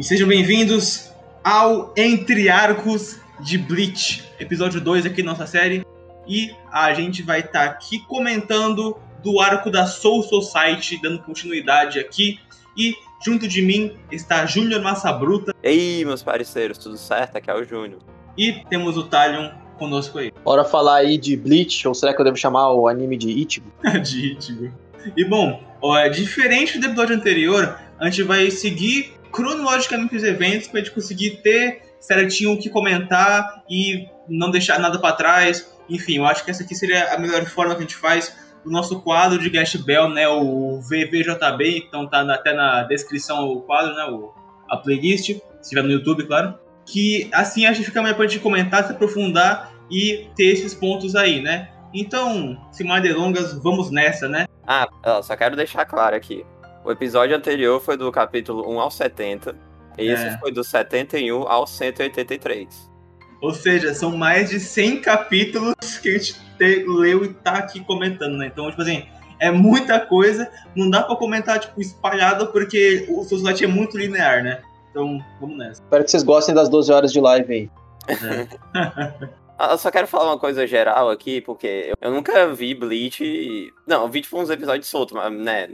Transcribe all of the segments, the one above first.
E sejam bem-vindos ao Entre Arcos de Bleach, episódio 2 aqui da nossa série. E a gente vai estar tá aqui comentando do arco da Soul Society, dando continuidade aqui. E junto de mim está Júnior Massa Bruta. Ei, meus parceiros, tudo certo? Aqui é o Júnior. E temos o Talion conosco aí. Bora falar aí de Bleach, ou será que eu devo chamar o anime de Ichigo? de Ichigo. E bom, ó, diferente do episódio anterior, a gente vai seguir cronologicamente os eventos pra gente conseguir ter certinho o que comentar e não deixar nada para trás. Enfim, eu acho que essa aqui seria a melhor forma que a gente faz o nosso quadro de Guest Bell, né, o VVJB, então tá até na descrição o quadro, né, a playlist, se estiver no YouTube, claro. Que assim a gente fica melhor pra gente comentar, se aprofundar e ter esses pontos aí, né? Então, sem mais delongas, vamos nessa, né? Ah, só quero deixar claro aqui. O episódio anterior foi do capítulo 1 ao 70. E é. esse foi do 71 ao 183. Ou seja, são mais de 100 capítulos que a gente te, leu e tá aqui comentando, né? Então, tipo assim, é muita coisa. Não dá pra comentar, tipo, espalhado, porque o Society é muito linear, né? Então, vamos nessa. Espero que vocês gostem das 12 horas de live aí. É. Eu só quero falar uma coisa geral aqui, porque eu nunca vi Bleach. Não, eu vi tipo uns episódios soltos, né?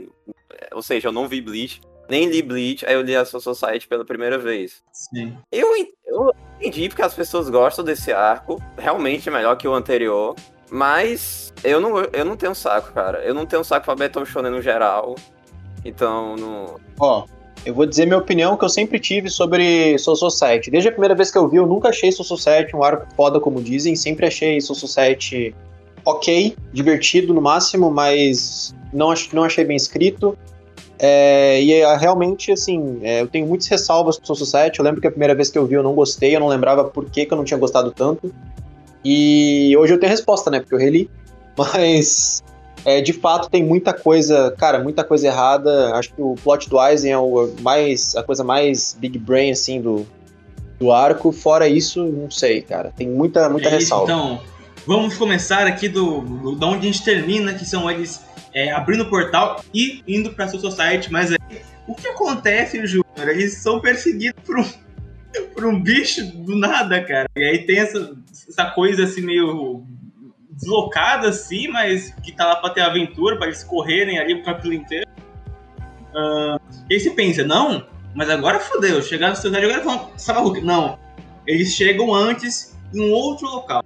Ou seja, eu não vi Bleach, nem li Bleach, aí eu li a Soul Society pela primeira vez. Sim. Eu, eu entendi porque as pessoas gostam desse arco, realmente é melhor que o anterior. Mas eu não, eu não tenho saco, cara. Eu não tenho saco pra Battle Shonen no geral. Então, não. Ó, eu vou dizer minha opinião que eu sempre tive sobre Soul Society. Desde a primeira vez que eu vi, eu nunca achei Soul Society um arco foda, como dizem. Sempre achei Soul Society ok, divertido no máximo, mas não, ach, não achei bem escrito. É, e é, realmente, assim, é, eu tenho muitas ressalvas pro Soul Society. Eu lembro que a primeira vez que eu vi eu não gostei, eu não lembrava por que, que eu não tinha gostado tanto. E hoje eu tenho resposta, né? Porque eu reli. Mas é, de fato, tem muita coisa, cara, muita coisa errada. Acho que o plot do Aizen é o mais, a coisa mais big brain, assim, do, do arco. Fora isso, não sei, cara. Tem muita, muita é ressalva. então, vamos começar aqui do, do, da onde a gente termina, que são eles é, abrindo o portal e indo pra Soul Society. Mas aí, o que acontece, Júnior? Eles são perseguidos por um, por um bicho do nada, cara. E aí tem essa, essa coisa assim meio deslocada assim, mas que tá lá pra ter aventura, pra eles correrem ali o capítulo inteiro. Uh, e aí você pensa, não, mas agora fodeu, chegaram na cidade agora vão. Sabe que? Não. Eles chegam antes em um outro local.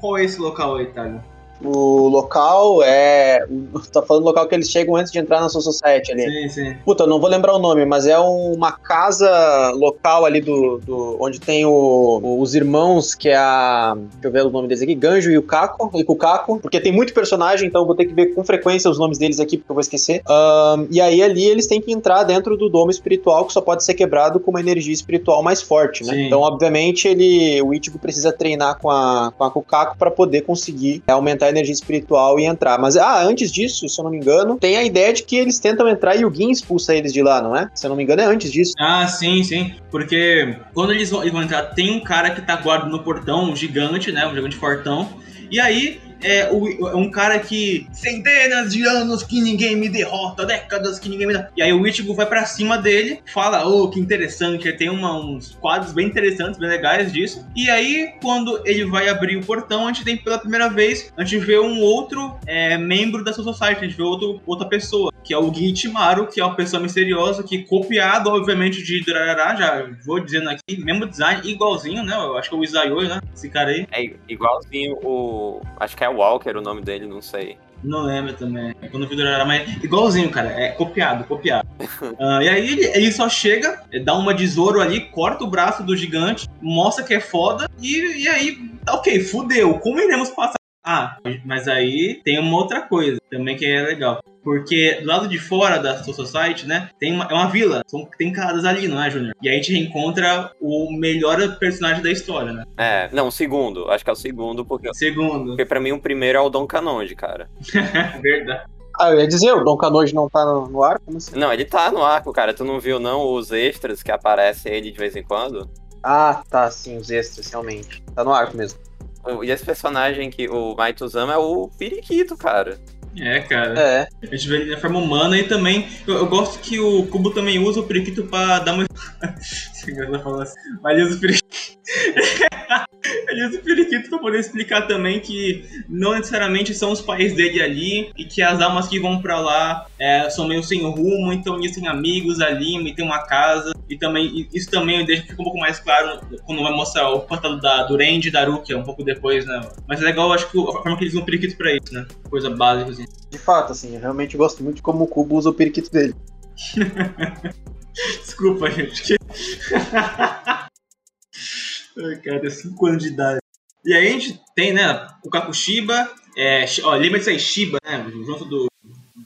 Qual é esse local aí, Thales? O local é. Tá falando do local que eles chegam antes de entrar na Soul Society ali. Sim, sim. Puta, eu não vou lembrar o nome, mas é uma casa local ali do. do onde tem o, os irmãos, que é a. Deixa eu ver o nome deles aqui: Ganjo e o Kako. E o Kako. Porque tem muito personagem, então eu vou ter que ver com frequência os nomes deles aqui, porque eu vou esquecer. Um, e aí ali eles têm que entrar dentro do domo espiritual, que só pode ser quebrado com uma energia espiritual mais forte, né? Sim. Então, obviamente, ele. O Ichigo precisa treinar com a, com a Kukako pra poder conseguir aumentar a energia espiritual e entrar. Mas, ah, antes disso, se eu não me engano, tem a ideia de que eles tentam entrar e o Gin expulsa eles de lá, não é? Se eu não me engano, é antes disso. Ah, sim, sim. Porque quando eles vão, eles vão entrar, tem um cara que tá guardando no portão, um gigante, né? Um gigante fortão. E aí é, é um cara que centenas de anos que ninguém me derrota, décadas que ninguém me derrota. E aí o Ichigo vai para cima dele, fala, oh, que interessante, tem uma, uns quadros bem interessantes, bem legais disso. E aí, quando ele vai abrir o portão, a gente tem pela primeira vez, a gente vê um outro é, membro da Soul Society, a gente vê outro, outra pessoa, que é o Ginichimaru, que é uma pessoa misteriosa, que copiado, obviamente, de Durarara, já vou dizendo aqui, mesmo design, igualzinho, né? Eu acho que é o Isayoi, né? Esse cara aí. É igualzinho o. Acho que é Walker o nome dele, não sei. Não lembro também. Quando vi era mais igualzinho, cara. É copiado, copiado. uh, e aí ele, ele, só chega, dá uma de Zoro ali, corta o braço do gigante, mostra que é foda, e, e aí, tá ok, fudeu. Como iremos passar? Ah, mas aí tem uma outra coisa também que é legal. Porque do lado de fora da Soul Society, né, tem uma, é uma vila. São, tem casas ali, não é, Júnior? E aí a gente reencontra o melhor personagem da história, né? É, não, o segundo. Acho que é o segundo, porque. Segundo. Porque pra mim o primeiro é o Dom Canonge, cara. Verdade. Ah, eu ia dizer, o Dom Canonge não tá no, no arco? Assim? Não, ele tá no arco, cara. Tu não viu, não, os extras que aparecem ele de vez em quando? Ah, tá, sim, os extras, realmente. Tá no arco mesmo. E esse personagem que o Maituzama é o Periquito, cara. É, cara. É. A gente vê ele na forma humana e também. Eu, eu, gosto que o Kubo também usa o periquito pra dar uma assim. Mas ele usa o periquito. ele usa o periquito pra poder explicar também que não necessariamente são os pais dele ali e que as almas que vão pra lá é, são meio sem rumo, então eles têm amigos ali, e tem uma casa. E também isso também deixa fica um pouco mais claro quando vai mostrar o passado da, do Randy e da Rukia um pouco depois, né? Mas é legal, acho que a forma que eles usam o periquito pra isso, né? Coisa básica, assim. De fato, assim, eu realmente gosto muito de como o Cubo usa o periquito dele. Desculpa, gente. Ai, cara, tem 5 anos de idade. E aí a gente tem, né, o Kakushiba, é, ó, lembra disso aí, Shiba, né, junto do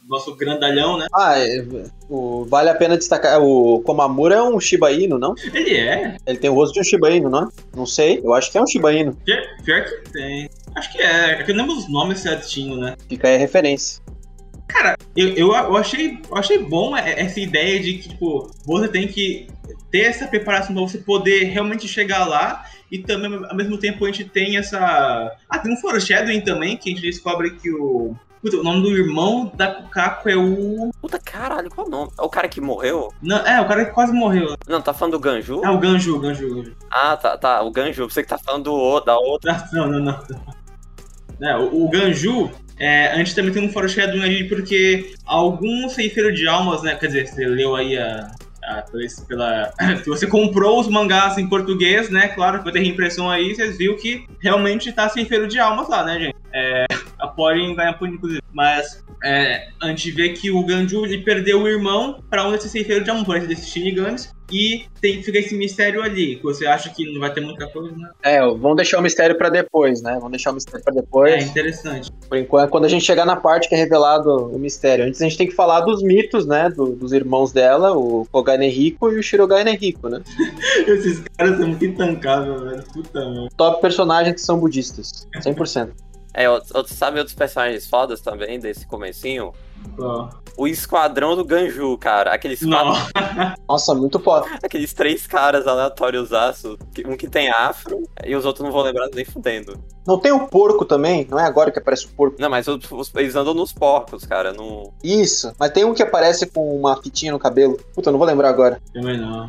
nosso grandalhão, né? Ah, é, o, vale a pena destacar, o Komamura é um Shiba Inu, não? Ele é? Ele tem o rosto de um Shiba Inu, não é? Não sei, eu acho que é um Shiba Inu. Pior, pior que tem. Acho que é, é que eu lembro os nomes certinho, né? Fica aí a referência. Cara, eu, eu, eu, achei, eu achei bom essa ideia de que, tipo, você tem que ter essa preparação pra você poder realmente chegar lá e também, ao mesmo tempo, a gente tem essa... Ah, tem um foreshadowing também, que a gente descobre que o... Puta, o nome do irmão da Kukako é o... Puta, caralho, qual é o nome? É o cara que morreu? Não, é, o cara que quase morreu. Não, tá falando do Ganju? É, o Ganju, o Ganju. Ganju. Ah, tá, tá, o Ganju. Você que tá falando do, da outra. Não, não, não. É, o, o Ganju, é, a gente também tem um foreshadowing ali porque algum ceifeiro de almas, né? Quer dizer, você leu aí a. a pela, se você comprou os mangás em português, né? Claro que vai ter reimpressão aí, vocês viram que realmente tá ceifeiro de almas lá, né, gente? É, a Porin ganha por inclusive. Mas é, a gente vê que o Ganju ele perdeu o irmão para um desses ceifeiros de almas, desses Shinigamis. E tem, fica esse mistério ali, que você acha que não vai ter muita coisa, né? É, vamos deixar o mistério para depois, né? Vamos deixar o mistério para depois. É interessante. Por enquanto, quando a gente chegar na parte que é revelado o mistério. Antes a gente tem que falar dos mitos, né? Do, dos irmãos dela, o Kogai Neriko e o Shirogai Neriko, né? Esses caras são muito intancáveis, velho. Puta, mano. Top personagens que são budistas. 100%. É, outro, sabe outros personagens fodas também desse comecinho? Oh. O esquadrão do Ganju, cara. Aqueles quatro... Nossa, muito foda. Aqueles três caras aleatórios aço. Um que tem afro e os outros não vou lembrar nem fudendo. Não tem o porco também? Não é agora que aparece o porco? Não, mas os, os, eles andam nos porcos, cara. No... Isso. Mas tem um que aparece com uma fitinha no cabelo. Puta, eu não vou lembrar agora. Também não.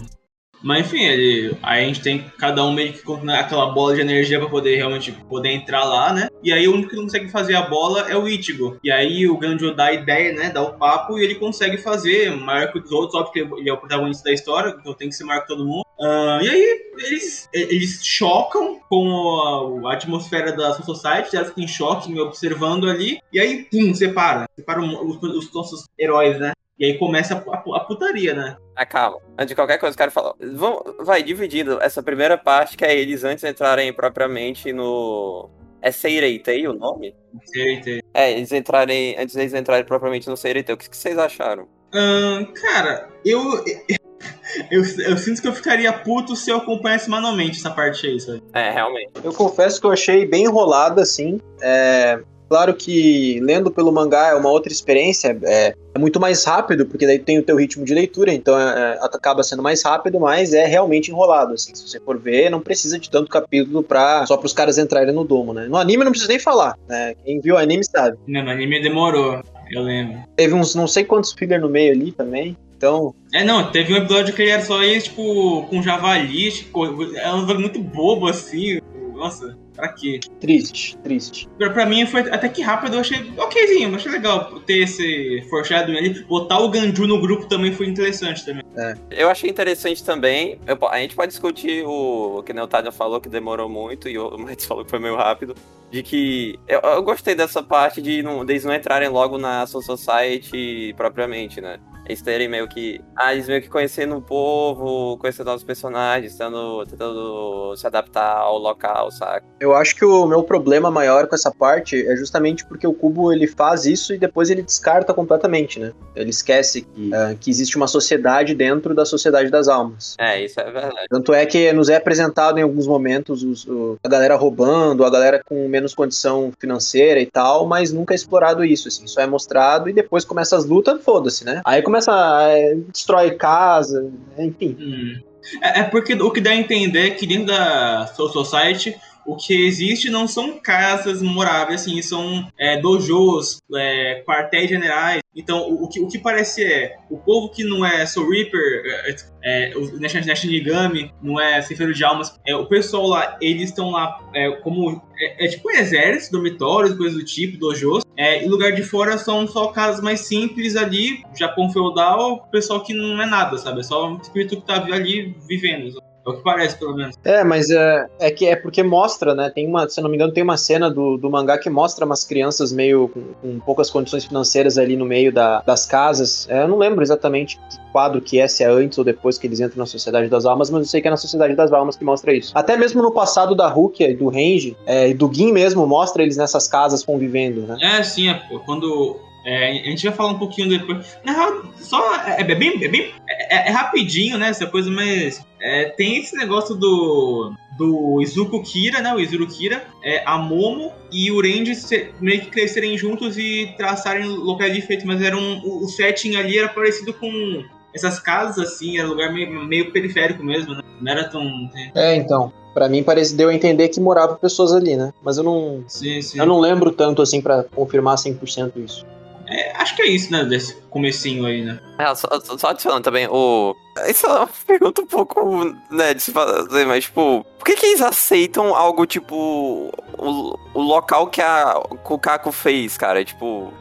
Mas enfim, ele, aí a gente tem cada um meio que com aquela bola de energia para poder realmente poder entrar lá, né? E aí o único que não consegue fazer a bola é o Ichigo. E aí o Ganjo dá a ideia, né? Dá o papo e ele consegue fazer maior que os outros, só porque ele é o protagonista da história, então tem que ser que todo mundo. Uh, e aí eles, eles chocam com a, a atmosfera da Society, elas ficam em choque, me observando ali, e aí, pum, separa. Separa os, os nossos heróis, né? E aí começa a, a, a putaria, né? Ah, calma. Antes de qualquer coisa, eu quero falar. Vão, vai dividindo essa primeira parte, que é eles antes entrarem propriamente no. É Seireitei o nome? Seireitei. É, eles entrarem. Antes deles entrarem propriamente no Seireitei. O que, que vocês acharam? Hum, cara, eu, eu. Eu sinto que eu ficaria puto se eu acompanhasse manualmente essa parte aí, sabe? É, realmente. Eu confesso que eu achei bem enrolada, assim. É, Claro que lendo pelo mangá é uma outra experiência, é, é, muito mais rápido, porque daí tem o teu ritmo de leitura, então é, é acaba sendo mais rápido, mas é realmente enrolado, assim. Se você for ver, não precisa de tanto capítulo pra, só pros caras entrarem no domo, né? No anime não precisa nem falar, né? Quem viu o anime sabe. Não, no anime demorou, eu lembro. Teve uns não sei quantos filler no meio ali também. Então. É, não, teve um episódio que ele era só isso, tipo, com javali, tipo, é um episódio muito bobo, assim. Nossa. Pra quê? Triste, triste. Pra, pra mim foi até que rápido, eu achei okzinho, achei legal ter esse foreshadowing ali. Botar o Ganju no grupo também foi interessante também. É. Eu achei interessante também. Eu, a gente pode discutir o que o Tadeu falou, que demorou muito, e o Matheus falou que foi meio rápido. De que eu, eu gostei dessa parte de não, deles não entrarem logo na Soul Society propriamente, né? Eles terem meio que. Ah, eles meio que conhecendo o povo, conhecendo os personagens, tentando, tentando se adaptar ao local, saca? Eu acho que o meu problema maior com essa parte é justamente porque o Cubo ele faz isso e depois ele descarta completamente, né? Ele esquece que, uh, que existe uma sociedade dentro da sociedade das almas. É, isso é verdade. Tanto é que nos é apresentado em alguns momentos os, o, a galera roubando, a galera com menos condição financeira e tal, mas nunca é explorado isso, assim. Só é mostrado e depois começa as lutas, foda-se, né? Aí começa começa a é, destrói casa, enfim. Hum. É, é, porque o que dá a entender é que dentro da Soul Society o que existe não são casas moráveis, assim, são é, dojos, é, quartéis generais. Então, o, o, que, o que parece é o povo que não é Soul Reaper, é, é, o Nashinigami, não é Ceifeiro de Almas, é, o pessoal lá, eles estão lá é, como. É, é, tipo um exército, dormitórios, coisas do tipo, dojos. É, e lugar de fora são só casas mais simples ali, Japão feudal, pessoal que não é nada, sabe? É só um espírito que tá ali vivendo. É o que parece, pelo menos. É, mas é, é que é porque mostra, né? Tem uma, se não me engano, tem uma cena do, do mangá que mostra umas crianças meio com, com poucas condições financeiras ali no meio da, das casas. É, eu não lembro exatamente que quadro que é, se é antes ou depois que eles entram na Sociedade das Almas, mas eu sei que é na Sociedade das Almas que mostra isso. Até mesmo no passado da Rukia e do Range, é, e do Gin mesmo, mostra eles nessas casas convivendo, né? É, sim, é, pô, quando é, a gente vai falar um pouquinho depois. Na real, só é, é bem, é, bem é, é, rapidinho, né? Essa coisa, mas é, tem esse negócio do do Izuku Kira, né? O Izuru Kira, é, a Momo e o Randy meio que crescerem juntos e traçarem locais diferentes, mas era um, o, setting ali era parecido com essas casas assim, era lugar meio, meio periférico mesmo, né? Não era tão. É, então. Pra mim parece deu a entender que moravam pessoas ali, né? Mas eu não. Sim, sim. Eu não lembro tanto assim para confirmar 100% isso. É, acho que é isso, né? Desse comecinho aí, né? É, só, só adicionando também, o. Isso é uma pergunta um pouco, né, de se fazer, mas, tipo, por que, que eles aceitam algo tipo. O, o local que a Kukaku fez, cara? Tipo.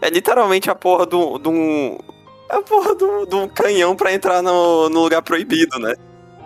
É literalmente a porra do. do é a porra do, do canhão pra entrar no, no lugar proibido, né?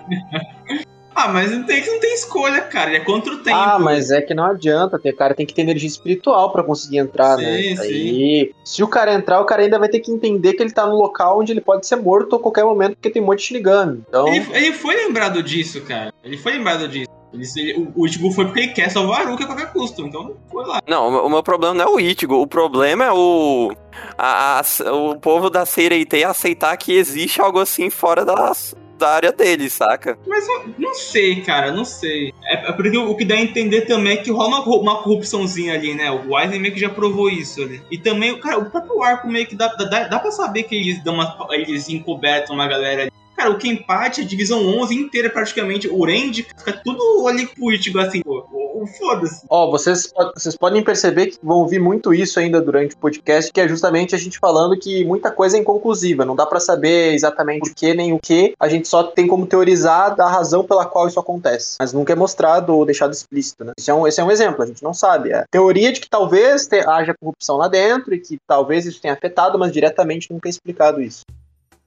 Ah, mas não tem, não tem escolha, cara. É contra o tempo. Ah, mas é que não adianta. O cara tem que ter energia espiritual para conseguir entrar, sim, né? Sim. Aí, se o cara entrar, o cara ainda vai ter que entender que ele tá no local onde ele pode ser morto a qualquer momento, porque tem um monte de Shinigami. Então... Ele, ele foi lembrado disso, cara. Ele foi lembrado disso. Ele, o, o Ichigo foi porque ele quer salvar a Aruka a qualquer custo, então foi lá. Não, o, o meu problema não é o Ichigo, o problema é o. A, a, o povo da Seireitei aceitar que existe algo assim fora das, da área dele, saca? Mas não sei, cara, não sei. É, é porque o que dá a entender também é que rola uma, uma corrupçãozinha ali, né? O Wise meio que já provou isso ali. E também, cara, o próprio arco meio que dá, dá, dá pra saber que eles dão uma. Eles encobertam uma galera ali. Cara, o Kenpachi, a divisão 11 inteira praticamente, o Range, fica tudo ali político, assim, pô. Foda-se. Ó, vocês, vocês podem perceber que vão ouvir muito isso ainda durante o podcast, que é justamente a gente falando que muita coisa é inconclusiva, não dá para saber exatamente o que nem o que, a gente só tem como teorizar da razão pela qual isso acontece, mas nunca é mostrado ou deixado explícito, né? Esse é um, esse é um exemplo, a gente não sabe. É teoria de que talvez haja corrupção lá dentro e que talvez isso tenha afetado, mas diretamente nunca é explicado isso.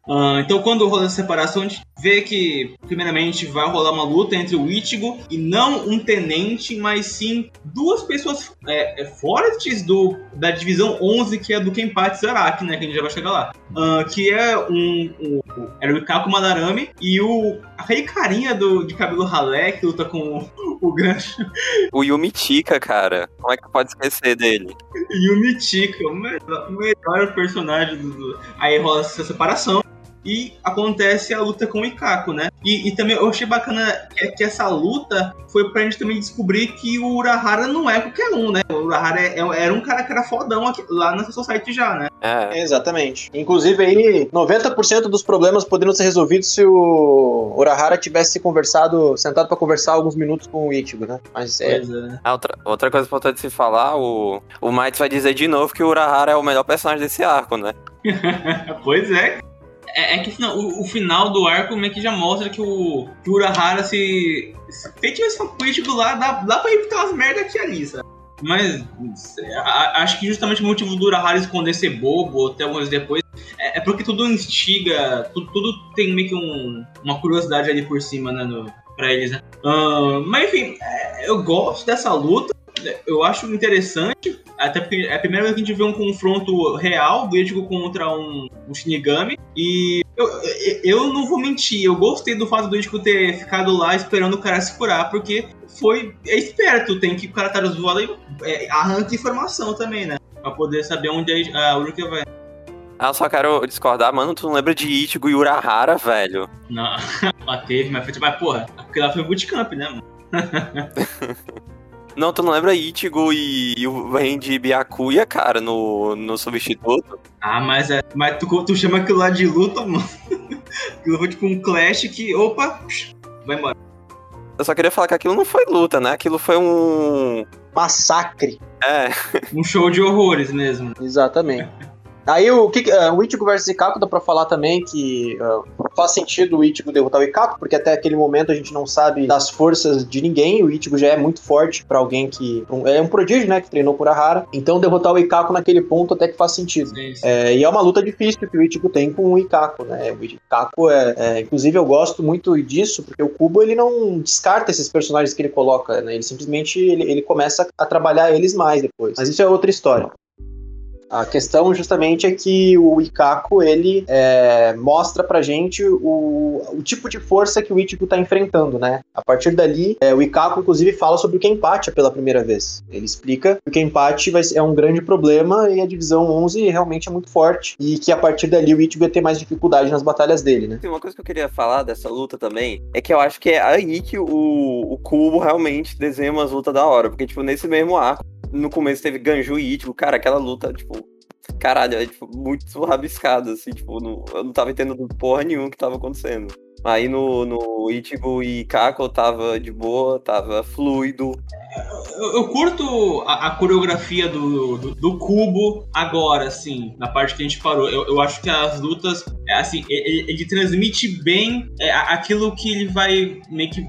Uh, então, quando rola a separação, a gente vê que, primeiramente, vai rolar uma luta entre o Ichigo e não um tenente, mas sim duas pessoas é, é, fortes do, da divisão 11, que é do Kenpachi Zaraki, né? Que a gente já vai chegar lá. Uh, que é um, um, Era o Ikaku Madarame e o. Aquele carinha do, de cabelo ralé que luta com o, o gancho. O Yumitika, cara. Como é que pode esquecer dele? Yumitika, o melhor, o melhor personagem do. Aí rola essa separação e acontece a luta com o Ikako, né? E, e também eu achei bacana que, que, essa luta foi pra gente também descobrir que o Urahara não é qualquer um, né? O Urahara é, é, era um cara que era fodão aqui, lá nessa Society já, né? É. Exatamente. Inclusive aí, 90% dos problemas poderiam ser resolvidos se o Urahara tivesse conversado, sentado para conversar alguns minutos com o Ichigo, né? Mas é... é. Ah, outra, outra coisa importante se falar, o, o Might vai dizer de novo que o Urahara é o melhor personagem desse arco, né? pois é é, é que o, o, final do arco meio que já mostra que o, Urahara se. Se tivesse um político lá, dá, dá pra evitar umas merda aqui ali, sabe? Mas acho que justamente o motivo do Urahara esconder ser bobo até alguns depois é, é, porque tudo instiga, tudo, tudo tem meio que um, uma curiosidade ali por cima, né, no, pra eles, né? Uh, mas enfim, é, eu gosto dessa luta eu acho interessante, até porque é a primeira vez que a gente vê um confronto real do Ichigo contra um, um Shinigami. E eu, eu não vou mentir, eu gostei do fato do Ichigo ter ficado lá esperando o cara se curar, porque foi é esperto, tem que o cara tá zoado e é, arranca informação também, né? Pra poder saber onde a, a Uruka vai. Ah, só quero discordar, mano. Tu não lembra de Ichigo e Urahara, velho? Não, teve, mas foi tipo, mas porra, porque lá foi bootcamp, né, mano? Não, tu não lembra Ichigo e, e o Randy Byakuya, cara, no, no substituto? Ah, mas, é, mas tu, tu chama aquilo lá de luta, mano. aquilo foi tipo um clash que, opa, vai embora. Eu só queria falar que aquilo não foi luta, né? Aquilo foi um. Massacre. É. Um show de horrores mesmo. Exatamente. Aí o, que, uh, o Ichigo versus Ikako dá pra falar também que uh, faz sentido o Ichigo derrotar o Ikako, porque até aquele momento a gente não sabe das forças de ninguém, o Ichigo já é muito forte para alguém que... Um, é um prodígio, né, que treinou por Ahara, então derrotar o Ikako naquele ponto até que faz sentido. Sim, sim. É, e é uma luta difícil que o Ichigo tem com o Ikako, né, o Ikako é, é... Inclusive eu gosto muito disso, porque o Kubo ele não descarta esses personagens que ele coloca, né, ele simplesmente ele, ele começa a trabalhar eles mais depois. Mas isso é outra história. A questão justamente é que o Ikako ele é, mostra pra gente o, o tipo de força que o Ichigo tá enfrentando, né? A partir dali, é, o Ikako inclusive fala sobre o Kenpachi pela primeira vez. Ele explica que o Kenpachi vai, é um grande problema e a divisão 11 realmente é muito forte e que a partir dali o Ichigo ia ter mais dificuldade nas batalhas dele, né? Tem uma coisa que eu queria falar dessa luta também é que eu acho que é aí que o, o Kubo realmente desenha umas lutas da hora, porque tipo nesse mesmo arco no começo teve Ganju e Ichigo, cara, aquela luta, tipo, caralho, é tipo, muito rabiscada, assim, tipo, não, eu não tava entendendo porra nenhuma que tava acontecendo. Aí no, no Ichigo e Kako tava de boa, tava fluido. Eu, eu curto a, a coreografia do, do, do, Cubo agora, assim, na parte que a gente parou. Eu, eu acho que as lutas, é, assim, ele, ele transmite bem é, aquilo que ele vai meio que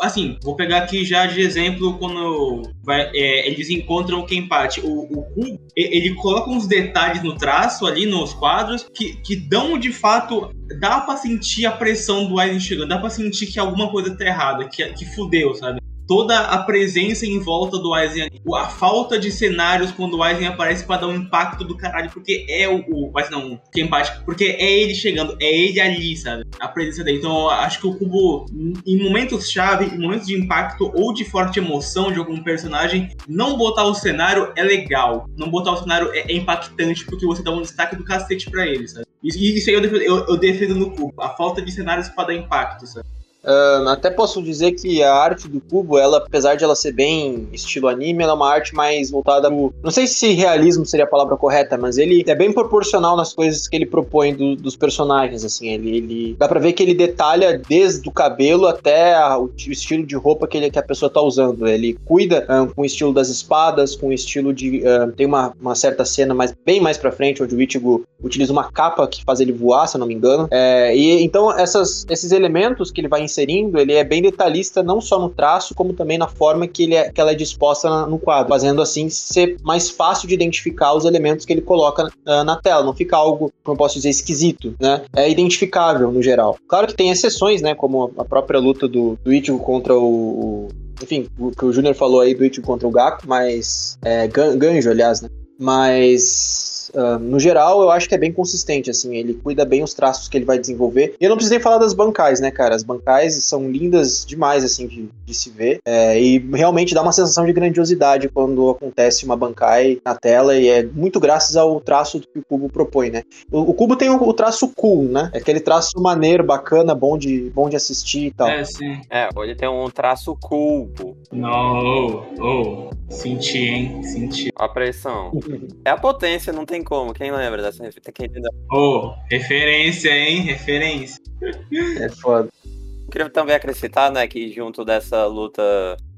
assim, vou pegar aqui já de exemplo quando vai, é, eles encontram o Kenpachi. O, o Ku, ele coloca uns detalhes no traço ali nos quadros que, que dão de fato. Dá pra sentir a pressão do Aizen chegando, dá pra sentir que alguma coisa tá errada, que, que fudeu, sabe? Toda a presença em volta do Aizen, a falta de cenários quando o Aizen aparece para dar um impacto do caralho, porque é o, o mas não, que empate, porque é ele chegando, é ele ali, sabe? A presença dele. Então, acho que o Kubo em momentos chave, em momentos de impacto ou de forte emoção de algum personagem, não botar o cenário é legal. Não botar o cenário é, é impactante porque você dá um destaque do cacete para ele, sabe? E isso aí eu defendo, eu, eu defendo no Kubo, a falta de cenários para dar impacto, sabe? Uh, até posso dizer que a arte do Cubo, ela, apesar de ela ser bem estilo anime, ela é uma arte mais voltada pro. Não sei se realismo seria a palavra correta, mas ele é bem proporcional nas coisas que ele propõe do, dos personagens. Assim, ele, ele, dá pra ver que ele detalha desde o cabelo até a, o estilo de roupa que, ele, que a pessoa tá usando. Ele cuida com o estilo das espadas, com o estilo de. Tem uma, uma certa cena mais, bem mais pra frente, onde o Ichigo utiliza uma capa que faz ele voar, se eu não me engano. É, e então essas, esses elementos que ele vai inserindo, ele é bem detalhista não só no traço, como também na forma que, ele é, que ela é disposta no quadro, fazendo assim ser mais fácil de identificar os elementos que ele coloca uh, na tela. Não fica algo, como eu posso dizer, esquisito, né? É identificável no geral. Claro que tem exceções, né? Como a própria luta do, do Ichigo contra o, enfim, o que o Júnior falou aí do Ichigo contra o Gaku, mas. É, Ganjo, aliás, né? Mas uh, no geral, eu acho que é bem consistente, assim, ele cuida bem os traços que ele vai desenvolver. E eu não precisei falar das bancais, né, cara? As bancais são lindas demais, assim, de, de se ver. É, e realmente dá uma sensação de grandiosidade quando acontece uma bancai na tela, e é muito graças ao traço que o Cubo propõe, né? O, o Cubo tem o, o, traço cool, né? É aquele traço maneiro, bacana, bom de, bom de assistir e tal. É, sim. É, ele tem um traço cubo. Não, oh, oh, senti, hein? Senti. A pressão. é a potência, não tem como. Quem lembra dessa referência? Oh, referência, hein? Referência. É foda. Queria também acrescentar, né, que junto dessa luta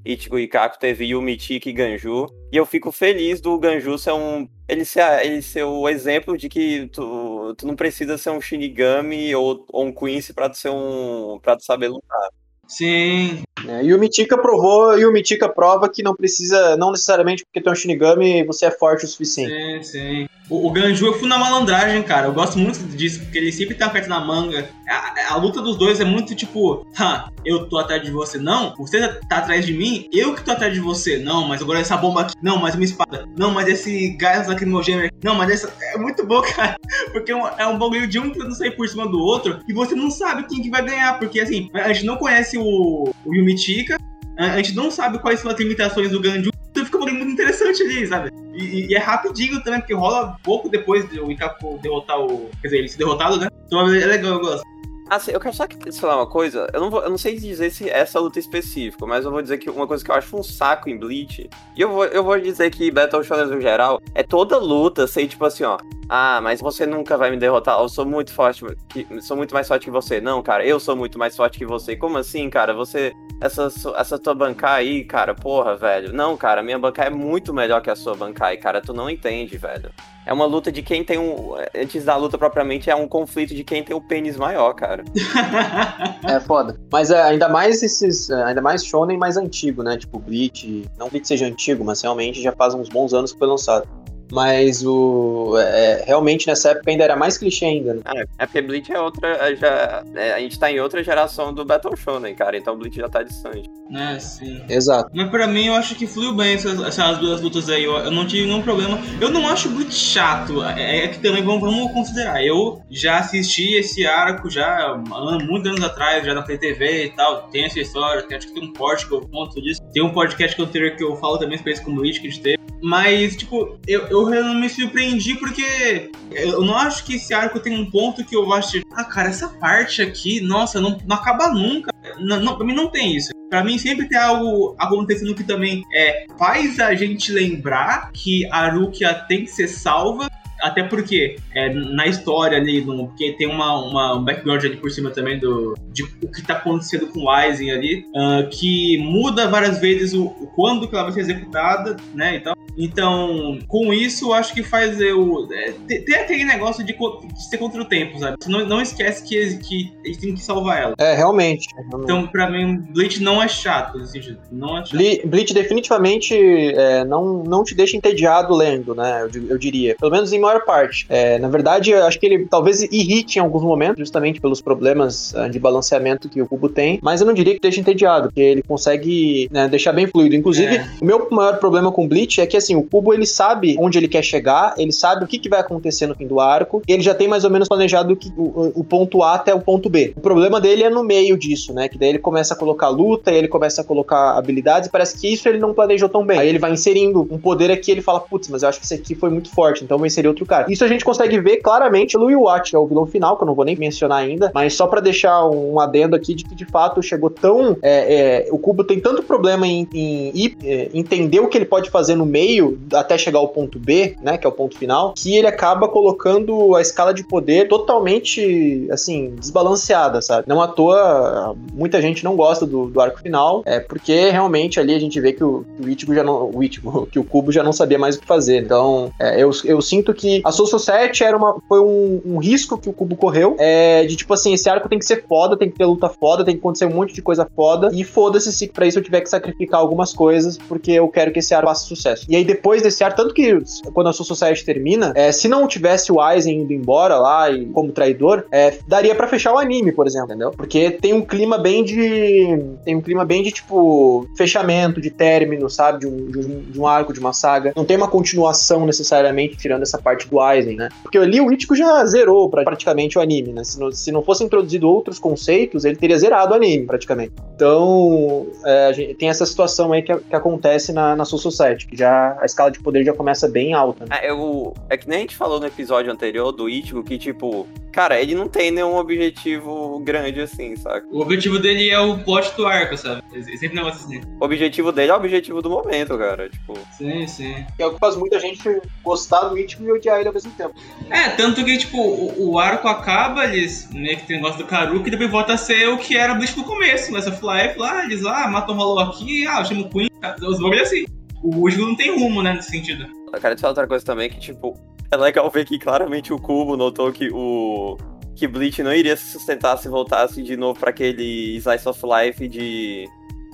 Ichigo e Kaku teve Yumichiki e Ganju. E eu fico feliz do Ganju ser um. Ele ser, ele ser o exemplo de que tu, tu não precisa ser um Shinigami ou, ou um Quincy pra tu ser um. pra tu saber lutar. Sim. É, e o Mitika provou, e o Mitika prova que não precisa, não necessariamente porque tem um Shinigami, você é forte o suficiente. Sim, sim. O, Ganju eu fui na malandragem, cara. Eu gosto muito disso, porque ele sempre tá perto na manga. A, a, luta dos dois é muito tipo, ha, eu tô atrás de você. Não, você tá, atrás de mim, eu que tô atrás de você. Não, mas agora essa bomba aqui. Não, mas uma espada. Não, mas esse gás lacrimogêneo. Não, mas essa. É muito bom, cara. Porque é um, é um bagulho de um tentando sair por cima do outro e você não sabe quem que vai ganhar. Porque assim, a gente não conhece o, o Yumichika. A gente não sabe quais são as limitações do Ganju, então fica um muito interessante ali, sabe? E, e, é rapidinho também, porque rola pouco depois de o Ikaku derrotar o. Quer dizer, ele ser derrotado, né? Então é legal, eu gosto. Assim, eu quero só que, falar uma coisa. Eu não, vou, eu não sei dizer se essa luta específica, mas eu vou dizer que uma coisa que eu acho um saco em Bleach. E eu vou, eu vou dizer que Battle Shonen no geral é toda luta sei tipo assim, ó. Ah, mas você nunca vai me derrotar. Eu sou muito forte, que, sou muito mais forte que você. Não, cara, eu sou muito mais forte que você. Como assim, cara? Você essa, essa tua bancai aí, cara, porra, velho. Não, cara, minha bancai é muito melhor que a sua bancai, cara. Tu não entende, velho. É uma luta de quem tem um. Antes da luta propriamente, é um conflito de quem tem o pênis maior, cara. é foda. Mas é, ainda mais esses. É, ainda mais Shonen mais antigo, né? Tipo Bleach. Não que seja antigo, mas realmente já faz uns bons anos que foi lançado. Mas o. É, realmente nessa época ainda era mais clichê ainda. Né? É, é porque Bleach é outra. É, já, é, a gente tá em outra geração do Battle Shonen, cara. Então Bleach já tá distante. É, sim. Exato. Mas pra mim eu acho que fluiu bem essas, essas duas lutas aí. Eu, eu, não tive nenhum problema. Eu não acho Bleach chato. É, é que também vamos, vamos, considerar. Eu já assisti esse arco já há muitos anos atrás, já na TV e tal. Tem essa história. Acho que tem um podcast que eu conto disso. Tem um podcast anterior que eu falo também sobre esse com Bleach que a gente teve. Mas, tipo, eu, eu não me surpreendi porque eu não acho que esse arco tem um ponto que eu acho, ah, cara, essa parte aqui, nossa, não, não acaba nunca. Não, não, pra mim não tem isso. Pra mim sempre tem algo acontecendo que também é faz a gente lembrar que a Rukia tem que ser salva até porque é, na história ali, no, porque tem uma, uma, um background ali por cima também do de o que tá acontecendo com o Aizen ali, uh, que muda várias vezes o, o, quando que ela vai ser executada, né, e tal. Então, com isso, eu acho que faz eu é, ter, aquele negócio de, de, ser contra o tempo, sabe? Não, não esquece que, que a gente tem que salvar ela. É, realmente. realmente. Então, pra mim, Bleach não é chato nesse sentido. Não é chato. Bleach definitivamente é, não, não te deixa entediado lendo, né? Eu, eu diria. Pelo menos em maior parte. É, na verdade, eu acho que ele talvez irrite em alguns momentos, justamente pelos problemas uh, de balanceamento que o cubo tem, mas eu não diria que deixa entediado, porque ele consegue né, deixar bem fluido. Inclusive, é. o meu maior problema com Bleach é que assim, o cubo ele sabe onde ele quer chegar, ele sabe o que, que vai acontecer no fim do arco, ele já tem mais ou menos planejado que, o, o ponto A até o ponto B. O problema dele é no meio disso, né? Que daí ele começa a colocar luta, e ele começa a colocar habilidades, e parece que isso ele não planejou tão bem. Aí ele vai inserindo um poder aqui, ele fala, putz, mas eu acho que esse aqui foi muito forte, então vou inserir outro cara. Isso a gente consegue ver claramente no Watch, que é o vilão final, que eu não vou nem mencionar ainda, mas só para deixar um adendo aqui de que de fato chegou tão. É, é, o Cubo tem tanto problema em, em, em, é, entender o que ele pode fazer no meio até chegar ao ponto B, né, que é o ponto final, que ele acaba colocando a escala de poder totalmente, assim, desbalanceada, sabe? Não à toa, muita gente não gosta do, do arco final, é porque realmente ali a gente vê que o, o Ichigo já não. O Ichigo, que o Cubo já não sabia mais o que fazer. Então, é, eu, eu sinto que a Soul 7 era uma, foi um, um, risco que o Cubo correu. É, de tipo assim, esse arco tem que ser foda, tem que ter luta foda, tem que acontecer um monte de coisa foda. E foda-se se pra isso eu tiver que sacrificar algumas coisas, porque eu quero que esse arco faça sucesso. E aí depois desse arco, tanto que quando a Soul Society termina, é, se não tivesse o Aizen indo embora lá e como traidor, é, daria para fechar o anime, por exemplo, entendeu? Porque tem um clima bem de. Tem um clima bem de tipo fechamento, de término, sabe? De um, de um, de um arco, de uma saga. Não tem uma continuação necessariamente, tirando essa parte do Aizen, né? Porque ali o Ichigo já zerou praticamente o anime, né? Se não, se não fosse introduzido outros conceitos, ele teria zerado o anime, praticamente. Então, é, tem essa situação aí que, que acontece na, na Soul Society, que já a escala de poder já começa bem alta. Né? É, eu, é que nem a gente falou no episódio anterior do Ichigo, que tipo, cara, ele não tem nenhum objetivo grande assim, saca? O objetivo dele é o plot do arco, sabe? Ele sempre negócio assim. O objetivo dele é o objetivo do momento, cara, tipo... Sim, sim. É o que faz muita gente gostar do Ichigo e odiar ele ao mesmo tempo. É, tanto que, tipo, o, o arco acaba, eles meio que tem o negócio do Karuki, e depois volta a ser o que era o bicho no começo, nessa Fly, lá, eles lá, ah, matam o Rolou aqui, ah, eu chamo o Queen, os bagulho assim. O Ichigo não tem rumo, né, nesse sentido. Eu quero te falar outra coisa também, que, tipo, é legal ver que claramente o Cubo notou que o que Bleach não iria se sustentar se voltasse de novo para aquele Slice of Life de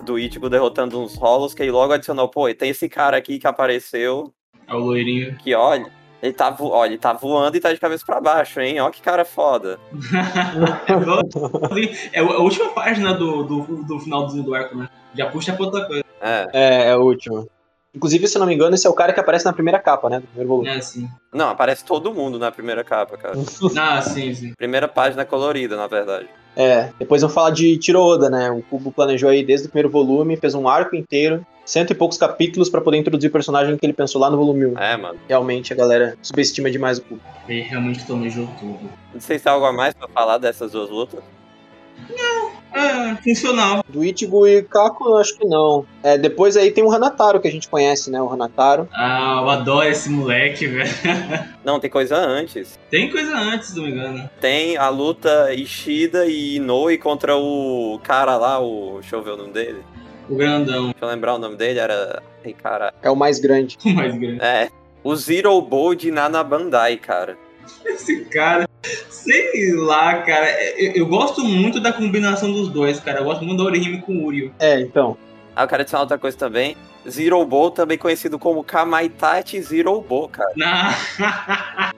do Ichigo derrotando uns rolos, que aí logo adicionou, pô, e tem esse cara aqui que apareceu. É o loirinho. Que olha, ele tá, vo... olha, ele tá voando e tá de cabeça para baixo, hein? Ó que cara foda. é a última página do, do, do final do arco, né? Já puxa pra outra coisa. É, é, é a última. Inclusive, se não me engano, esse é o cara que aparece na primeira capa, né? Do primeiro volume. É, sim. Não, aparece todo mundo na primeira capa, cara. ah, sim, sim. Primeira página colorida, na verdade. É, depois vamos falar de Tiroda, né? O Kubo planejou aí desde o primeiro volume, fez um arco inteiro, cento e poucos capítulos para poder introduzir o personagem que ele pensou lá no volume 1. É, mano. Realmente a galera subestima demais o Kubo. Ele realmente planejou tudo. Não sei se tem algo a mais pra falar dessas duas lutas. Não, Ah, funcional. Do Ichigo e Kako, eu acho que não. É, depois aí tem o Hanataro, que a gente conhece, né? O Hanataro. Ah, eu adoro esse moleque, velho. Não, tem coisa antes. Tem coisa antes, se não me engano. Tem a luta Ishida e Inoue contra o cara lá, o. Deixa eu ver o nome dele. O grandão. Deixa eu lembrar o nome dele, era. Ai, cara. É o mais grande. O mais grande. É. O Zero Ball de Nana Bandai, cara. Esse cara, sei lá, cara. Eu, eu gosto muito da combinação dos dois, cara. Eu gosto muito da Orihime com o Uryu. É, então. Ah, eu quero adicionar outra coisa também. Zero Ball, também conhecido como Kamaitachi Zero Ball, cara. Não.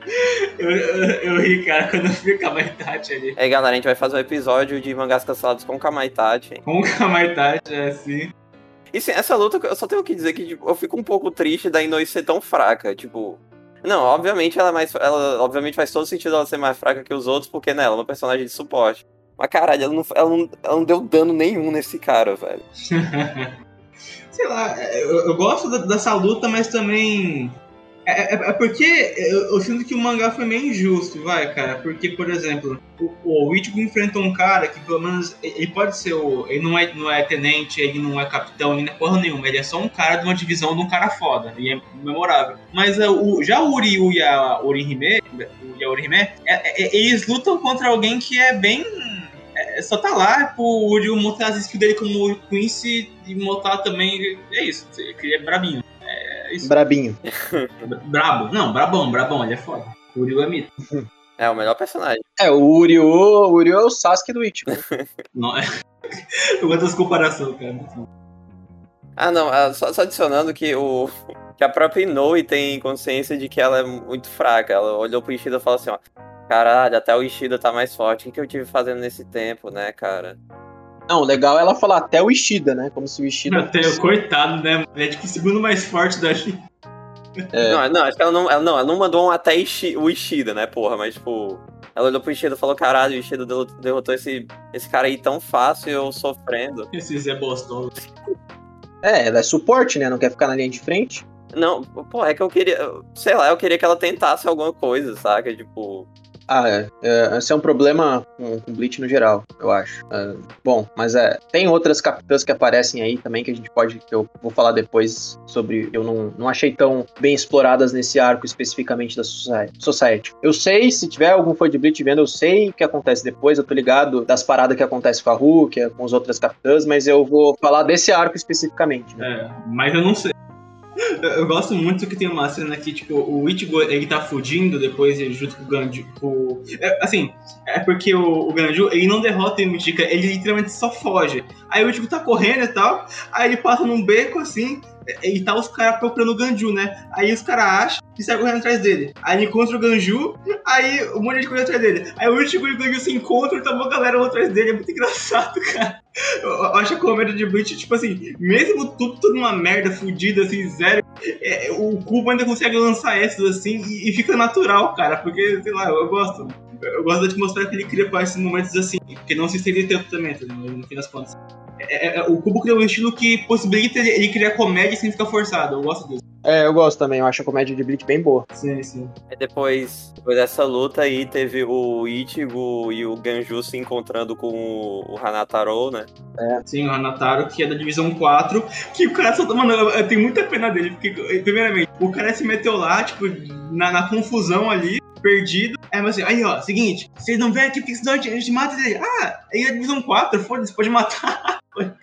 eu, eu, eu ri, cara, quando eu vi o Kamaitachi ali. Aí, galera, a gente vai fazer um episódio de mangás cancelados com Kamaitachi. Com o Kamaitachi, é assim. E sim, essa luta, eu só tenho que dizer que tipo, eu fico um pouco triste da Inoue ser tão fraca, tipo... Não, obviamente ela é mais. Ela, obviamente faz todo sentido ela ser mais fraca que os outros, porque né, ela é uma personagem de suporte. Mas caralho, ela não, ela não, ela não deu dano nenhum nesse cara, velho. Sei lá, eu, eu gosto da- dessa luta, mas também. É, é- é porque eu, sinto que o mangá foi meio injusto, vai, cara. Porque, por exemplo, o, o Ichigo enfrentou um cara que pelo menos ele pode ser o. Ele não é, não é tenente, ele não é capitão, ele não é porra nenhuma. Ele é só um cara de uma divisão de um cara foda. E é memorável. Mas é, o, já o Uryu e a Orihime, e a Orihime é- é- eles lutam contra alguém que é bem. só tá lá pro Uryu montar as skills dele como o Quincy e montar também. É isso, que ele é brabinho. É isso. Brabinho. Brabo. Não, brabão, brabão, ele é foda. O Uryu é mito. É o melhor personagem. É, o Uryu, o Uryu é o Sasuke do Ichigo. Não, é... Eu gosto das comparações, cara. Ah, não, ah, só, só adicionando que o. Que a própria Inoue tem consciência de que ela é muito fraca. Ela olhou pro Ishida e falou assim, ó. Caralho, até o Ishida tá mais forte. O que, que eu tive fazendo nesse tempo, né, cara? Não, o legal é ela falar até o Ishida, né? Como se o Ishida. Até o coitado, né? Ele é tipo o segundo mais forte da gente. É. Não, não, acho que ela não. Ela, não, ela não mandou um até Ishi- o Ishida, né, porra? Mas, tipo. Ela olhou pro Ishida e falou: caralho, o Ishida derrot- derrotou esse, esse cara aí tão fácil e eu sofrendo. Esse Zé Boston. É, ela é suporte, né? Não quer ficar na linha de frente. Não, pô, é que eu queria. Sei lá, eu queria que ela tentasse alguma coisa, saca? Tipo. Ah, é. é, Esse é um problema com, com Bleach no geral, eu acho. É, bom, mas é. Tem outras capitãs que aparecem aí também que a gente pode. que eu vou falar depois sobre. Eu não, não achei tão bem exploradas nesse arco especificamente da Society. Eu sei, se tiver algum fã de Bleach vendo, eu sei o que acontece depois. Eu tô ligado das paradas que acontece com a Rukia, com as outras capitãs, mas eu vou falar desse arco especificamente. Né? É, mas eu não sei. Eu, gosto muito que tem uma cena que, tipo, o Ichigo, ele tá fugindo depois, junto com o Ganju. Com... É, assim, é porque o, o Ganju, ele não derrota o Ichigo, ele literalmente só foge. Aí o Ichigo tá correndo e tal, aí ele passa num beco, assim, e tá os caras procurando o Ganju, né? Aí os caras acham e saem correndo atrás dele. Aí ele encontra o Ganju, aí um monte de corre atrás dele. Aí o Ichigo e o Ganju se encontram e tá uma galera atrás dele, é muito engraçado, cara. Eu, acho a comédia de Bleach, tipo assim, mesmo tudo, tudo uma merda, fudida, assim, zero, é, o Kubo ainda consegue lançar essas assim e, e fica natural, cara, porque, sei lá, eu, eu gosto. Eu gosto de mostrar que ele cria para esses momentos assim, porque não se estende tanto também, tá no fim das contas. É, é, o Kubo cria um estilo que possibilita ele, ele criar comédia sem ficar forçado, eu gosto disso. É, eu gosto também, eu acho a comédia de Bleach bem boa. Sim, sim. Aí depois, depois dessa luta aí, teve o Ichigo e o Ganju se encontrando com o, Hanataro, né? Sim, o Hanataro, que é da divisão 4, que o cara só. Mano, eu, eu tenho muita pena dele, porque, primeiramente, o cara se meteu lá, tipo, na, na confusão ali, perdido. É, mas assim, aí ó, seguinte, vocês não vêm aqui porque senão a gente, a gente mata ele. Ah, aí é a divisão 4, foda-se, pode matar.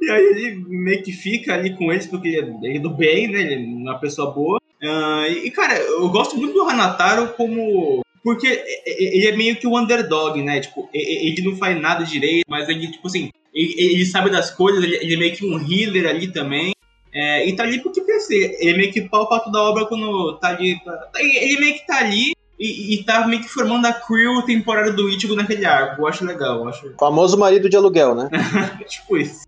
e aí ele meio que fica ali com eles, porque ele é, do bem, né? Ele é uma pessoa boa. Ah, e, cara, eu gosto muito do Hanataro como. Porque ele é meio que o underdog, né? Tipo, ele não faz nada direito, mas ele, tipo assim, ele, sabe das coisas, ele, é meio que um healer ali também. É, e tá ali porque crescer. Ele é meio que pau pra toda obra quando tá ali. Ele meio que tá ali e, e tá meio que formando a crew temporária do Ichigo naquele arco. Eu acho legal, eu acho. Famoso marido de aluguel, né? tipo isso.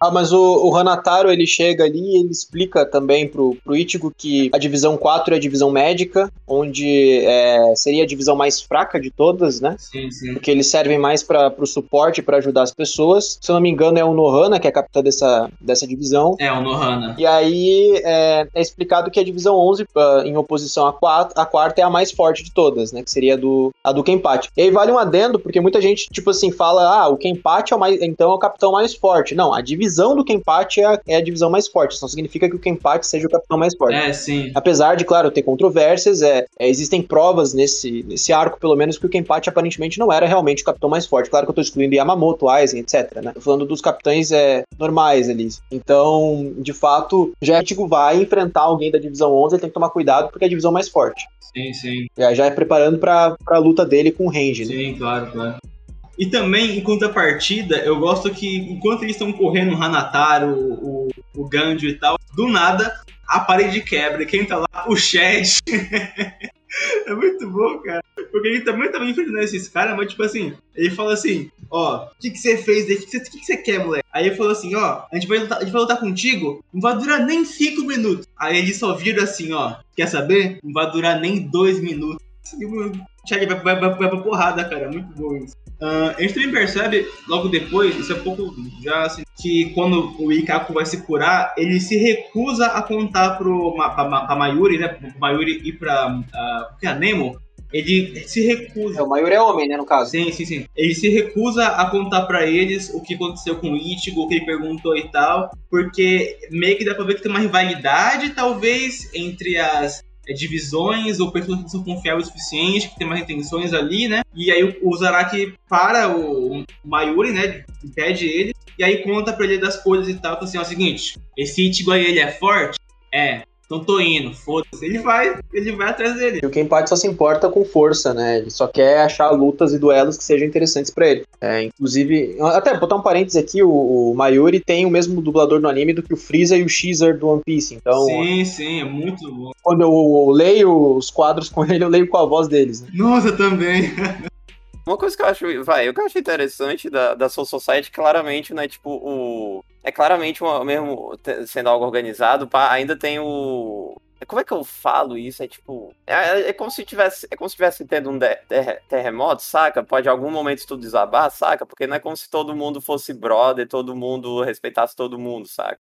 Ah, mas o, o Hanataro, ele chega ali e ele explica também pro, pro Ichigo que a divisão 4 é a divisão médica, onde é, seria a divisão mais fraca de todas, né? Sim, sim. Porque eles servem mais para pro suporte, para ajudar as pessoas. Se eu não me engano, é o Nohana, que é a capitã dessa, dessa divisão. É, o Nohana. E aí é, é explicado que a divisão 11, ah, em oposição à quarta, a quarta é a mais forte de todas, né? Que seria a do, a do Kenpachi. E aí vale um adendo, porque muita gente, tipo assim, fala, ah, o Kenpachi é o mais, então é o capitão mais forte. Não, a divisão do Kenpachi é a, é a divisão mais forte. Isso não significa que o Kenpachi seja o capitão mais forte. É, sim. Apesar de, claro, ter controvérsias, é, é, existem provas nesse, nesse arco, pelo menos, que o Kenpachi aparentemente não era realmente o capitão mais forte. Claro que eu tô excluindo Yamamoto, Aizen, etc, né? Tô falando dos capitães é, normais ali. Então, de fato, já Ichigo vai enfrentar alguém da divisão 11, ele tem que tomar cuidado porque é a divisão mais forte. Sim, sim. Já, já é preparando pra, pra luta dele com o Range, né? Sim, claro, claro. E também, em contrapartida, eu gosto que enquanto eles estão correndo o Hanataro, o, o e tal, do nada a parede quebra. E quem tá lá? O Shed. é muito bom, cara. Porque ele também tava enfrentando esses caras, mas tipo assim, ele fala assim, ó, o que, que você fez aí? O que, que, você- que, que você quer, moleque? Aí ele falou assim, ó, a gente, vai lutar, a gente vai lutar contigo, não vai durar nem cinco minutos. Aí ele só vira assim, ó, quer saber? Não vai durar nem dois minutos. E o Chad vai, vai, vai, vai pra porrada, cara. Muito bom isso. Ah, a gente também percebe, logo depois, isso é pouco já assim, que quando o Ikaku vai se curar, ele se recusa a contar pro, pra, pra Mayuri, né? Pro Mayuri ir pra. Uh, que é a Nemo. Ele se recusa. É, o maior é homem, né, no caso. Sim, sim, sim. Ele se recusa a contar pra eles o que aconteceu com o Ichigo, o que ele perguntou e tal, porque meio que dá pra ver que tem uma rivalidade, talvez, entre as eh, divisões ou pessoas que são confiáveis o suficiente, que tem mais intenções ali, né? E aí o, o Zaraki para o, o Mayuri, né? Impede ele, e aí conta pra ele das coisas e tal, fala assim, ó, é o seguinte, esse Ichigo aí, ele é forte? É. Então tô indo, foda-se. Ele vai, ele vai atrás dele. E o Kenpachi só se importa com força, né? Ele só quer achar lutas e duelos que sejam interessantes pra ele. É, inclusive, até botar um parênteses aqui, o, o Mayuri tem o mesmo dublador no anime do que o Freeza e o Xer do One Piece. Então, Sim, sim, é muito bom. quando eu leio os quadros com ele, eu leio com a voz deles. Né? Nossa, também. Uma coisa que eu acho, vai, o que eu acho interessante da, da Soul Society, claramente, né, tipo, o... É claramente, uma, mesmo sendo algo organizado, pá, ainda tem o... Como é que eu falo isso? É tipo... É, é como se tivesse, é como se tivesse tendo um ter- terremoto, saca? Pode em algum momento tudo desabar, saca? Porque não é como se todo mundo fosse brother, todo mundo respeitasse todo mundo, saca?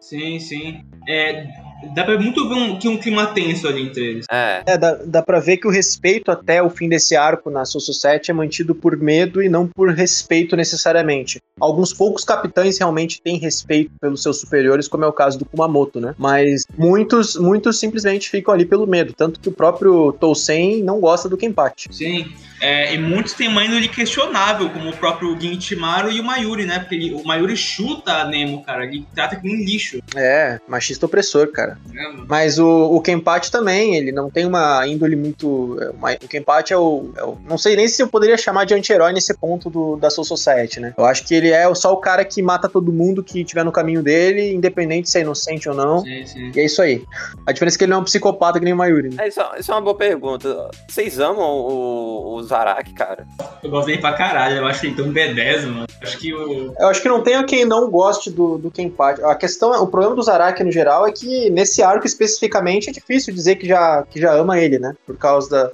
Sim, sim. É, dá pra muito ver um, que um clima tenso ali entre eles. É. É, dá, dá pra ver que o respeito até o fim desse arco na Soul Society é mantido por medo e não por respeito necessariamente. Alguns poucos capitães realmente têm respeito pelos seus superiores, como é o caso do Kumamoto, né? Mas muitos, muitos simplesmente ficam ali pelo medo. Tanto que o próprio Tousen não gosta do Kenpachi. Sim. É, e muitos têm uma índole questionável, como o próprio Gintimaru e o Mayuri, né? Porque ele- o Mayuri chuta a Nemo, cara. Ele trata que nem lixo. É, machista opressor, cara. Mano? Mas o, o Kenpachi também, ele não tem uma índole muito. é, uma- o Kenpachi é o, é o- Não sei nem se eu poderia chamar de anti-herói nesse ponto do, da Soul Society, né? Eu acho que ele é só o cara que mata todo mundo que tiver no caminho dele, independente se é inocente ou não. Sim, sim. E é isso aí. A diferença é que ele não é um psicopata que nem o Mayuri. Né? É, Isso, isso é uma boa pergunta. Vocês amam o, o Zaraki, cara? Eu gosto dele pra caralho. Eu acho ele tão B10, mano. Acho que o. Eu acho que não tem quem não goste do, do Kenpachi. A questão, é- o problema do Zaraki no geral é que nesse arco especificamente é difícil dizer que já, que já ama ele, né? Por causa da,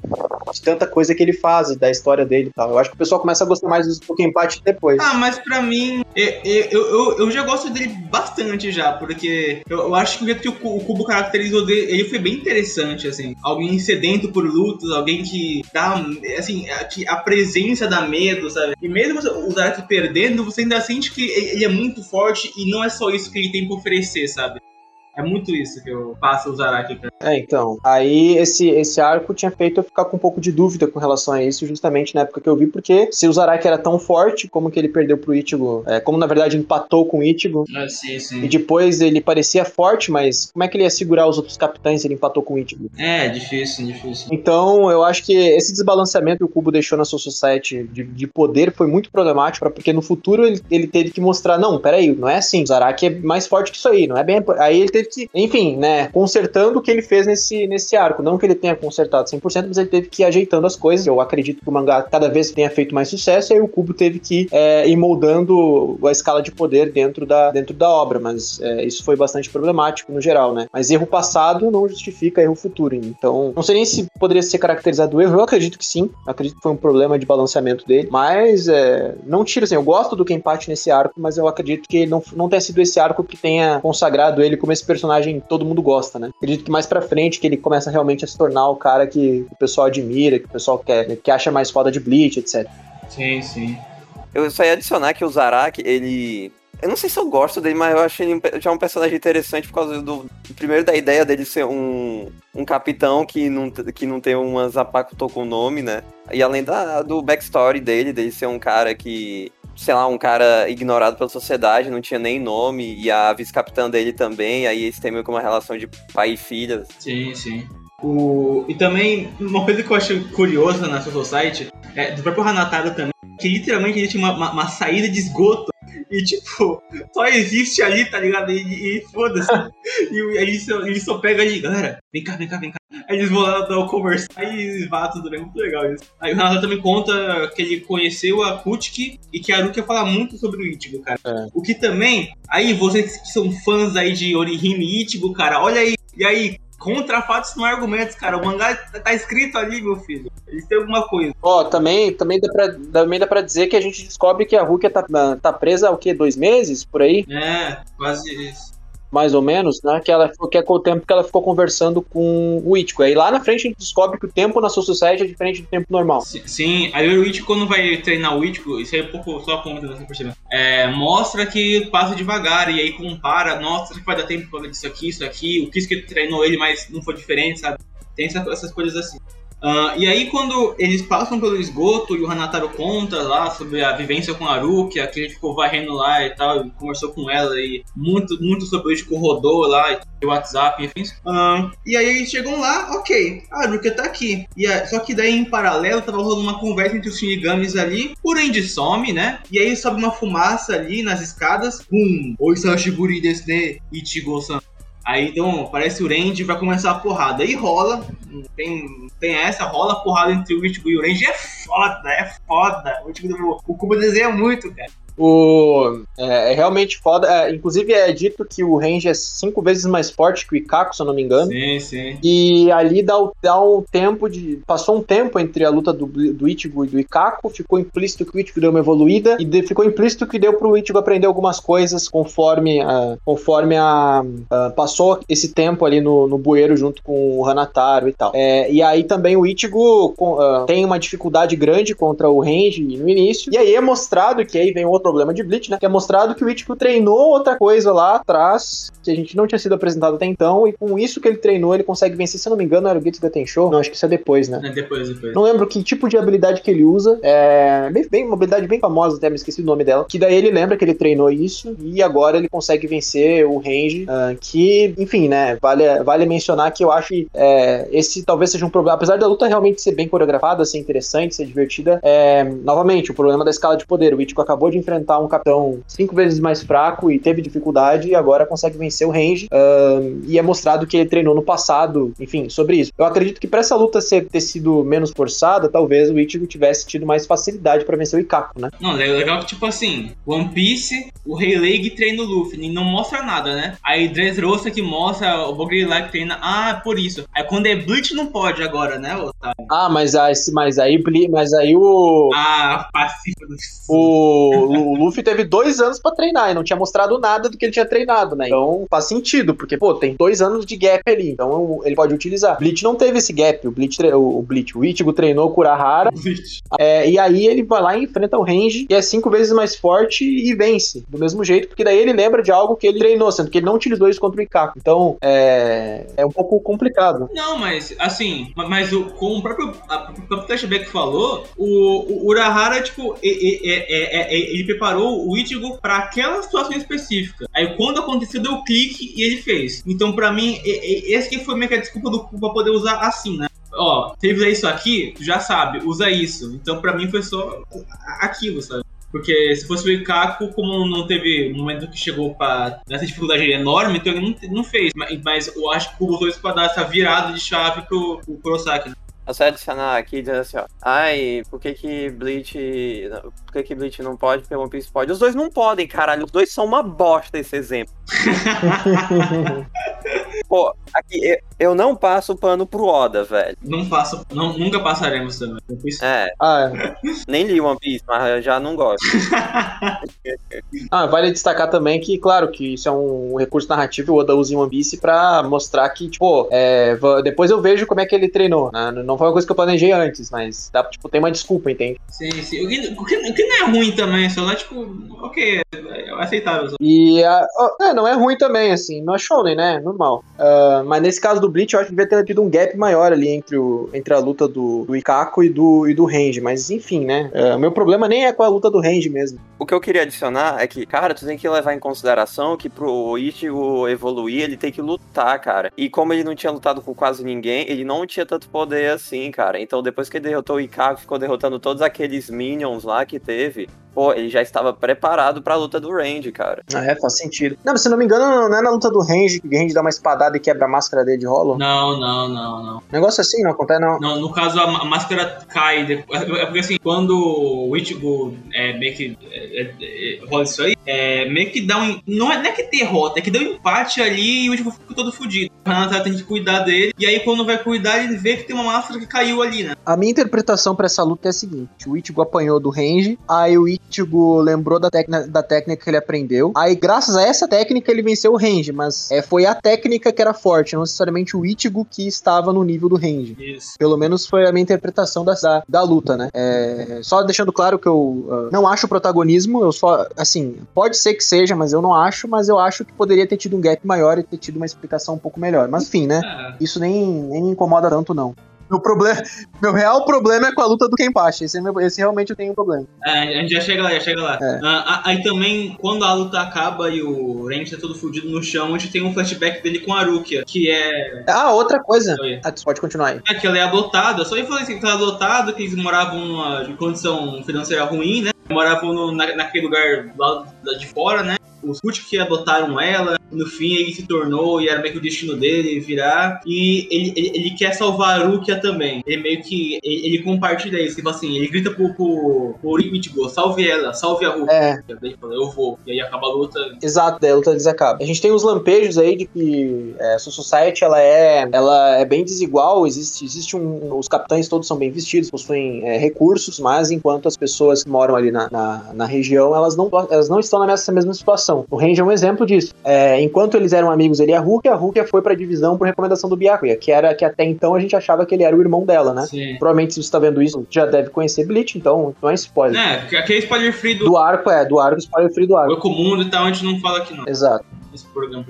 de tanta coisa que ele faz, da história dele e tal. Eu acho que o pessoal começa a gostar mais do, do Kenpachi depois. Ah, mas pra mim, eu, eu, eu já gosto dele bastante já, porque eu, eu acho que o jeito que o, o Cubo caracterizou dele, ele foi bem interessante, assim. Alguém sedento por lutas, alguém que dá, assim, a, que a presença dá medo, sabe? E mesmo o Zaraki perdendo, você ainda sente que ele é muito forte e não é só isso que ele tem pra oferecer, sabe? É muito isso que eu passo o Zaraki, cara. É, então. Aí esse, esse arco tinha feito eu ficar com um pouco de dúvida com relação a isso, justamente na época que eu vi, porque se o Zaraki era tão forte, como que ele perdeu pro Ichigo? É, como na verdade empatou com o Ichigo. Ah, sim, E sim. depois ele parecia forte, mas como é que ele ia segurar os outros capitães se ele empatou com o Ichigo? É, difícil, difícil. Então, eu acho que esse desbalanceamento que o Cubo deixou na Soul Society de, de poder foi muito problemático, porque no futuro ele, ele teve que mostrar, não, peraí, não é assim, o Zaraki é mais forte que isso aí, não é bem... Aí ele teve que, enfim, né, consertando o que ele fez fez nesse, nesse arco. Não que ele tenha consertado 100%, mas ele teve que ir ajeitando as coisas. Eu acredito que o mangá cada vez tenha feito mais sucesso, e aí o Kubo teve que é, ir moldando a escala de poder dentro da, dentro da obra, mas é, isso foi bastante problemático no geral, né? Mas erro passado não justifica erro futuro. Então, não sei nem se poderia ser caracterizado erro, eu acredito que sim. Acredito que foi um problema de balanceamento dele, mas é, não tira assim. Eu gosto do Kenpachi nesse arco, mas eu acredito que não, não tenha sido esse arco que tenha consagrado ele como esse personagem que todo mundo gosta, né? Acredito que mais pra frente que ele começa realmente a se tornar o cara que o pessoal admira, que o pessoal quer, né? que acha mais foda de Bleach, etc. Sim, sim. Eu só ia adicionar que o Zarak, ele. Eu não sei se eu gosto dele, mas eu acho ele já um personagem interessante por causa do. Primeiro, da ideia dele ser um, um capitão que não, que não tem uma Zapaco com nome, né? E além da, do backstory dele, dele ser um cara que sei lá, um cara ignorado pela sociedade, não tinha nem nome, e a vice-capitã dele também, aí eles têm meio que uma relação de pai e filha. Sim, sim. O... E também, uma coisa que eu acho curiosa na Soul Society, é, do próprio Hanataro também, que literalmente ele tinha uma, uma, uma saída de esgoto e, tipo, só existe ali, tá ligado? E, e foda-se. e aí ele só pega ali, galera, vem cá, vem cá, vem cá. Aí eles vão lá conversar e vá tudo bem, muito legal isso. Aí o Renato também conta que ele conheceu a Kutiki e que a Aruka fala muito sobre o Ichigo, cara. É. O que também, aí vocês que são fãs aí de Orihime e Ichigo, cara, olha aí, e aí, contra fatos não argumentos, cara. O mangá tá escrito ali, meu filho. Eles têm alguma coisa. Ó, oh, também, também, dá pra, também dá pra dizer que a gente descobre que a Rukia tá, tá presa há o quê? Dois meses? Por aí? É, quase isso mais ou menos, né? Que ela que é com o tempo que ela ficou conversando com o Ichigo. Aí lá na frente a gente descobre que o tempo na Soul Society é diferente do tempo normal. Sim, aí o Ichigo quando vai treinar o Ichigo, isso aí é um pouco só comentando assim por é, mostra que passa devagar e aí compara, nossa, que vai dar tempo pra disso aqui, isso aqui, o que treinou ele, mas não foi diferente, sabe? Tem essas coisas assim. Uh, e aí, quando eles passam pelo esgoto e o Hanataro conta lá sobre a vivência com a Arukia, que ele ficou varrendo lá e tal, e conversou com ela e muito, muito sobre o Ichigo rodou lá, e WhatsApp, enfim. Uh, e aí eles chegam lá, ok, a Arukia tá aqui. E a, só que daí, em paralelo, tava rolando uma conversa entre os Shinigamis ali, o Randy some, né? E aí sobe uma fumaça ali nas escadas, pum, oi Sashiburi desse Ichigo-san. Aí então parece o Range vai começar a porrada. Aí rola, tem, tem essa, rola a porrada entre o Ichigo e o Range. É foda, é foda. O, Ichigo, o desenha muito, cara. O, é, é, realmente foda. É, inclusive, é dito que o range é cinco vezes mais forte que o Ikaku, se eu não me engano. Sim, sim. E ali dá, dá um tempo de. Passou um tempo entre a luta do, do Ichigo e do Ikaku. Ficou implícito que o Ichigo deu uma evoluída. E de, ficou implícito que deu pro Ichigo aprender algumas coisas conforme, uh, conforme a, uh, passou esse tempo ali no, no bueiro junto com o Hanataro e tal. É, e aí também o Ichigo uh, tem uma dificuldade grande contra o range no início. E aí é mostrado que aí vem outro problema de Bleach, né? Que é mostrado que o Ichigo treinou outra coisa lá atrás, que a gente não tinha sido apresentado até então, e com isso que ele treinou, ele consegue vencer. Se eu não me engano, era o Getsuga Tensho. Não, acho que isso é depois, né? É depois, depois. Não lembro que tipo de habilidade que ele usa. É bem, bem, uma habilidade bem famosa, até me esqueci o nome dela. Que daí ele lembra que ele treinou isso, e agora ele consegue vencer o range. Uh, que, enfim, né? Vale, vale mencionar que eu acho que é, esse talvez seja um problema. Apesar da luta realmente ser bem coreografada, ser interessante, ser divertida, é, novamente, o problema da escala de poder. O Ichigo acabou de enfrentar enfrentar um capitão cinco vezes mais fraco e teve dificuldade e agora consegue vencer o range. Uh, e é mostrado que ele treinou no passado, enfim, sobre isso. Eu acredito que para essa luta ser, ter sido menos forçada, talvez o Ichigo tivesse tido mais facilidade para vencer o Ikaku, né? Não, é legal que, tipo assim, One Piece, o Rei League treina o Luffy, e não mostra nada, né? Aí Dressrosa que mostra o Bogre lá que treina, ah, por isso. Aí quando é Bleach não pode agora, né, Otávio? Ah, mas, mas aí, mas aí o... Ah, do... O, o Luffy teve dois anos para treinar e não tinha mostrado nada do que ele tinha treinado, né? Então faz sentido, porque, pô, tem dois anos de gap ali, então ele pode utilizar. Bleach não teve esse gap, o Bleach, o, Bleach, o Ichigo treinou o Kurahara, é, e aí ele vai lá e enfrenta o Range, que é cinco vezes mais forte e vence, do mesmo jeito, porque daí ele lembra de algo que ele treinou, sendo que ele não utilizou isso contra o Ikaku. Então, é, é um pouco complicado. Não, mas, assim, mas o, como o próprio, a, o próprio Flashback falou, o, o Urahara, tipo, ele, ele, ele preparou o Ichigo para aquela situação específica. Aí quando aconteceu, deu clique e ele fez. Então, para mim, esse que foi meio que a desculpa do pra poder usar assim, né? Ó, teve isso aqui, tu já sabe, usa isso. Então, para mim, foi só aquilo, sabe? Porque se fosse o Ikaku, como não teve um momento que chegou pra nessa dificuldade enorme, então ele não, não fez. Mas, mas eu acho que usou isso pra dar essa virada de chave pro, pro Kurosaki. Né? Eu só adicionar aqui dizendo assim, ó. Ai, por que que Bleach. Por que que Bleach não pode, porque One Piece pode? Os dois não podem, caralho. Os dois são uma bosta esse exemplo. Pô, aqui, eu não passo pano pro Oda, velho. Não passo, não, nunca passaremos também. É. Ah, é. Nem li One Piece, mas eu já não gosto. ah, vale destacar também que, claro, que isso é um recurso narrativo, o Oda usa em One Piece pra mostrar que, tipo, é, depois eu vejo como é que ele treinou. Né? Não foi uma coisa que eu planejei antes, mas dá, tipo, tem uma desculpa, entende? Sim, sim. O que, o que, o que não é ruim também, só lá, tipo, ok, é aceitável. Só. E, a, é, não é ruim também, assim, não é shonen, né? Normal. Uh, mas nesse caso do Bleach, eu acho que devia ter tido um gap maior ali entre, o, entre a luta do, do Ikako e do, e do Range. Mas enfim, né? Uh, meu problema nem é com a luta do Range mesmo. O que eu queria adicionar é que, cara, tu tem que levar em consideração que pro Ichigo evoluir, ele tem que lutar, cara. E como ele não tinha lutado com quase ninguém, ele não tinha tanto poder assim, cara. Então depois que ele derrotou o Ikako, ficou derrotando todos aqueles minions lá que teve, pô, ele já estava preparado pra luta do Range, cara. Ah, é, faz sentido. Não, se não me engano, não é na luta do Range que o Range dá uma espadada e quebra a máscara dele de rolo? Não, não, não, não. Negócio assim, não acontece, não? Não, no caso a, máscara cai. Depois, é porque assim, quando o Ichigo é, meio que é, é, é, rola isso aí, é, meio que dá um. Não é, não é que derrota, é que dá um empate ali e o Ichigo fica todo fudido. O Hanata tem que cuidar dele. E aí, quando vai cuidar, ele vê que tem uma máscara que caiu ali, né? A minha interpretação pra essa luta é a seguinte: o Ichigo apanhou do Range, aí o Ichigo lembrou da, da técnica que ele aprendeu. Aí, graças a essa técnica, ele venceu o Range, mas é, foi a técnica que era forte, não necessariamente o Ichigo que estava no nível do Range. Isso. Pelo menos foi a minha interpretação da, da, da luta, né? É, só deixando claro que eu uh, não acho o protagonismo, eu só, assim, pode ser que seja, mas eu não acho, mas eu acho que poderia ter tido um gap maior e ter tido uma explicação um pouco melhor. Mas enfim, né? É. Isso nem, nem me incomoda tanto, não. Meu, problema, meu real problema é com a luta do Kenpachi. Esse, é meu, esse realmente eu tenho um problema. É, a gente já chega lá, já chega lá. É. Ah, aí também, quando a luta acaba e o Ren tá todo fudido no chão, a gente tem um flashback dele com a Arukia, que é. Ah, outra coisa. Ah, pode continuar aí. É que ela é adotada. Só ia falar assim, que ela é adotada, que eles moravam numa, em condição financeira ruim, né? Moravam no, na, naquele lugar lá de fora, né? Os Kut que adotaram ela, no fim ele se tornou e era meio que o destino dele virar. E ele, ele, ele quer salvar a Rukia também. Ele meio que. Ele, ele compartilha isso. Tipo assim, ele grita pro, pro, pro Ichigo, salve ela, salve a Rukia. É. Daí fala, eu vou. E aí acaba a luta. Exato, daí a luta desacaba. A gente tem uns lampejos aí de que é, a Society ela é, ela é bem desigual. Existe, existe um. Os capitães todos são bem vestidos, possuem é, recursos, mas enquanto as pessoas que moram ali na, na, na região, elas não, elas não estão nessa mesma situação. O Range é um exemplo disso. É, enquanto eles eram amigos, ele e a Hulk, a Hulk foi pra divisão por recomendação do Byakuya, que era que até então a gente achava que ele era o irmão dela, né? Sim. Provavelmente se você tá vendo isso, já deve conhecer Bleach, então não é spoiler. É, aquele spoiler free do... Do arco, é, do arco, spoiler free do arco. O comum e tal, a gente não fala aqui não. Exato. Esse programa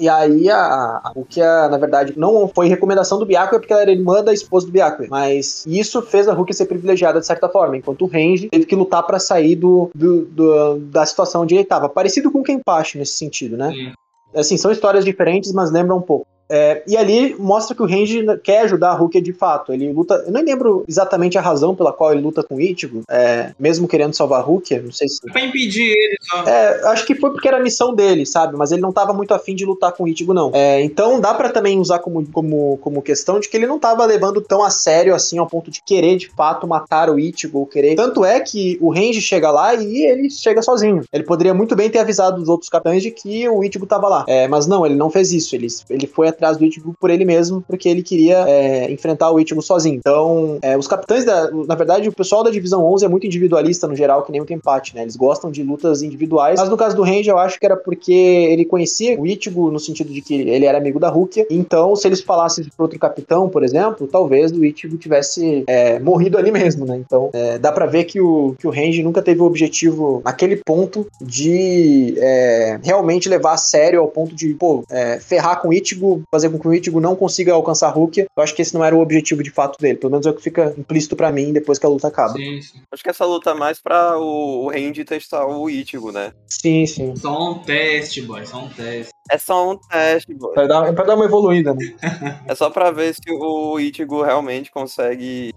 e aí, a, o que, a, na verdade, não foi recomendação do Byakuya, porque ela era irmã da esposa do Byakuya. Mas isso fez a Hulk ser privilegiada de certa forma, enquanto o Range teve que lutar para sair do, do, do, da situação onde ele estava. Parecido com o Kenpachi nesse sentido, né? Sim. Assim, são histórias diferentes, mas lembram um pouco. É, e ali mostra que o Range quer ajudar a Rukia de fato. Ele luta. Eu nem lembro exatamente a razão pela qual ele luta com o Ichigo, é, mesmo querendo salvar a Rukia. Não sei se. Pra impedir ele só. É, acho que foi porque era a missão dele, sabe? Mas ele não tava muito afim de lutar com o Ichigo, não. É, então dá para também usar como, como, como questão de que ele não tava levando tão a sério assim ao ponto de querer de fato matar o Ichigo ou querer. Tanto é que o Range chega lá e ele chega sozinho. Ele poderia muito bem ter avisado os outros capitães de que o Ichigo tava lá. É, mas não, ele não fez isso. Ele, ele foi atrás do Ichigo por ele mesmo, porque ele queria é, enfrentar o Ichigo sozinho. Então, é, os capitães da. Na verdade, o pessoal da divisão 11 é muito individualista no geral, que nem o Tempate, né? Eles gostam de lutas individuais. Mas no caso do Range, eu acho que era porque ele conhecia o Ichigo no sentido de que ele era amigo da Rukia. Então, se eles falassem para outro capitão, por exemplo, talvez o Ichigo tivesse é, morrido ali mesmo, né? Então, é, dá para ver que o, que o Range nunca teve o objetivo naquele ponto de é, realmente levar a sério ao ponto de, pô, é, ferrar com o Ichigo fazer com que o Ichigo não consiga alcançar a Rukia. Eu acho que esse não era o objetivo de fato dele. Pelo menos é o que fica implícito para mim depois que a luta acaba. Sim, sim. Acho que essa luta é mais pra o, o Randy testar o Ichigo, né? Sim, sim. Só um teste, boy, só um teste. É só um teste, boy. Pra dar, pra dar uma evoluída, né? É só pra ver se o Ichigo realmente consegue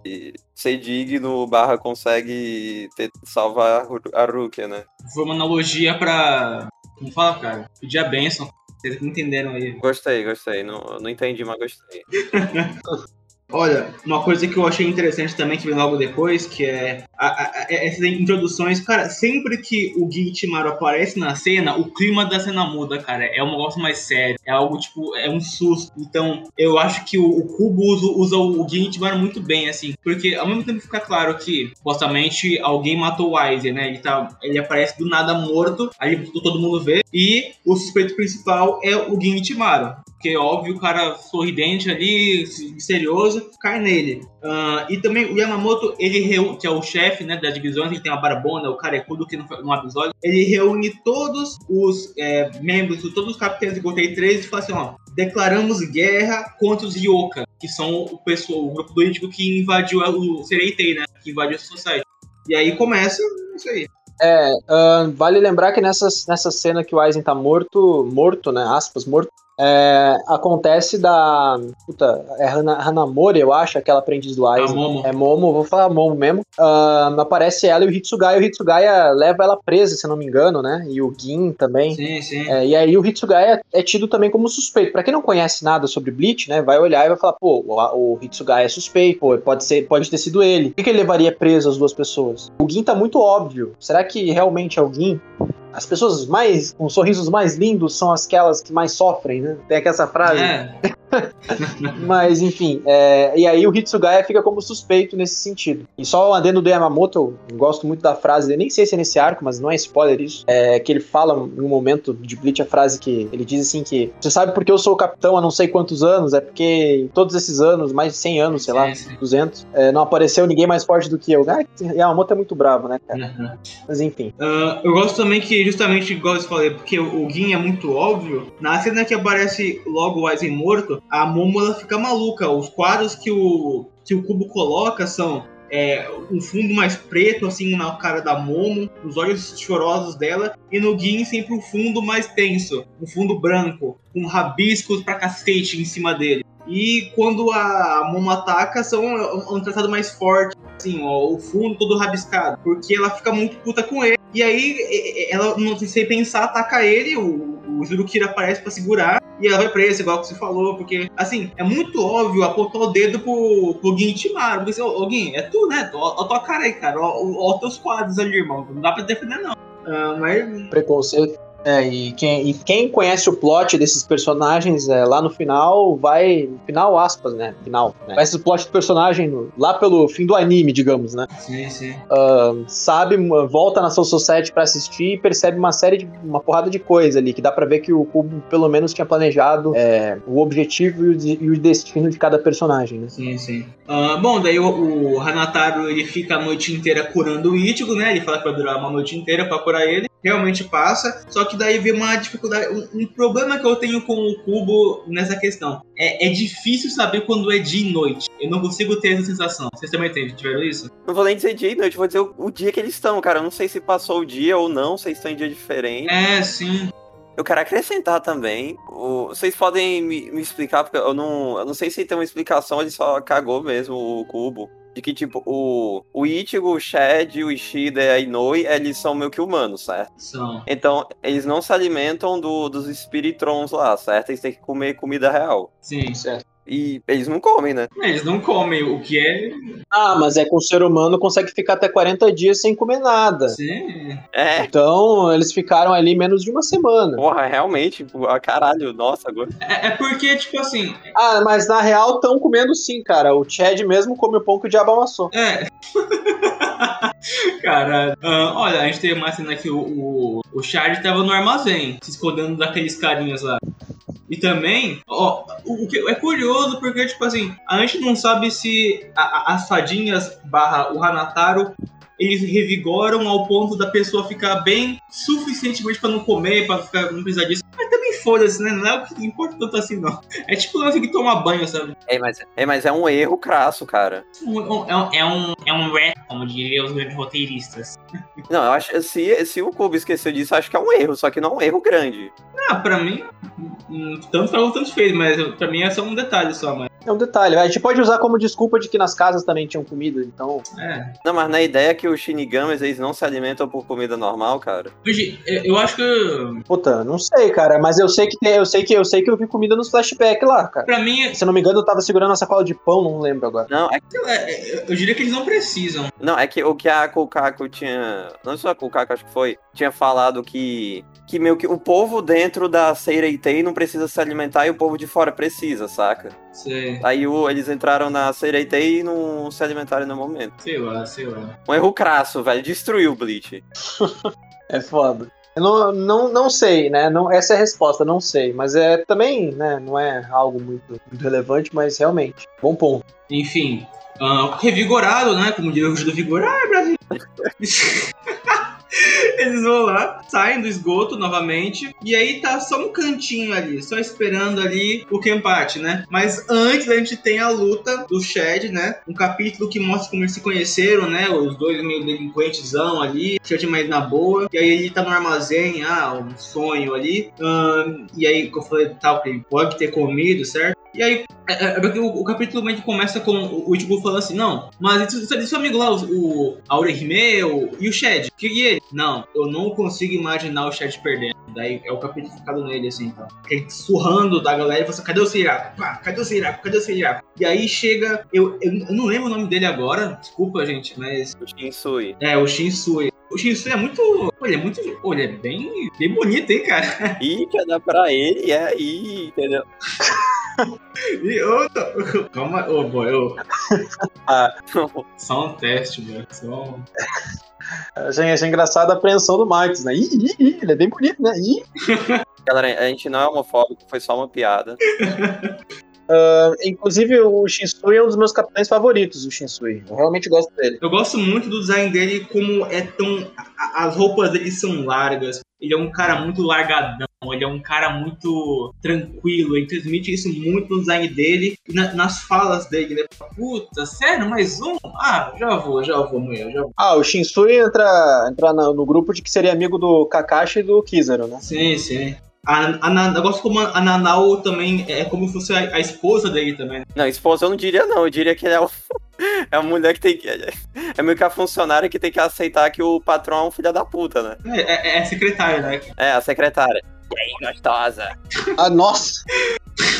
ser digno, barra consegue ter, salvar a Rukia, né? Foi uma analogia pra. Como fala, cara? Pedir a benção. Vocês entenderam aí. Gostei, gostei. Não, não entendi, mas gostei. Olha, uma coisa que eu achei interessante também, que vem logo depois, que é a- a- essas introduções. Cara, sempre que o Gui Timaru aparece na cena, o clima da cena muda, cara. É um negócio mais sério. É algo tipo, é um susto. Então, eu acho que o, o usa, usa o Gui Timaru muito bem, assim. Porque ao mesmo tempo fica claro que, supostamente, alguém matou o Aizen, né? Ele, tá, ele aparece do nada morto, aí todo mundo vê. E o suspeito principal é o Gui Timaru. Porque, óbvio, o cara sorridente ali, misterioso, cai nele. Ah, e também o Yamamoto, ele reúne, que é o chefe né, das divisões, ele tem uma barbona, o carecudo que no, no episódio, ele reúne todos os é, membros, todos os capitães de Gotei 3 e fala assim, ó, declaramos guerra contra os Yoka, que são o pessoal, o grupo Ichigo que invadiu o Sereitei, né, que invadiu a Society. E aí começa isso aí. É, ahn, vale lembrar que nessa, nessa cena que o Aizen tá morto, morto, né? Aspas, morto. É, acontece da. Puta, é Hana, Hanamori, eu acho, aquela aprendiz do Aizen. Momo. É Momo, vou falar Momo mesmo. Ahn, aparece ela e o Hitsugaya. O Hitsugaya leva ela presa, se eu não me engano, né? E o Gin também. Sim, sim. É, e aí o Hitsugaya é tido também como suspeito. Pra quem não conhece nada sobre Bleach, né, vai olhar e vai falar, pô, o, o Hitsugaya é suspeito, pô, pode ser, pode ter sido ele. Por que, que ele levaria preso as duas pessoas? O Gin tá muito óbvio. Será que realmente é o Gin? As pessoas mais com sorrisos mais lindos são aquelas que mais sofrem, né? Tem aqui essa frase. É, Mas, enfim, é, e aí o Hitsugaya fica como suspeito nesse sentido. E só o adendo do Yamamoto, eu gosto muito da frase dele, nem sei se é nesse arco, mas não é spoiler isso, é que ele fala em um momento de Bleach a frase que ele diz assim que você sabe porque eu sou o capitão há não sei quantos anos, é porque em todos esses anos, mais de 100 anos, sei lá, sim, sim. 200, é, não apareceu ninguém mais forte do que eu. Ah, Yamamoto é muito bravo, né, cara? Uhum. Mas enfim. Ah, eu gosto também que, justamente, igual eu falei, porque o, o Gin é muito óbvio, na cena que aparece logo o Aizen morto, a Momo ela fica maluca. Os quadros que o, que o Cubo coloca são é, um fundo mais preto, assim, na cara da Momo, os olhos chorosos dela, e no Gin sempre um fundo mais tenso, um fundo branco, com rabiscos pra cacete em cima dele. E quando a Momo ataca, são um, um tratado mais forte, assim, ó, o fundo todo rabiscado, porque ela fica muito puta com ele. E aí ela, não sei pensar, ataca ele, o, o Jurukira aparece pra segurar, e ela vai presa, igual que você falou, porque, assim, é muito óbvio apontar o dedo pro, pro Gin Timaru, porque, assim, ô, ô Gin, é tu, né? Ó, ó tua cara aí, cara, ó, ó, ó teus quadros ali, irmão, não dá pra defender, não. Ah, mas, Preconceito. É, e quem, e quem conhece o plot desses personagens é, lá no final vai. Final, aspas, né? Final. Né? Conhece o plot do personagem lá pelo fim do anime, digamos, né? sim, sim. sabe, volta na Soul Society pra assistir e percebe uma série de uma porrada de coisa ali, que dá pra ver que o Kubo pelo menos tinha planejado é, o objetivo e o, de- e o destino de cada personagem, né? Sim, sim. Ah, bom, daí o, o Hanataro ele fica a noite inteira curando o Ichigo, né? Ele fala que vai durar uma noite inteira pra curar ele. Realmente passa. Só que daí vem uma dificuldade. Um, um problema que eu tenho com o Cubo nessa questão. É, é difícil saber quando é dia e noite. Eu não consigo ter essa sensação. Vocês também têm- tiveram isso? Não vou nem dizer dia e noite, vou dizer o, o dia que eles estão, cara. Eu não sei se passou o dia ou não, se estão em dia diferente. É, sim. Eu quero acrescentar também. o- vocês podem me, me explicar, porque eu não, eu não sei se tem uma explicação, ele só cagou mesmo o cubo. De que, tipo, o, o Ichigo, o Shed, o Ishida e a Inoue, eles são meio que humanos, certo? São. Então, eles não se alimentam do, dos Spiritrons lá, certo? Eles têm que comer comida real. Sim. Certo. E eles não comem, né? Eles não comem, o que é. Ah, mas é que o ser humano consegue ficar até 40 dias sem comer nada. Sim. É. Então, eles ficaram ali menos de uma semana. Porra, realmente, pô, ah, caralho, nossa, agora. É, é porque, tipo assim. Ah, mas na real estão comendo sim, cara. O Chad mesmo come o pão que o diabo amassou. É. Cara, ah, olha, a gente teve uma cena que o, o, o Chad tava no armazém, se escondendo daqueles carinhas lá. E também, ó, o que é curioso porque, tipo assim, a gente não sabe se a- a- as fadinhas barra o Hanataro eles revigoram ao ponto da pessoa ficar bem suficientemente pra não comer, pra ficar, não precisar disso. Mas também foda-se, né? Não é o que importa tanto assim, não. É tipo o lance que tomar banho, sabe? É mas, é, mas é um erro crasso, cara. Um- É um, é um, é um rap, como diriam os grandes roteiristas. Não, eu acho se, se o Kubo esqueceu disso, eu acho que é um erro, só que não é um erro grande. Ah, pra mim, hum, tanto faz tanto fez, mas pra mim é só um detalhe só, mas. É um detalhe. A gente pode usar como desculpa de que nas casas também tinham comida, então. É. Não, mas na ideia que os Shinigamis, eles não se alimentam por comida normal, cara. Hoje, eu acho que. Puta, não sei, cara. Mas eu sei que tem, eu sei que eu sei que eu vi comida nos flashbacks lá, cara. Pra mim, Se eu não me engano, eu tava segurando uma sacola de pão, não lembro agora. Não, é, é, eu diria que eles não precisam. não, é que o que a Kukaku tinha. Não só a Kukaku, acho que foi. Tinha falado que. Que meio que o povo dentro da Seireitei não precisa se alimentar e o povo de fora precisa, saca? Sei, Aí o- eles entraram na Seireitei e não se alimentaram no momento. sei lá, sei lá. Um erro crasso, velho. Destruiu o Bleach. É foda. Eu não, não, não sei, né? Não, essa é a resposta, não sei. Mas é também, né? Não é algo muito, muito relevante, mas realmente. Bom ponto. Enfim, ah, revigorado, né? Como diria o do Vigor. Ah, Brasil! Eles vão lá, saem do esgoto novamente, e aí tá só um cantinho ali, só esperando ali o Kenpachi, né? Mas antes a gente tem a luta do Shed, né? Um capítulo que mostra como eles se conheceram, né? Os dois meio delinquentezão ali, Shed mais na boa, e aí ele tá no armazém, ah, um sonho ali, e aí que eu falei tal, que ele pode ter comido, certo? E aí é, é, porque o, o capítulo meio que começa com o, Ichigo falando assim, não, mas isso, isso é seu amigo lá, o, o Aurehime o, e o Shed, que e ele? Não, eu não consigo imaginar o Shed perdendo. Daí é o capítulo focado nele, assim, então. Ele surrando da galera e fala assim, cadê o Seiraku? Pá, cadê o Seiraku? Cadê o Seiraku? E aí chega, eu, eu, eu não lembro o nome dele agora, desculpa, gente, mas... O Shinsui. É, o Shinsui. O Shinsui é muito... Ele é muito... Ele é bem, bem bonito, hein, cara? Quer dar pra ele, é aí, entendeu? E, ô, tô- calma, ô, boy, eu... Só um teste, velho. Só um... Achei, achei engraçado a apreensão do Marcos, né? Ih, ih, ih, ele é bem bonito, né? Ih. Galera, a gente não é homofóbico, foi só uma piada. Ah, inclusive, o Shinsui é um dos meus capitães favoritos, o Shinsui. Eu realmente gosto dele. Eu gosto muito do design dele, como é tão. As roupas dele são largas. Ele é um cara muito largadão. Ele é um cara muito tranquilo. Ele transmite isso muito no design dele e na- nas falas dele. Ele fala, puta, sério? Mais um? Ah, já vou, já vou, mulher, já vou. Ah, o Shinsui entra, entra no grupo de que seria amigo do Kakashi e do Kizaru, né? Sim, sim. A, a, eu gosto como a Nanao também é como se fosse a, a esposa dele também. Não, esposa eu não diria não, eu diria que ele é o... É a mulher que tem que... É meio que a funcionária que tem que aceitar que o patrão é um filho da puta, né? É, é, é secretária, né? É, a secretária. Aí, gostosa? Ah, nossa!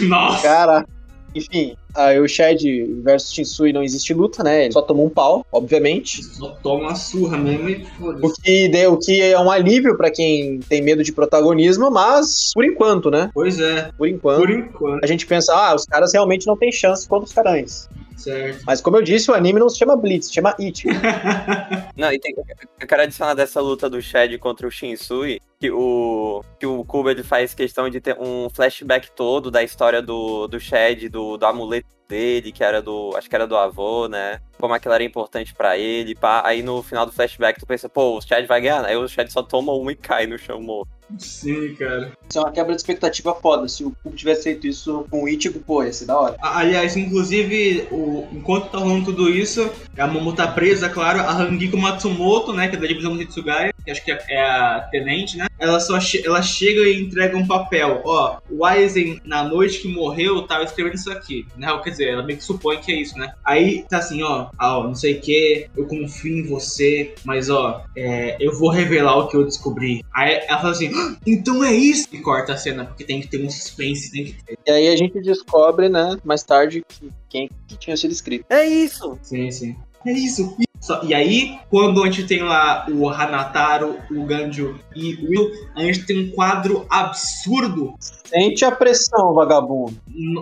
Nossa! Cara. Enfim, aí o Shed versus Shinsui não existe luta, né? Ele só tomou um pau, obviamente. Só toma uma surra mesmo e foda-se. O que, deu, o que é um alívio pra quem tem medo de protagonismo, mas por enquanto, né? Pois é, Por enquanto. por enquanto, A gente pensa, ah, os caras realmente não têm chance contra os caranhas. certo. Mas como eu disse, o anime não se chama Blitz, se chama It. Não, e tem, eu quero adicionar dessa luta do Shed contra o Shinsui, que o, que o ele faz questão de ter um flashback todo da história do, do Shed, do, do amuleto dele, que era do. Acho que era do avô, né? Como aquilo era importante pra ele. Pá. Aí no final do flashback tu pensa, pô, o Shed vai ganhar, né? Aí o Shed só toma uma e cai no chão morto. Sim, cara. Isso é uma quebra de expectativa foda. Se o Kubo tivesse feito isso com o Ichigo, pô, ia ser da hora. Aliás, inclusive, o, enquanto tá rolando tudo isso, a Momo tá presa, claro, a Hangiko Matsumoto, né, que é da divisão do Hitsugaya, que acho que é é a tenente, né, ela só che- ela chega e entrega um papel, ó, o Aizen, na noite que morreu, tava escrevendo isso aqui, né, quer dizer, ela meio que supõe que é isso, né, aí tá assim, ó, ah, ó não sei o que, eu confio em você, mas ó, é, eu vou revelar o que eu descobri. Aí ela fala assim, "Ah, então é isso! E corta a cena, porque tem que ter um suspense, tem que ter. E aí a gente descobre, né, mais tarde, que quem que tinha sido escrito. É isso! Sim, sim. É isso. Só- e aí, quando a gente tem lá o Hanataro, o Ganjo e o Will, a gente tem um quadro absurdo. Sente a pressão, vagabundo.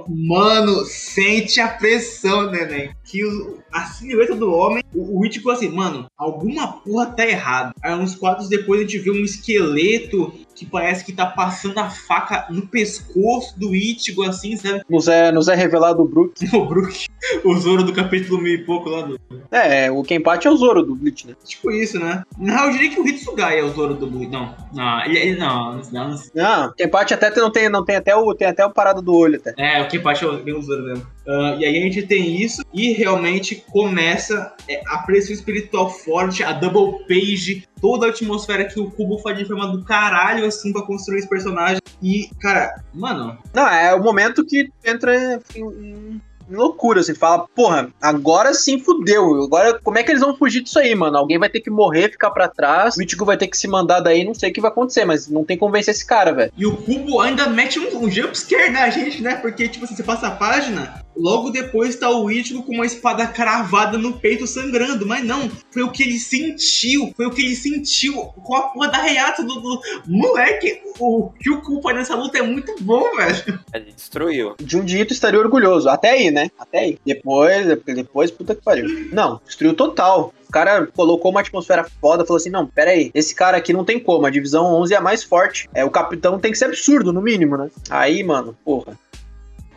Mano, sente a pressão, neném. Que o, a silhueta do homem, o, o Ichigo assim, mano, alguma porra tá errada. Aí uns quadros depois a gente vê um esqueleto que parece que tá passando a faca no pescoço do Ichigo, assim, sabe? Nos é, nos é revelado o Brook. O Brook, o Zoro do capítulo meio e pouco lá do... É, o Kenpachi é o Zoro do Bleach, né? Tipo isso, né? Não, eu diria que o Hitsugai é o Zoro do Bleach. Não, não, ele, ele não, não, não. Não, o Kenpachi até não tem, não tem até o tem até o parado do olho até. É, o Kenpachi é bem o Zoro mesmo. Uh, e aí a gente tem isso e realmente começa é, a pressão espiritual forte, a double page, toda a atmosfera que o Cubo faz de forma do caralho, assim, pra construir esse personagem. E, cara, mano. Não, é o momento que entra em, loucura, assim, fala, porra, agora sim fudeu. Agora, como é que eles vão fugir disso aí, mano? Alguém vai ter que morrer, ficar pra trás, o Ichigo vai ter que se mandar daí, não sei o que vai acontecer, mas não tem como vencer esse cara, velho. E o Cubo ainda mete um, um jumpscare na gente, né? Porque, tipo assim, você passa a página, logo depois tá o Ichigo com uma espada cravada no peito sangrando, mas não, foi o que ele sentiu, foi o que ele sentiu com a porra da reata do, do... moleque. O que o faz nessa luta é muito bom, velho. Ele destruiu. De um dito estaria orgulhoso, até aí, né? Até aí. Depois, depois, puta que pariu. Não, destruiu total. O cara colocou uma atmosfera foda, falou assim: não, pera aí, esse cara aqui não tem como, a divisão 11 é a mais forte. É, o capitão tem que ser absurdo, no mínimo, né? Aí, mano, porra.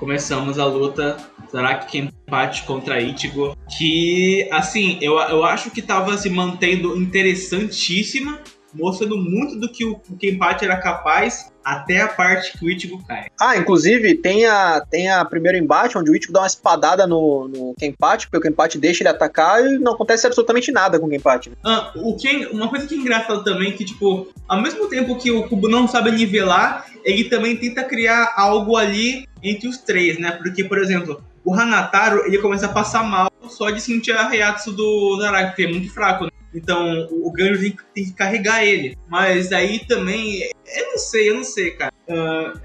Começamos a luta, quem empate contra Ichigo? Que, assim, eu, eu acho que tava se mantendo interessantíssima, mostrando muito do que o, o era capaz, até a parte que o Ichigo cai. Ah, inclusive, tem a, tem a primeiro embate, onde o Ichigo dá uma espadada no, no Kenpachi, porque o Kenpachi deixa ele atacar e não acontece absolutamente nada com o Kenpachi. Né? Ah, o que, uma coisa que é engraçada também, que, tipo, ao mesmo tempo que o Kubo não sabe nivelar, ele também tenta criar algo ali entre os três, né? Porque, por exemplo, o Hanataro, ele começa a passar mal só de sentir a Reatsu do Zaraki, porque é muito fraco, né? Então o Ganjo tem, tem, que carregar ele. Mas aí também. Eu não sei, eu não sei, cara. Uh,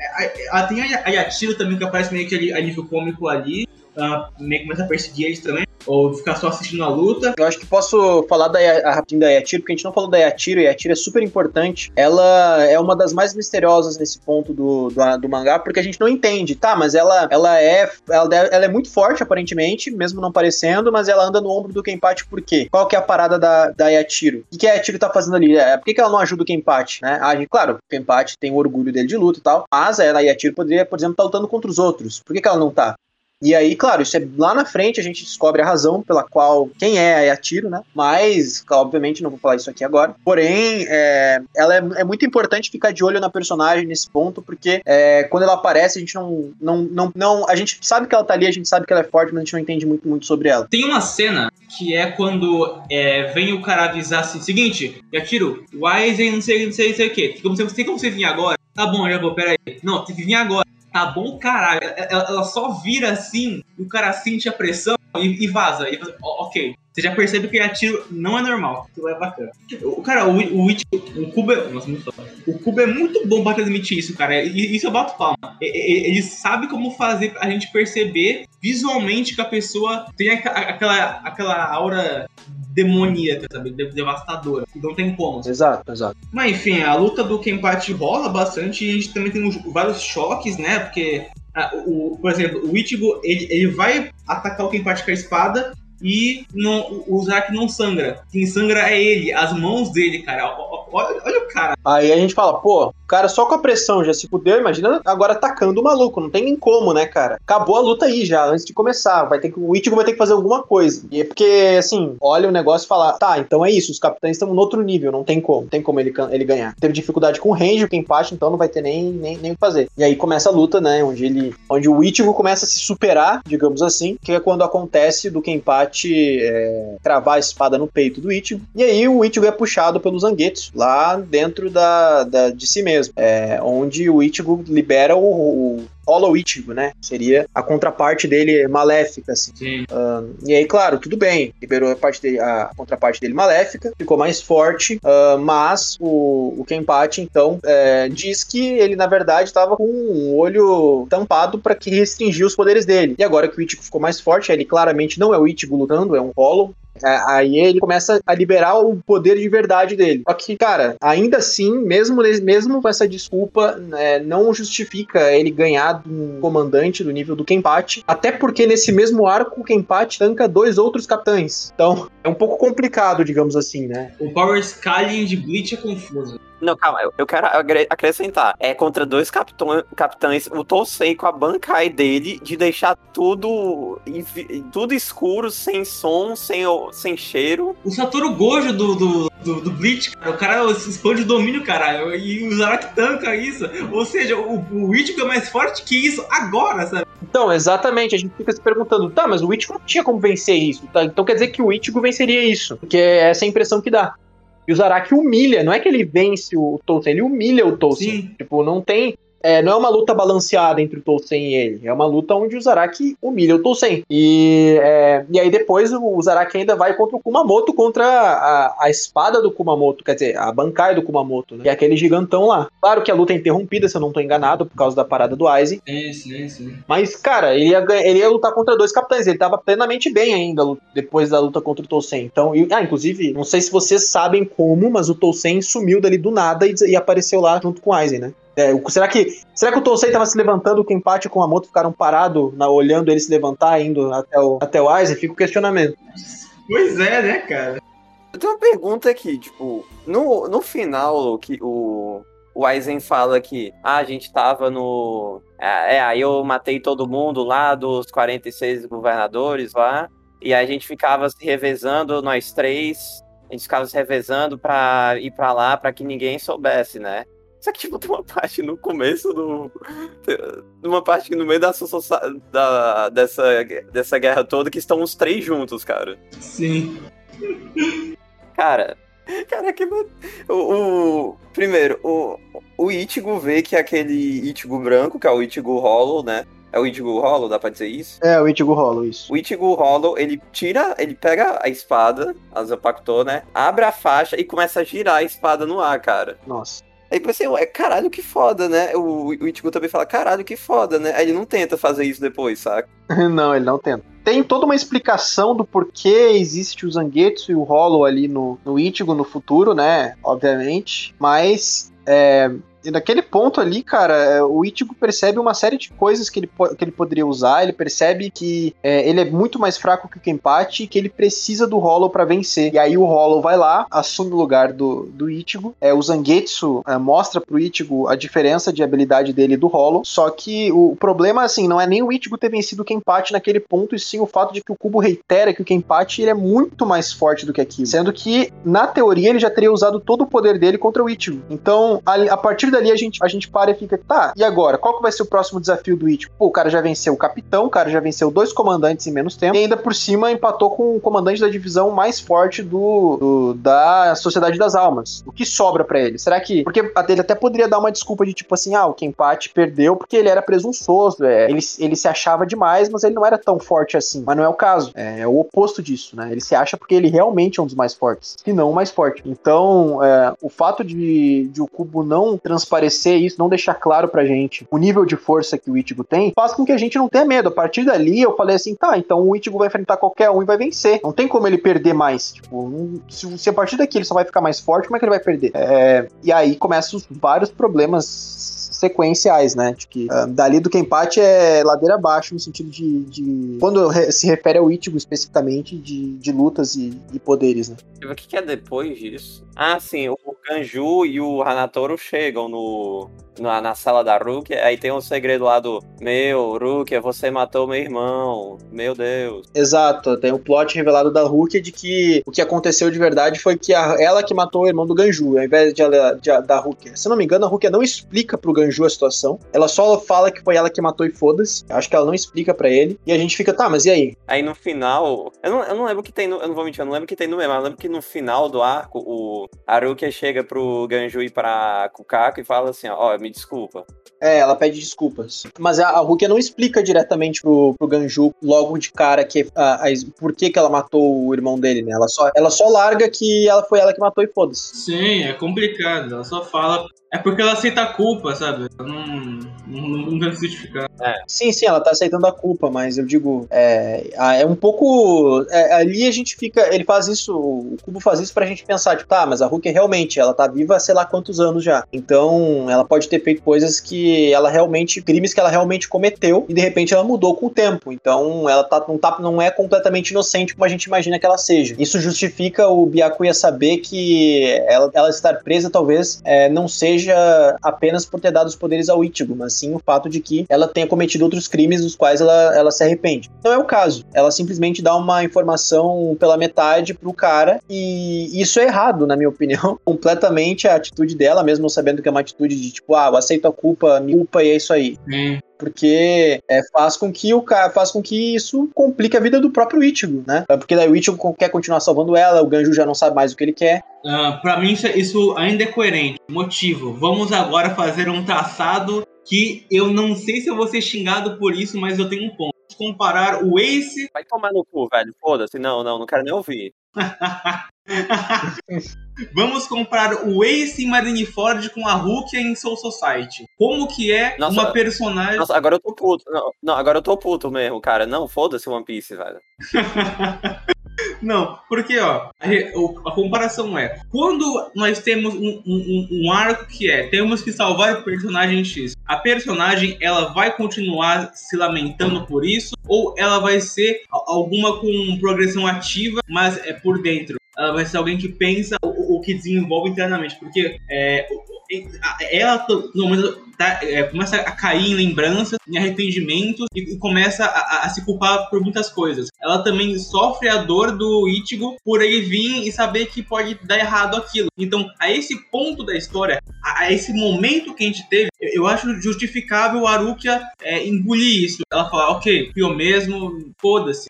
a, a, tem a, a Yatiro também que aparece meio que a nível cômico ali. Uh, meio começa a perseguir eles também ou ficar só assistindo a luta. Eu acho que posso falar da, a, rapidinho da Yatiro, porque a gente não falou da Yatiro, e a Yatiro é super importante. Ela é uma das mais misteriosas nesse ponto do, do, do, mangá, porque a gente não entende, tá? Mas ela, ela, é, ela, ela é muito forte, aparentemente, mesmo não parecendo, mas ela anda no ombro do Kenpachi por quê? Qual que é a parada da, da Yatiro? O que, a Yatiro tá fazendo ali? É, por que, que ela não ajuda o Kenpachi, né? A gente, claro, o Kenpachi tem o orgulho dele de luta e tal, mas a Yatiro poderia, por exemplo, estar tá lutando contra os outros. Por que, que ela não tá? E aí, claro, isso é lá na frente a gente descobre a razão pela qual quem é a Yatiro, né? Mas, obviamente, não vou falar isso aqui agora. Porém, é, ela é, é, muito importante ficar de olho na personagem nesse ponto, porque é, quando ela aparece, a gente não, não, não, não. A gente sabe que ela tá ali, a gente sabe que ela é forte, mas a gente não entende muito, muito sobre ela. Tem uma cena que é quando é, vem o cara avisar assim: seguinte, Yatiro, Wise não sei, não sei, não sei o quê. Tem como, tem como você vir agora? Tá bom, já vou, peraí. Não, tem que vir agora tá bom, caralho. Ela, ela, só vira assim, o cara sente a pressão e, e vaza. E, ok. Você já percebe que atiro não é normal. Aquilo é bacana. O cara, o, o, o é. Nossa, muito O Cubo é muito bom pra transmitir isso, cara. E isso eu bato palma. Ele sabe como fazer a gente perceber visualmente que a pessoa tem aquela, aquela aura demoníaca, sabe? Devastadora. Não tem como. Exato, exato. Mas enfim, a luta do Kenpachi rola bastante e a gente também tem vários choques, né? Porque, o, por exemplo, o Ichigo, ele, ele vai atacar o Kenpachi com a espada e não, o Zack não sangra. Quem sangra é ele, as mãos dele, cara. Olha, olha, o cara. Aí a gente fala, pô, o cara só com a pressão já se fudeu, imagina agora atacando o maluco. Não tem nem como, né, cara? Acabou a luta aí já, antes de começar. Vai ter que, o Ichigo vai ter que fazer alguma coisa. E é porque, assim, olha o negócio e fala, tá, então é isso, os capitães estão no outro nível, não tem como. Não tem como ele, ele ganhar. Teve dificuldade com o range, o empate, então não vai ter nem, nem, nem o que fazer. E aí começa a luta, né, onde ele, onde o Ichigo começa a se superar, digamos assim, que é quando acontece do Kenpachi é, travar a espada no peito do Ichigo. E aí o Ichigo é puxado pelos Zangetsu, lá dentro da, da de si mesmo. É, onde o Ichigo libera o, o Hollow Ichigo, né? Seria a contraparte dele maléfica, assim. Uh, e aí, claro, tudo bem, liberou a, parte dele, a contraparte dele maléfica, ficou mais forte, uh, mas o, o Kenpachi, então, é, diz que ele, na verdade, estava com um olho tampado para que restringir os poderes dele. E agora que o Ichigo ficou mais forte, ele claramente não é o Ichigo lutando, é um Hollow, Aí ele começa a liberar o poder de verdade dele. Só que, cara, ainda assim, mesmo, mesmo com essa desculpa, é, não justifica ele ganhar um comandante do nível do Kenpachi. Até porque nesse mesmo arco, o Kenpachi tanca dois outros capitães. Então, é um pouco complicado, digamos assim, né? O Power Scaling de Bleach é confuso. Não, calma, eu, eu quero acrescentar. É contra dois capitão, capitães, o Tosei com a Bankai dele de deixar tudo tudo escuro, sem som, sem, sem cheiro. O Satoru Gojo do, do, do, do Bleach, cara, o cara expande o domínio, caralho, e o Zaraki tanca isso. Ou seja, o, o Ichigo é mais forte que isso agora, sabe? Então, exatamente, a gente fica se perguntando, tá, mas o Ichigo não tinha como vencer isso, tá? Então quer dizer que o Ichigo venceria isso, porque é essa a impressão que dá. E o Zaraki humilha, não é que ele vence o Tolkien, ele humilha o Tolkien. Tipo, não tem é, não é uma luta balanceada entre o Tolsen e ele. É uma luta onde o Zaraki humilha o Tolsen. E, é, e aí depois o Zaraki ainda vai contra o Kumamoto, contra a, a espada do Kumamoto, quer dizer, a Bankai do Kumamoto, né? Que é aquele gigantão lá. Claro que a luta é interrompida, se eu não tô enganado, por causa da parada do Aizen. Sim, sim, sim. Mas, cara, ele ia, ele ia lutar contra dois capitães. Ele tava plenamente bem ainda depois da luta contra o Tolsen. Então, e, ah, inclusive, não sei se vocês sabem como, mas o Tolsen sumiu dali do nada e, e apareceu lá junto com o Aizen, né? É, será que será que o Tosei estava se levantando, o Kenpachi com a moto ficaram parados olhando ele se levantar, indo até o, até o Aizen? Fica o questionamento. Pois é, né, cara? Eu tenho uma pergunta aqui, tipo, no, no final, que o, o Aizen fala que ah, a gente tava no. É, é, aí eu matei todo mundo lá dos 46 governadores lá. E aí a gente ficava se revezando, nós três. A gente ficava se revezando pra ir pra lá pra que ninguém soubesse, né? Só que, tipo, tem uma parte no começo do. Uma parte no meio da, da, dessa, dessa guerra toda que estão os três juntos, cara. Sim. Cara. Cara, que. O, o, primeiro, o, o Ichigo vê que é aquele Ichigo branco, que é o Ichigo Hollow, né? É o Ichigo Hollow, dá pra dizer isso? É, o Ichigo Hollow, isso. O Ichigo Hollow, ele tira, ele pega a espada, a Zapacto, né? Abre a faixa e começa a girar a espada no ar, cara. Nossa. Aí pensei, ué, caralho, que foda, né? O, o Ichigo também fala, caralho, que foda, né? Aí ele não tenta fazer isso depois, saca? não, ele não tenta. Tem toda uma explicação do porquê existe o Zangetsu e o Hollow ali no, no Ichigo no futuro, né? Obviamente. Mas é, naquele ponto ali, cara, é, o Ichigo percebe uma série de coisas que ele, que ele poderia usar. Ele percebe que é, ele é muito mais fraco que o Kenpachi e que ele precisa do Hollow para vencer. E aí o Hollow vai lá, assume o lugar do, do Ichigo. É, o Zangetsu é, mostra pro Ichigo a diferença de habilidade dele do Hollow. Só que o, o problema, assim, não é nem o Ichigo ter vencido o Kenpachi naquele ponto, e sim o fato de que o Cubo reitera que o Kenpachi ele é muito mais forte do que aquilo. Sendo que, na teoria, ele já teria usado todo o poder dele contra o Ichigo. Então, a, a partir dali a gente, a gente para e fica, tá, e agora? Qual que vai ser o próximo desafio do It? Pô, o cara já venceu o capitão, o cara já venceu dois comandantes em menos tempo, e ainda por cima empatou com o comandante da divisão mais forte do, do da Sociedade das Almas. O que sobra para ele? Será que. Porque ele até poderia dar uma desculpa de tipo assim, ah, o Kenpachi perdeu porque ele era presunçoso, é, ele, ele se achava demais, mas ele não era tão forte assim. Mas não é o caso. É, é o oposto disso, né? Ele se acha porque ele realmente é um dos mais fortes, se não o mais forte. Então, é, o fato de, de o Cubo não transparecer isso, não deixar claro pra gente o nível de força que o Ichigo tem, faz com que a gente não tenha medo. A partir dali, eu falei assim, tá, então o Ichigo vai enfrentar qualquer um e vai vencer. Não tem como ele perder mais. Tipo, se, se a partir daqui ele só vai ficar mais forte, como é que ele vai perder? É, e aí começam vários problemas sequenciais, né? De que uh, dali do Kenpachi é ladeira abaixo, no sentido de. de quando se refere ao Ichigo especificamente, de, de lutas e, e poderes, né? O que, que é depois disso? Ah, sim, o Ganju e o Hanatoro chegam no, na, na sala da Rukia, aí tem um segredo lá do Meu, Rukia, você matou meu irmão, meu Deus. Exato, tem o um plot revelado da Rukia de que o que aconteceu de verdade foi que a, ela que matou o irmão do Ganju, ao invés de, de, da Rukia. Se não me engano, a Rukia não explica pro Ganju a situação, ela só fala que foi ela que matou e foda-se. Acho que ela não explica para ele, e a gente fica, tá, mas e aí? Aí no final, eu não, eu não lembro que tem no, eu não vou mentir, eu não lembro que tem no mesmo, eu lembro que no final do arco, o a Rukia chega pro Ganju e pra Kukaku e fala assim, ó, me desculpa. É, ela pede desculpas. Mas a, a Rukia não explica diretamente pro, pro Ganju logo de cara que a, a, por que, que ela matou o irmão dele, né? Ela só, ela só larga que ela foi ela que matou e foda-se. Sim, é complicado. Ela só fala. É porque ela aceita a culpa, sabe? Ela não, não, não justificar. É. Sim, sim, ela tá aceitando a culpa, mas eu digo, é, é um pouco. É, ali a gente fica. Ele faz isso, o Cubo faz isso pra gente pensar, tipo, tá, mas a Hulk realmente, ela tá viva há sei lá quantos anos já. Então, ela pode ter feito coisas que ela realmente. crimes que ela realmente cometeu e de repente ela mudou com o tempo. Então, ela tá, não, tá, não é completamente inocente como a gente imagina que ela seja. Isso justifica o Byakuya saber que ela, ela estar presa talvez é, não seja apenas por ter dado os poderes ao Ichigo, mas sim o fato de que ela tenha cometido outros crimes dos quais ela, ela se arrepende. Não é o caso. Ela simplesmente dá uma informação pela metade pro cara e isso é errado, na minha opinião. Completamente a atitude dela, mesmo sabendo que é uma atitude de tipo, ah, eu aceito a culpa, me culpa e é isso aí. Hum. Porque é, faz com que o cara faz com que isso complique a vida do próprio Ichigo, né? Porque daí o Ichigo quer continuar salvando ela, o Ganju já não sabe mais o que ele quer. Uh, para mim isso, isso ainda é coerente. Motivo. Vamos agora fazer um traçado que eu não sei se eu vou ser xingado por isso, mas eu tenho um ponto. Comparar o Ace. Vai tomar no cu, velho. Foda-se. Não, não, não quero nem ouvir. Vamos comprar o Ace Marineford com a Rukia em Soul Society. Como que é nossa, uma personagem. Nossa, agora eu tô puto. Não, não agora eu tô puto mesmo, cara. Não, foda-se One Piece, velho. Não, porque ó, a, a, comparação é quando nós temos um, um, um, arco que é temos que salvar o personagem X, a personagem ela vai continuar se lamentando por isso ou ela vai ser alguma com progressão ativa, mas é por dentro. Ela vai ser alguém que pensa o, o que desenvolve internamente, porque é, ela no momento tá, é, começa a cair em lembranças, em arrependimentos e, e começa a, a, se culpar por muitas coisas. Ela também sofre a dor do Ichigo por ele vir e saber que pode dar errado aquilo. Então, a esse ponto da história, a, a esse momento que a gente teve, eu, eu acho justificável a Arukia é, engolir isso. Ela fala, ok, eu mesmo, foda-se,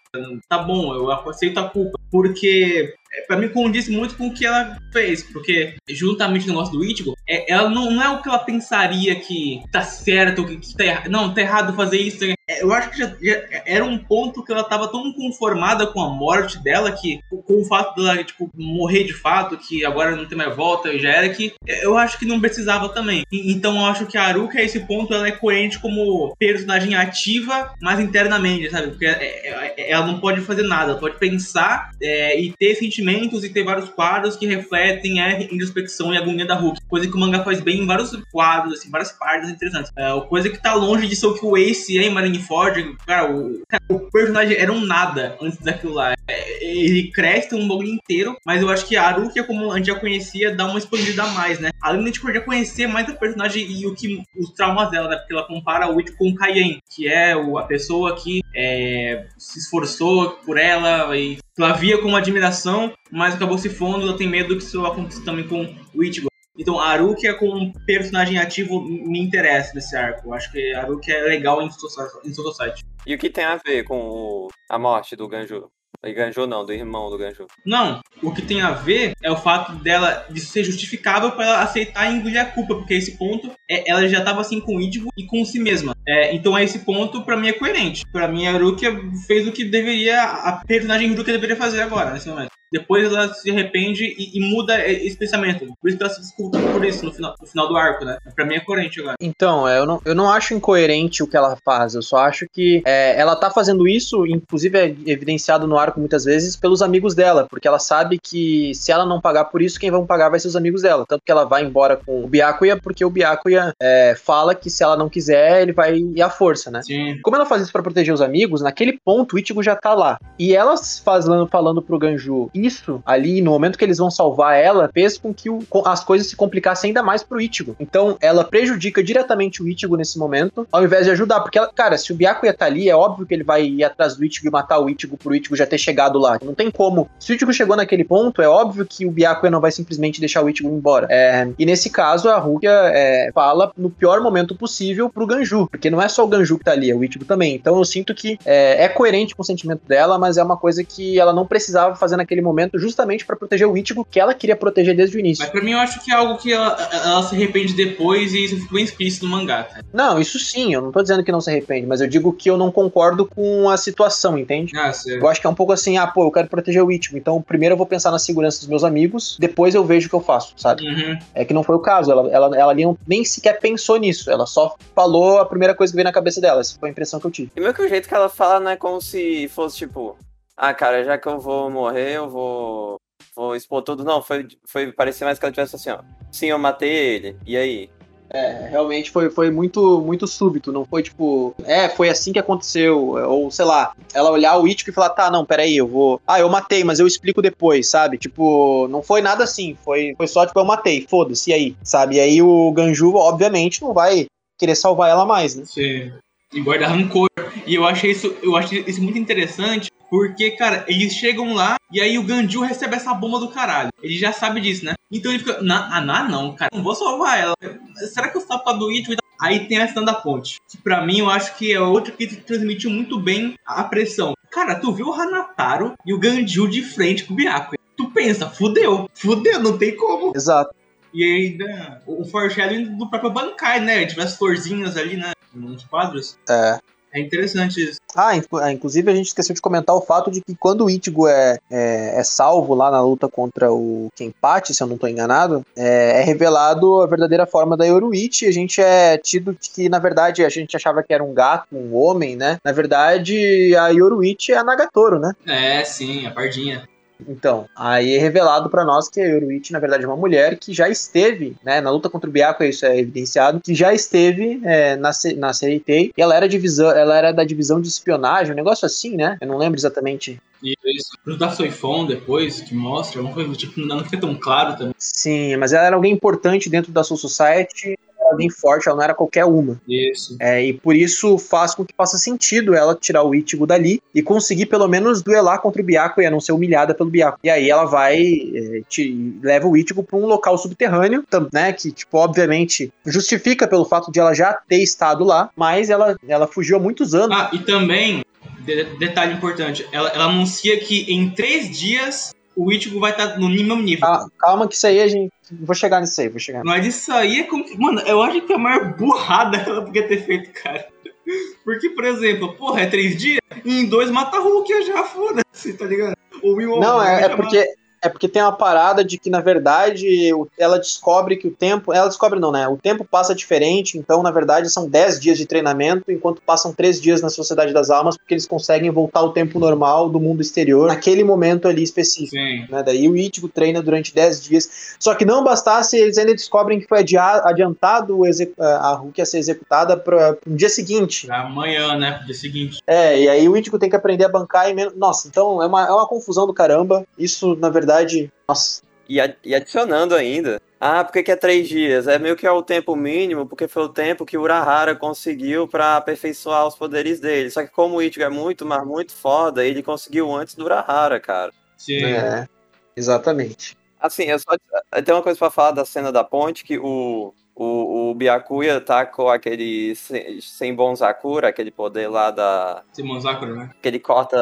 tá bom, eu aceito a culpa. Porque para mim condiz muito com o que ela fez, porque juntamente no negócio do Ichigo, é, ela não, não, é o que ela pensaria que tá certo, que, que tá errado, não, tá errado fazer isso, é, eu acho que já, já, era um ponto que ela tava tão conformada com a morte dela que, com o fato dela, tipo, morrer de fato, que agora não tem mais volta já era, que eu acho que não precisava também. Então eu acho que a Aruka, a esse ponto, ela é coerente como personagem ativa, mas internamente, sabe? Porque é, é, ela não pode fazer nada, ela pode pensar é, e ter sentimentos e ter vários quadros que refletem a introspecção e a agonia da Hulk. Coisa que o manga faz bem em vários quadros, assim, várias partes interessantes. É, coisa que tá longe de ser o que o Ace é em Ford, cara o, cara, o personagem era um nada antes daquilo lá. É, ele cresce um bagulho inteiro, mas eu acho que a Aruki, como a gente já conhecia, dá uma expandida a mais, né? Além de a gente já conhecer mais a personagem e o que, os traumas dela, né? Porque ela compara o Witch com o Kaien, que é o, a pessoa que é, se esforçou por ela e ela via como admiração, mas acabou se fundo, ela tem medo que isso aconteça também com o Ichigo. Então, a é como um personagem ativo me interessa nesse arco. Eu acho que a é legal em Society. E o que tem a ver com o... a morte do Ganju? E Ganju não, do irmão do Ganju. Não, o que tem a ver é o fato dela de ser justificável para ela aceitar e engolir a culpa, porque a esse ponto é, ela já estava assim com o Ichigo e com si mesma. É, então a esse ponto para mim é coerente. Para mim a Rukia fez o que deveria a personagem Rukia deveria fazer agora nesse momento. Depois ela se arrepende e, e, muda esse pensamento. Por isso que ela se desculpa por isso no final, no final do arco, né? Pra mim é coerente agora. Então, eu não, eu não acho incoerente o que ela faz. Eu só acho que é, ela tá fazendo isso, inclusive é evidenciado no arco muitas vezes, pelos amigos dela. Porque ela sabe que se ela não pagar por isso, quem vão pagar vai ser os amigos dela. Tanto que ela vai embora com o Byakuya, porque o Byakuya é, fala que se ela não quiser, ele vai ir à força, né? Sim. Como ela faz isso para proteger os amigos, naquele ponto o Ichigo já tá lá. E ela falando, falando pro Ganju isso ali, no momento que eles vão salvar ela, fez com que o, as coisas se complicassem ainda mais pro Ichigo. Então, ela prejudica diretamente o Ichigo nesse momento, ao invés de ajudar. Porque, ela, cara, se o Byakuya tá ali, é óbvio que ele vai ir atrás do Ichigo e matar o Ichigo pro Ichigo já ter chegado lá. Não tem como. Se o Ichigo chegou naquele ponto, é óbvio que o Byakuya não vai simplesmente deixar o Ichigo embora. É, e nesse caso, a Rukia é, fala no pior momento possível pro Ganju, porque não é só o Ganju que tá ali, é o Ichigo também. Então eu sinto que é, é coerente com o sentimento dela, mas é uma coisa que ela não precisava fazer naquele momento momento justamente para proteger o Ichigo que ela queria proteger desde o início. Mas pra mim eu acho que é algo que ela, ela se arrepende depois e isso ficou bem explícito no mangá, cara. Não, isso sim, eu não tô dizendo que não se arrepende, mas eu digo que eu não concordo com a situação, entende? Ah. Eu acho que é um pouco assim, ah, pô, eu quero proteger o Ichigo, então primeiro eu vou pensar na segurança dos meus amigos, depois eu vejo o que eu faço, sabe? Uhum. É que não foi o caso, ela, ela, ela nem sequer pensou nisso, ela só falou a primeira coisa que veio na cabeça dela, essa foi a impressão que eu tive. E meio que o jeito que ela fala não é como se fosse tipo, ah, cara, já que eu vou morrer, eu vou. Vou expor tudo. Não, foi, foi parecia mais que ela tivesse assim, ó. Sim, eu matei ele. E aí? É, realmente foi, foi muito, muito súbito, não foi tipo, é, foi assim que aconteceu, ou sei lá, ela olhar o Ichigo e falar, tá, não, peraí, eu vou, ah, eu matei, mas eu explico depois, sabe? Tipo, não foi nada assim, foi, foi só tipo, eu matei, foda-se, e aí, sabe? E aí o Ganju, obviamente, não vai querer salvar ela mais, né? Sim. E guarda rancor. E eu achei isso, eu achei isso muito interessante, porque, cara, eles chegam lá e aí o Ganju recebe essa bomba do caralho. Ele já sabe disso, né? Então ele fica, na, ah, não, não, cara, não vou salvar ela. Será que eu salvo a do Ichigo? Aí tem a cena da ponte. Que pra mim eu acho que é outra que transmitiu muito bem a pressão. Cara, tu viu o Hanataro e o Ganju de frente com o Byakuya. Tu pensa, fudeu, fudeu, não tem como. Exato. E ainda o foreshadowing do próprio Bankai, né? Tiver as florzinhas ali, né? Nos quadros. É. É interessante isso. Ah, ah, inclusive a gente esqueceu de comentar o fato de que quando o Ichigo é, é, é salvo lá na luta contra o Kenpachi, se eu não estou enganado, é, é revelado a verdadeira forma da Yoruichi. A gente é tido que, na verdade, a gente achava que era um gato, um homem, né? Na verdade, a Yoruichi é a Nagatoro, né? É, sim, a pardinha. Então, aí é revelado pra nós que a Yoruichi, na verdade, é uma mulher que já esteve, né, na luta contra o Byakuya, isso é evidenciado, que já esteve é, na, C- na Seitei, e ela era, divisão, ela era da divisão de espionagem, um negócio assim, né? Eu não lembro exatamente. E isso. Da Soifon depois, que mostra, alguma coisa, tipo, não fica tão claro também. Sim, mas ela era alguém importante dentro da Soul Society, era alguém forte, ela não era qualquer uma. Isso. É, e por isso faz com que faça sentido ela tirar o Ichigo dali e conseguir pelo menos duelar contra o Byakuya, não ser humilhada pelo Byakuya. E aí ela vai, é, te- leva o Ichigo pra um local subterrâneo, né, que, tipo, obviamente justifica pelo fato de ela já ter estado lá, mas ela, ela fugiu há muitos anos. Ah, e também, de- detalhe importante, ela, ela anuncia que em três dias o Ichigo vai estar no mesmo nível. Calma, calma que isso aí a gente... Vou chegar nisso aí, vou chegar. Mas isso aí é como. Mano, eu acho que é a maior burrada que ela podia ter feito, cara. Porque, por exemplo, porra, é três dias? E em dois mata Hulk já, foda-se, tá ligado? Ou em Não, é, é porque é porque tem uma parada de que na verdade ela descobre que o tempo, ela descobre não, né? O tempo passa diferente, então na verdade são 10 dias de treinamento, enquanto passam 3 dias na Sociedade das Almas, porque eles conseguem voltar ao tempo normal do mundo exterior naquele momento ali específico. Sim. Né? Daí o Ichigo treina durante 10 dias. Só que não bastasse, eles ainda descobrem que foi adia- adiantado a Hulk a ser executada para um dia seguinte. Amanhã, né? Dia seguinte. É, e aí o Ichigo tem que aprender a bancar e menos. Nossa, então é uma, é uma confusão do caramba. Isso, na verdade. Nossa. E, a- e adicionando ainda. Ah, por que, que é três dias? É meio que é o tempo mínimo, porque foi o tempo que o Urahara conseguiu pra aperfeiçoar os poderes dele. Só que como o Ichigo é muito, mas muito foda, ele conseguiu antes do Urahara, cara. Sim. É, exatamente. Assim, eu só tenho uma coisa pra falar da cena da ponte, que o, o, o Byakuya tá com aquele Sen- Senbon Sakura, aquele poder lá da... Simon Sakura, né? que ele corta,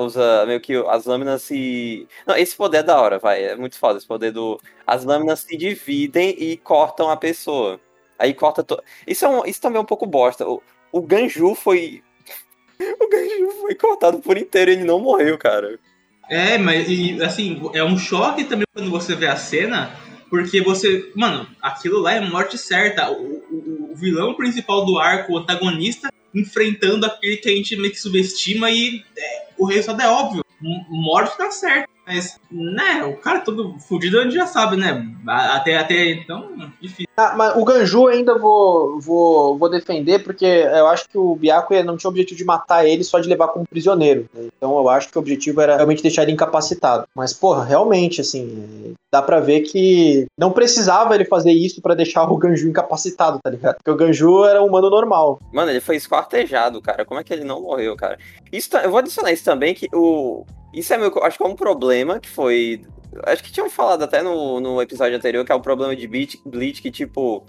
usa meio que as lâminas se... Não, esse poder é da hora, vai, é muito foda, esse poder do... As lâminas se dividem e cortam a pessoa. Aí corta... To... Isso, é um, isso também é um pouco bosta. O, o Ganju foi... o Ganju foi cortado por inteiro, ele não morreu, cara. É, mas e, assim, é um choque também quando você vê a cena, porque você. Mano, aquilo lá é morte certa. O, o- o vilão principal do arco, o antagonista, enfrentando aquele que a gente meio que subestima e é, o resultado é óbvio. Morte tá certo. Mas, né, o cara todo fudido a gente já sabe, né? Até, até então, difícil. Ah, mas o Ganju ainda vou, vou, vou defender, porque eu acho que o Byakuya não tinha o objetivo de matar ele só de levar como prisioneiro. né? Então eu acho que o objetivo era realmente deixar ele incapacitado. Mas, porra, realmente, assim, dá pra ver que não precisava ele fazer isso pra deixar o Ganju incapacitado, tá ligado? Porque o Ganju era um humano normal. Mano, ele foi esquartejado, cara. Como é que ele não morreu, cara? Isso, eu vou adicionar isso também, que o... Isso é meu, acho que é um problema que foi... Acho que tinham falado até no, no episódio anterior, que é o problema de Bleach, Bleach, que, tipo...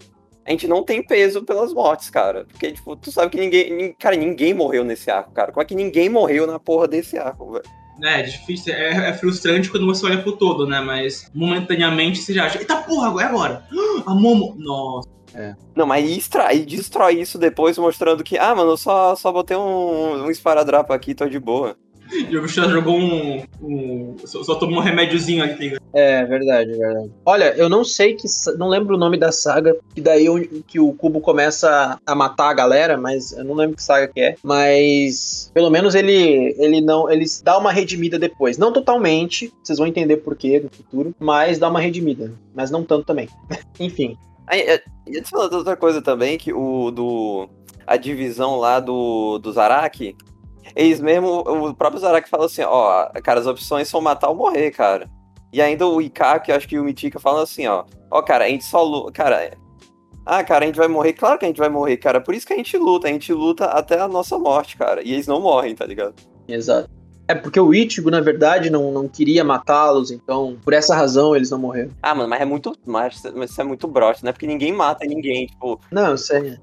A gente não tem peso pelas mortes, cara. Porque, tipo, tu sabe que ninguém... nin- Cara, ninguém morreu nesse arco, cara. Como é que ninguém morreu na porra desse arco, velho? É, é difícil, é, é, frustrante quando você olha pro todo, né? Mas momentaneamente você já acha, eita porra, é agora! A Momo. Nossa. É. Não, mas e destrói isso depois mostrando que, ah, mano, eu só, só botei um, um esparadrapo aqui, tô de boa. Diogo Chá jogou um. um só, só, tomou um remédiozinho ali, tá? É, verdade, verdade. Olha, eu não sei que. Não lembro o nome da saga, que daí que o cubo começa a matar a galera, mas eu não lembro que saga que é. Mas pelo menos ele ele não. Ele dá uma redimida depois. Não totalmente, vocês vão entender por quê no futuro, mas dá uma redimida. Mas não tanto também. Enfim. Aí, é, e falar outra coisa também, que o do. A divisão lá do, do Zaraki, eles mesmo, o próprio Zaraki fala assim, ó, cara, as opções são matar ou morrer, cara. E ainda o Ikaki, acho que o Mitika fala assim, ó, ó, cara, a gente só luta, cara, ah, cara, a gente vai morrer, claro que a gente vai morrer, cara, por isso que a gente luta, a gente luta até a nossa morte, cara, e eles não morrem, tá ligado? Exato. É porque o Ichigo, na verdade, não, não queria matá-los, então por essa razão eles não morreram. Ah, mano, mas é muito. Mas, mas isso é muito broche, né? Porque ninguém mata ninguém, tipo. Não, eu sei.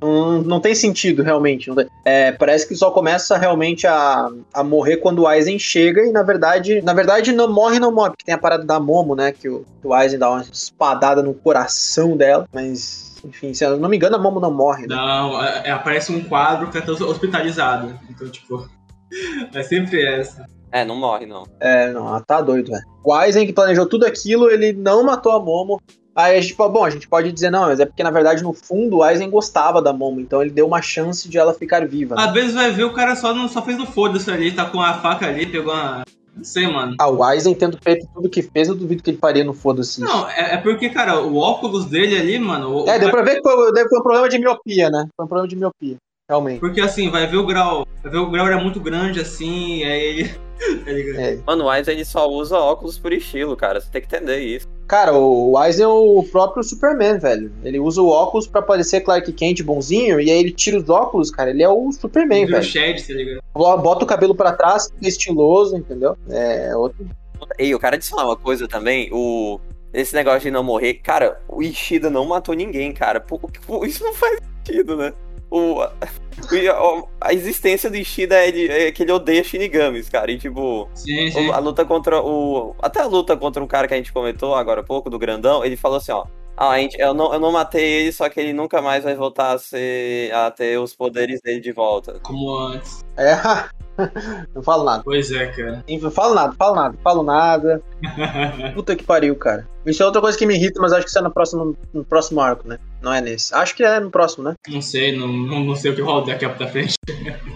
Não, não tem sentido, realmente. É, parece que só começa realmente a, a morrer quando o Aizen chega e, na verdade, na verdade, não morre, não morre, porque tem a parada da Momo, né? Que o, que o Aizen dá uma espadada no coração dela, mas enfim, se eu não me engano, a Momo não morre. Né? Não, é, é, aparece um quadro que é hospitalizado. Então, tipo, é sempre essa. É, não morre, não. É, não, tá doido, velho. O Aizen que planejou tudo aquilo, ele não matou a Momo. Aí a gente, bom, a gente pode dizer, não, mas é porque na verdade no fundo o Aizen gostava da Momo, então ele deu uma chance de ela ficar viva. Às vezes vai ver o cara só, não, só fez no foda-se ali, tá com a faca ali, pegou uma. Não sei, mano. Ah, o Aizen tendo feito tudo que fez, eu duvido que ele faria no foda-se. Não, é, é, porque, cara, o óculos dele ali, mano. é, deu pra ver que foi, foi um problema de miopia, né? Foi um problema de miopia. Realmente. Porque assim, vai ver o grau. Vai ver o grau era muito grande assim, aí ele. Tá é. Mano, o Aizen ele só usa óculos por estilo, cara. Você tem que entender isso. Cara, o Aizen é o próprio Superman, velho. Ele usa o óculos pra parecer Clark Kent bonzinho, e aí ele tira os óculos, cara. Ele é o Superman, ele velho. Shed, tá ligado? Bota o cabelo pra trás, estiloso, entendeu? É outro. Ei, o cara disse uma coisa também, o. Esse negócio de não morrer, cara, o Ishida não matou ninguém, cara. Pô, isso não faz sentido, né? O, a, a existência do Ishida é, de, é, que ele odeia Shinigamis, cara. E tipo, sim, sim. a luta contra o. Até a luta contra um cara que a gente comentou agora há pouco, do grandão, ele falou assim, ó. Ah, a gente, eu, não, eu não matei ele, só que ele nunca mais vai voltar a ser. a ter os poderes dele de volta. Como antes. É, não falo nada. Pois é, cara. Não falo nada, falo nada, falo nada. Puta que pariu, cara. Isso é outra coisa que me irrita, mas acho que isso é no próximo, no próximo arco, né? Não é nesse. Acho que é no próximo, né? Não sei, não, não, não sei o que rola daqui pra frente.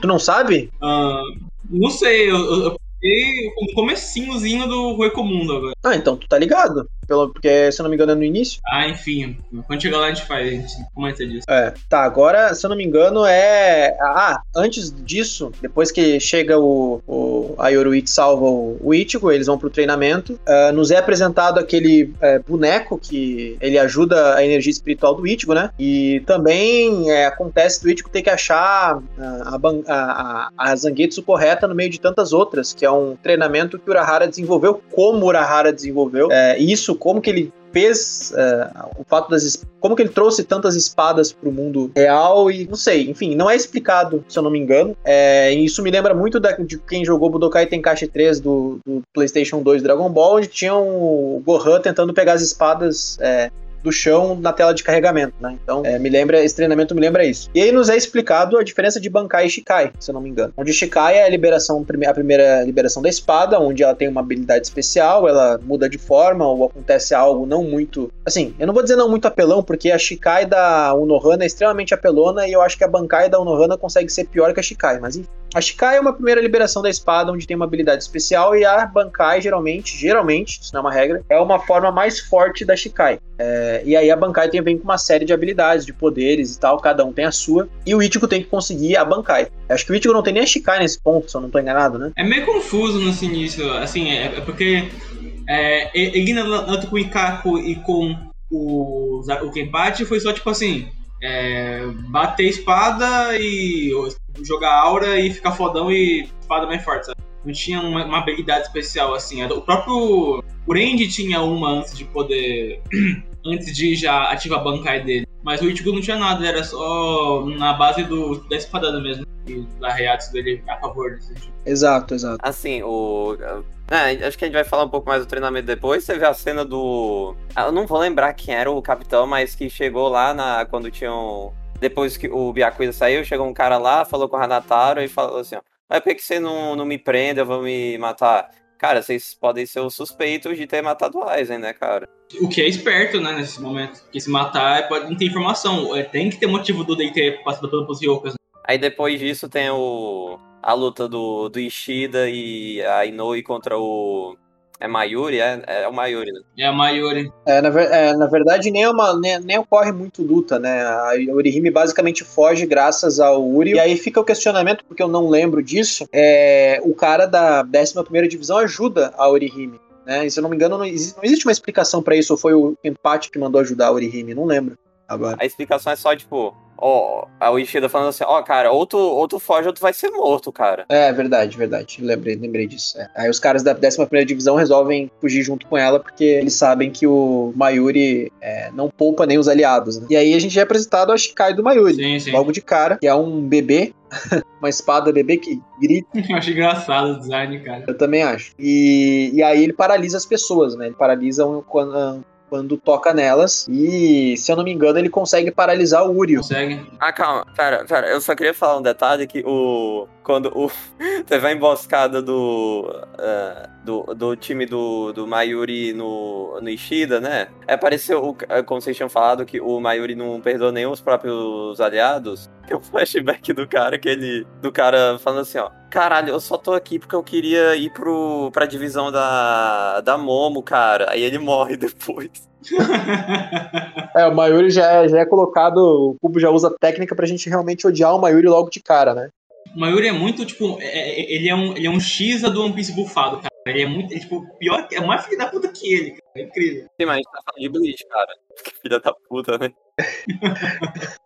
Tu não sabe? Uh, não sei, eu, eu, peguei o comecinhozinho do Recomundo agora. Ah, então tu tá ligado. Pelo, porque, se eu não me engano, é no início. Ah, enfim. Quando chegar lá a gente faz, a gente comenta disso. É, tá, agora, se eu não me engano, é. Ah, antes disso, depois que chega o, o Ayoruichi salva o, o Ichigo, eles vão pro treinamento. Uh, nos é apresentado aquele uh, boneco que ele ajuda a energia espiritual do Ichigo, né? E também é, acontece do Ichigo ter que achar uh, a, a, a, a Zangetsu correta no meio de tantas outras, que é um treinamento que Urahara desenvolveu, como Urahara desenvolveu. É, isso como que ele fez uh, o fato das como que ele trouxe tantas espadas para o mundo real e não sei, enfim, não é explicado, se eu não me engano. É, isso me lembra muito da, de quem jogou Budokai Tenkaichi 3 do, do PlayStation 2 Dragon Ball, onde tinha o Gohan tentando pegar as espadas é, do chão na tela de carregamento, né? Então, é, me lembra, esse treinamento me lembra isso. E aí nos é explicado a diferença de Bankai e Shikai, se eu não me engano. Onde Shikai é a liberação, a primeira liberação da espada, onde ela tem uma habilidade especial, ela muda de forma ou acontece algo não muito, assim, eu não vou dizer não muito apelão, porque a Shikai da Unohana é extremamente apelona e eu acho que a Bankai da Unohana consegue ser pior que a Shikai, mas enfim. A Shikai é uma primeira liberação da espada, onde tem uma habilidade especial, e a Bankai, geralmente, geralmente, isso não é uma regra, é uma forma mais forte da Shikai. É, e aí a Bankai tem, vem com uma série de habilidades, de poderes e tal, cada um tem a sua, e o Ichigo tem que conseguir a Bankai. Acho que o Ichigo não tem nem a Shikai nesse ponto, se eu não tô enganado, né? É meio confuso nesse início, assim, é, é porque é, ele luta com o Ikaku e com o, o Kenpachi foi só tipo assim, é, bater espada e jogar aura e ficar fodão e espada mais forte, sabe? Não tinha uma, uma habilidade especial assim. O próprio Randy tinha uma antes de poder. antes de já ativar a Bankai dele. Mas o Ichigo não tinha nada, era só na base do, da espadada mesmo. E da reação dele a favor desse tipo. Exato, exato. Assim, o. É, acho que a gente vai falar um pouco mais do treinamento depois. Teve a cena do. Ah, eu não vou lembrar quem era o capitão, mas que chegou lá na quando tinham. Depois que o Byakuya saiu, chegou um cara lá, falou com o Hanataro e falou assim: ó, mas por que você não, não me prende, eu vou me matar? Cara, vocês podem ser os suspeitos de ter matado o Aizen, né, cara? O que é esperto, né, nesse momento. Porque se matar, pode não ter informação. É, tem que ter motivo do Dei ter passado pelos Yokas. Né? Aí depois disso tem o a luta do, do Ishida e a Inoue contra o. É Mayuri? É, é o Mayuri, né? É a Mayuri. É, na, é, na verdade, nem, é uma, nem, nem, ocorre muito luta, né? A Orihime basicamente foge graças ao Uri. E aí fica o questionamento, porque eu não lembro disso. É, o cara da 11 Divisão ajuda a Orihime. Né? E se eu não me engano, não existe, não existe uma explicação para isso, ou foi o empate que mandou ajudar a Orihime, não lembro agora. A explicação é só, tipo, ó, a Ishida falando assim, ó, cara, ou tu, ou tu foge ou tu vai ser morto, cara. É, verdade, verdade. Lembrei, lembrei disso. É. Aí os caras da 11 divisão resolvem fugir junto com ela, porque eles sabem que o Mayuri é, não poupa nem os aliados, né? E aí a gente é apresentado a Shikai do Mayuri, sim, sim. logo de cara, que é um bebê, uma espada bebê que grita. Eu acho engraçado o design, cara. Eu também acho. E, e aí ele paralisa as pessoas, né? Ele paralisa um, quando toca nelas. E, se eu não me engano, ele consegue paralisar o Uriel. Consegue. Ah, calma. Pera, pera. Eu só queria falar um detalhe que o... Quando o... teve a emboscada do... Uh, do, do time do, do Mayuri no, no Ishida, né? É, pareceu, como vocês tinham falado, que o Mayuri não perdoou nem os próprios aliados. Tem um flashback do cara que ele. Do cara falando assim, ó. Caralho, eu só tô aqui porque eu queria ir pro, pra divisão da, da Momo, cara. Aí ele morre depois. é, o Mayuri já é, já é colocado. O Cubo já usa técnica pra gente realmente odiar o Mayuri logo de cara, né? O Mayuri é muito, tipo, é, é, ele, é um, ele é um X do One Piece bufado, cara. Ele é muito, ele, tipo, pior, é mais filho da puta que ele, cara. É incrível. Sim, mas a gente tá falando de Bleach, cara. Filha da puta, né?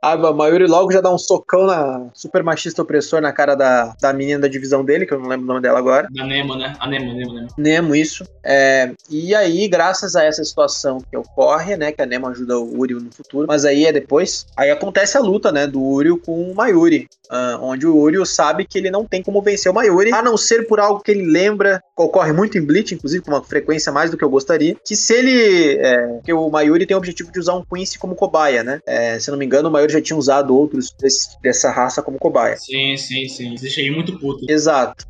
a Mayuri logo já dá um socão na super machista opressor na cara da, da menina da divisão dele, que eu não lembro o nome dela agora. Da Nemo, né? A Nemo, Nemo, Nemo. Nemo, isso. É, e aí, graças a essa situação que ocorre, né? Que a Nemo ajuda o Uriel no futuro, mas aí é depois. Aí acontece a luta, né? Do Uriel com o Mayuri. Uh, onde o Uriel sabe que ele não tem como vencer o Mayuri, a não ser por algo que ele lembra, ocorre muito em Bleach, inclusive com uma frequência mais do que eu gostaria, que se ele. É, que o Mayuri tem o objetivo de usar um Quincy como cobaia, né? É, se eu não me engano, o Mayuri já tinha usado outros desse, dessa raça como cobaia. Sim, sim, sim. Deixei muito puto. Exato.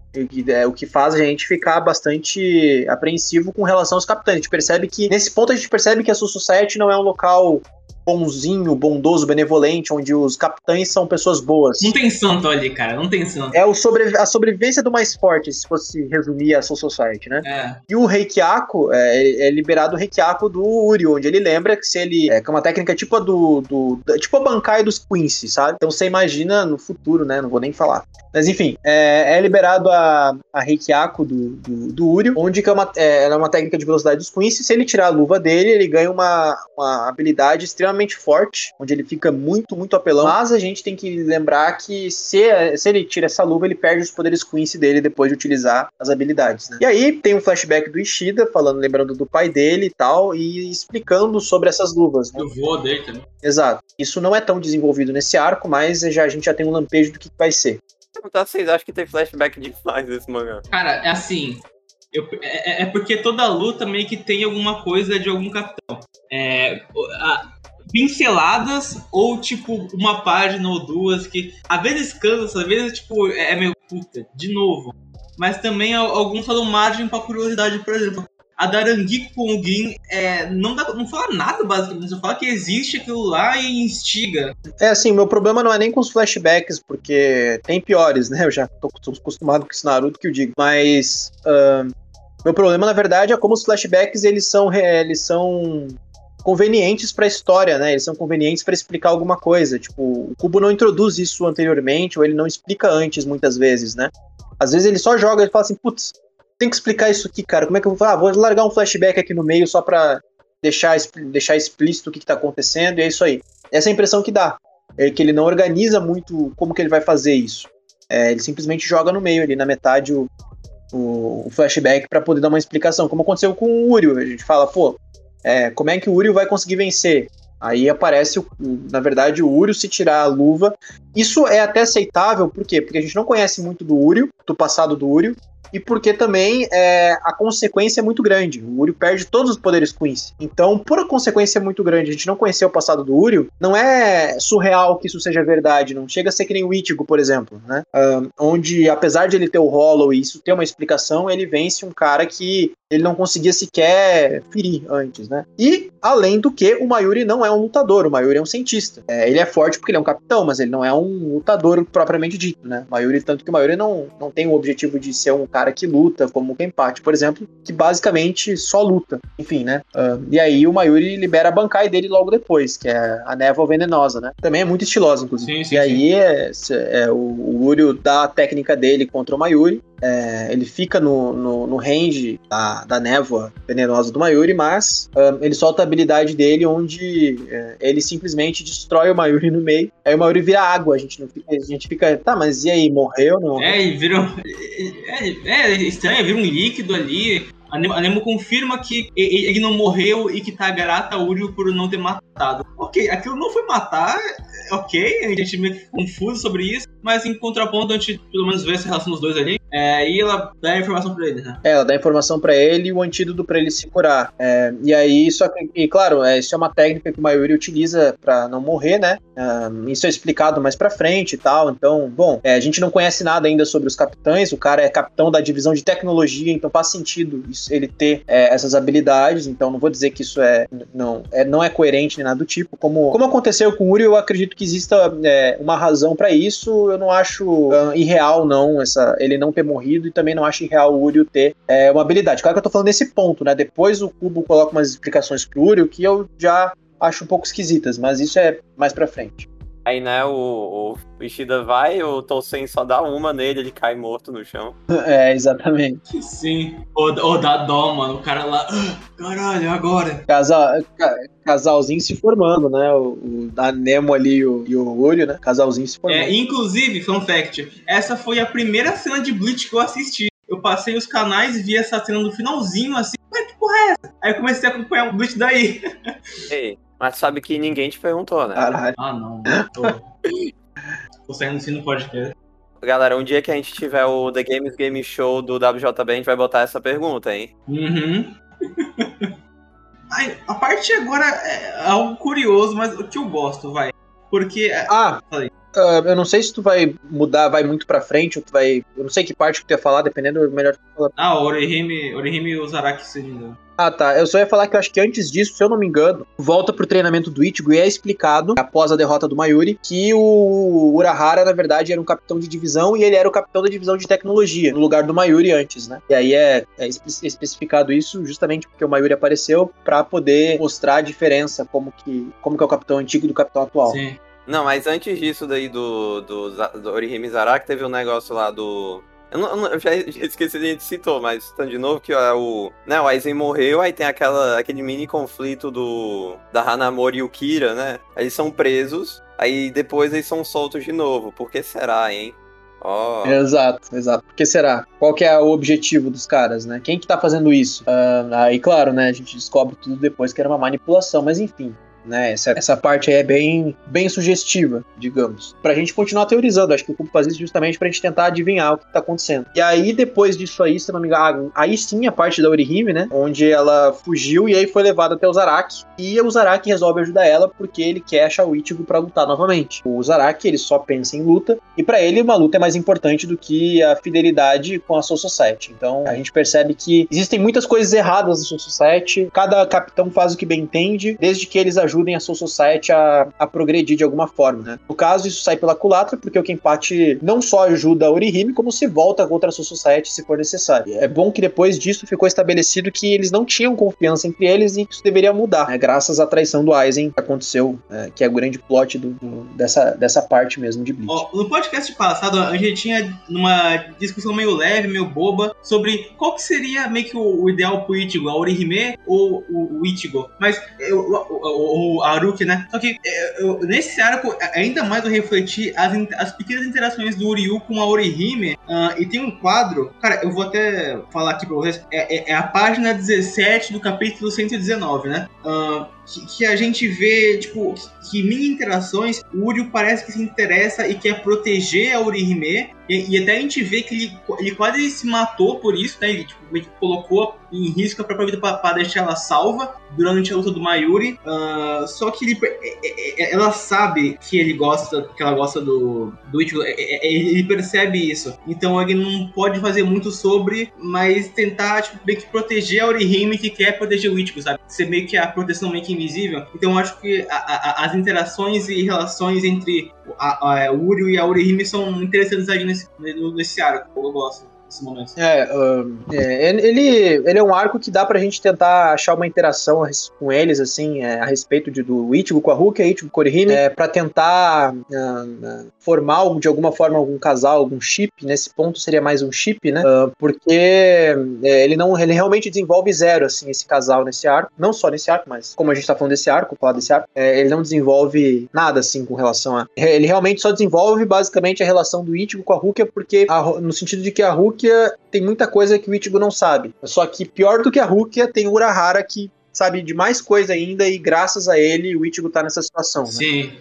É, o que faz a gente ficar bastante apreensivo com relação aos capitães. A gente percebe que, nesse ponto, a gente percebe que a Society não é um local bonzinho, bondoso, benevolente, onde os capitães são pessoas boas. Não tem santo ali, cara, não tem santo. É o sobre, a sobrevivência do mais forte, se fosse resumir a Soul Society, né? É. E o Reikiako, é, é liberado o Reikiako do Uri, onde ele lembra que se ele. É, que é uma técnica tipo a do. do tipo a Bankai dos Quincy, sabe? Então você imagina no futuro, né? Não vou nem falar. Mas enfim, é, é liberado a, a Reikiako do, do, do Uri, onde que é uma, é, é uma técnica de velocidade dos Quincy. Se ele tirar a luva dele, ele ganha uma, uma habilidade extremamente forte, onde ele fica muito, muito apelão. Mas a gente tem que lembrar que se, se ele tira essa luva, ele perde os poderes Quincy dele depois de utilizar as habilidades. Né? E aí tem um flashback do Ishida, falando, lembrando do pai dele e tal, e explicando sobre essas luvas. Né? O vô dele também. Exato. Isso não é tão desenvolvido nesse arco, mas já, a gente já tem um lampejo do que vai ser. Perguntar vocês acham que tem flashback demais nesse mangá? Cara, é assim. Eu, é, é, porque toda luta meio que tem alguma coisa de algum capitão. É, a, pinceladas ou tipo uma página ou duas que às vezes cansa, às vezes tipo é, é meio puta, de novo. Mas também alguns falam margem para curiosidade, por exemplo. A Darangi com o Gin é, não, dá, não fala nada, basicamente. Só fala que existe aquilo lá e instiga. É assim, meu problema não é nem com os flashbacks, porque tem piores, né? Eu já tô acostumado com esse Naruto que eu digo. Mas. Uh, meu problema, na verdade, é como os flashbacks eles são, eles são convenientes para a história, né? Eles são convenientes para explicar alguma coisa. Tipo, o Cubo não introduz isso anteriormente, ou ele não explica antes, muitas vezes, né? Às vezes ele só joga e fala assim, putz, tem que explicar isso aqui, cara. Como é que eu vou falar? Ah, vou largar um flashback aqui no meio só para deixar, deixar explícito o que, está acontecendo, e é isso aí. Essa é a impressão que dá. É que ele não organiza muito como que ele vai fazer isso. É, ele simplesmente joga no meio ali, na metade, o, o, o flashback para poder dar uma explicação. Como aconteceu com o Uriel. A gente fala, pô, é, como é que o Uriel vai conseguir vencer? Aí aparece, na verdade, o Urio se tirar a luva. Isso é até aceitável, por quê? Porque a gente não conhece muito do Urio, do passado do Urio, e porque também é, a consequência é muito grande. O Uriel perde todos os poderes Quincy. Então, por a consequência muito grande, a gente não conhecer o passado do Uriel, não é surreal que isso seja verdade. Não chega a ser que nem o Ichigo, por exemplo, né? Um, onde, apesar de ele ter o Hollow e isso ter uma explicação, ele vence um cara que ele não conseguia sequer ferir antes, né? E, além do que, o Mayuri não é um lutador, o Mayuri é um cientista. É, ele é forte porque ele é um capitão, mas ele não é um lutador propriamente dito, né? Mayuri, tanto que o Mayuri não, não tem o objetivo de ser um cara que luta, como o Kenpachi, por exemplo, que basicamente só luta. Enfim, né? Uh, e aí o Mayuri libera a Bankai dele logo depois, que é a névoa venenosa, né? Também é muito estilosa, inclusive. Sim, sim, e aí é, é, o, o Uryu dá a técnica dele contra o Mayuri, é, ele fica no, no, no range da, da, névoa venenosa do Mayuri, mas um, ele solta a habilidade dele onde é, ele simplesmente destrói o Mayuri no meio. Aí o Mayuri vira água, a gente, não fica, a gente fica, tá, mas e aí, morreu? Não? É, e vira. É, é, é estranho, vira um líquido ali. A Nemo, a Nemo confirma que ele não morreu e que tá grata a Uriel por não ter matado. Ok, aquilo não foi matar, ok, a gente meio que confuso sobre isso, mas em contraponto a gente pelo menos vê essa relação dos dois ali. É, e ela dá informação pra ele, né? É, ela dá informação pra ele e o antídoto pra ele se curar. É, e aí, que, e claro, é, isso é uma técnica que o Mayuri utiliza pra não morrer, né? Um, isso é explicado mais pra frente e tal. Então, bom, é, a gente não conhece nada ainda sobre os capitães. O cara é capitão da divisão de tecnologia, então faz sentido isso, ele ter é, essas habilidades. Então, não vou dizer que isso é não é, não é coerente nem nada do tipo. Como, como aconteceu com o Uri, eu acredito que exista é, uma razão para isso. Eu não acho uh, irreal, não, essa, ele não ter morrido e também não acho irreal o Uriel ter é, uma habilidade. Claro que eu tô falando nesse ponto, né? Depois o Cubo coloca umas explicações pro Uriel que eu já acho um pouco esquisitas, mas isso é mais pra frente. Aí, né, o, o Ishida vai, o Tolsen só dá uma nele, ele cai morto no chão. É, exatamente. Sim. Ou, ou dá dó, mano. O cara lá, ah, caralho, agora. Casal, ca, casalzinho se formando, né? O, o da Nemo ali e o, e o Olho, né? Casalzinho se formando. É, inclusive, fun fact, essa foi a primeira cena de Bleach que eu assisti. Eu passei os canais e vi essa cena no finalzinho, assim, ué, que porra é essa? Aí eu comecei a acompanhar o Bleach daí. Ei, mas sabe que ninguém te perguntou, né? Caralho. Ah, não. Tô, tô saindo assim no podcast. Galera, um dia que a gente tiver o The Games Game Show do WJB, a gente vai botar essa pergunta, hein? Uhum. Ai, a parte agora é algo curioso, mas o que eu gosto, vai. Porque. É, ah! Falei. Uh, eu não sei se tu vai mudar, vai muito pra frente, ou tu vai. Eu não sei que parte que tu ia falar, dependendo, melhor tu falar. Ah, Orihime, Orihime e o Zaraki se ah, tá. Eu só ia falar que eu acho que antes disso, se eu não me engano, volta pro treinamento do Ichigo e é explicado, após a derrota do Mayuri, que o Urahara, na verdade, era um capitão de divisão e ele era o capitão da divisão de tecnologia, no lugar do Mayuri antes, né? E aí é, é especificado isso justamente porque o Mayuri apareceu para poder mostrar a diferença, como que, como que é o capitão antigo do capitão atual. Sim. Não, mas antes disso daí do, do, do Orihime Zaraki, teve um negócio lá do eu, não, eu já, esqueci a gente citou, mas estando de novo que ó, o, né, o Aizen morreu, aí tem aquela, aquele mini conflito do da Hanamori e o Kira, né? Eles são presos, aí depois eles são soltos de novo. Por que será, hein? Oh. Exato, exato. Por que será? Qual que é o objetivo dos caras, né? Quem que tá fazendo isso? Uh, aí, claro, né? A gente descobre tudo depois que era uma manipulação, mas enfim né? Essa, essa parte aí é bem, bem sugestiva, digamos. Pra gente continuar teorizando. Acho que o Cubo faz isso justamente pra gente tentar adivinhar o que tá acontecendo. E aí, depois disso aí, se não me engano, aí sim a parte da Orihime, né? Onde ela fugiu e aí foi levada até o Zaraki. E o Zaraki resolve ajudar ela porque ele quer achar o Ichigo pra lutar novamente. O Zaraki, ele só pensa em luta. E para ele, uma luta é mais importante do que a fidelidade com a Soul Society. Então, a gente percebe que existem muitas coisas erradas na Soul Society. Cada capitão faz o que bem entende, desde que eles ajudem ajudem a Soul Society a, a progredir de alguma forma, né? No caso, isso sai pela culatra, porque o Kenpachi não só ajuda a Orihime, como se volta contra a Soul Society se for necessário. É bom que depois disso ficou estabelecido que eles não tinham confiança entre eles e que isso deveria mudar, né? graças à traição do Aizen que aconteceu, é, que é o grande plot do, do, dessa, dessa parte mesmo de Bleach. No podcast passado, a gente tinha uma discussão meio leve, meio boba, sobre qual que seria meio que o, o ideal pro Ichigo, a Orihime ou o, o Ichigo. Mas eu, o, o, o Aruki, né? Só que é, eu, nesse arco, ainda mais eu refleti as, as pequenas interações do Uryu com a Orihime. Uh, e tem um quadro, cara, eu vou até falar aqui pra vocês. É, é, é, a página 17 do capítulo 119, né? Uh, que, que a gente vê, tipo, que mini interações, o Uryu parece que se interessa e quer proteger a Orihime, e, e, até a gente vê que ele, ele quase se matou por isso, né? Ele, tipo, colocou em risco a própria vida para deixar ela salva durante a luta do Mayuri. Uh, só que ele, é, é, ela sabe que ele gosta, que ela gosta do, do Ichigo. Ele percebe isso. Então ele não pode fazer muito sobre, mas tentar, tipo, meio que proteger a Orihime que quer proteger o Ichigo, sabe? Ser meio que a proteção meio que invisível. Então acho que a, a, as interações e relações entre a, a, o Uryu e a Orihime são interessantes ali nesse, nesse arco. Eu gosto É, uh, é, ele, ele é um arco que dá pra gente tentar achar uma interação com eles, assim, é, a respeito de, do Ichigo com a Rukia, Ichigo com a Orihime, é, pra tentar uh, formar de alguma forma algum casal, algum chip. Nesse ponto seria mais um chip, né? Uh, porque é, ele não, ele realmente desenvolve zero, assim, esse casal nesse arco. Não só nesse arco, mas como a gente tá falando desse arco, falar desse arco, é, ele não desenvolve nada, assim, com relação a. Ele realmente só desenvolve basicamente a relação do Ichigo com a Rukia, porque a, no sentido de que a Rukia tem muita coisa que o Ichigo não sabe. Só que pior do que a Rukia, tem o Urahara que sabe de mais coisa ainda e graças a ele o Ichigo tá nessa situação. Né? Sim.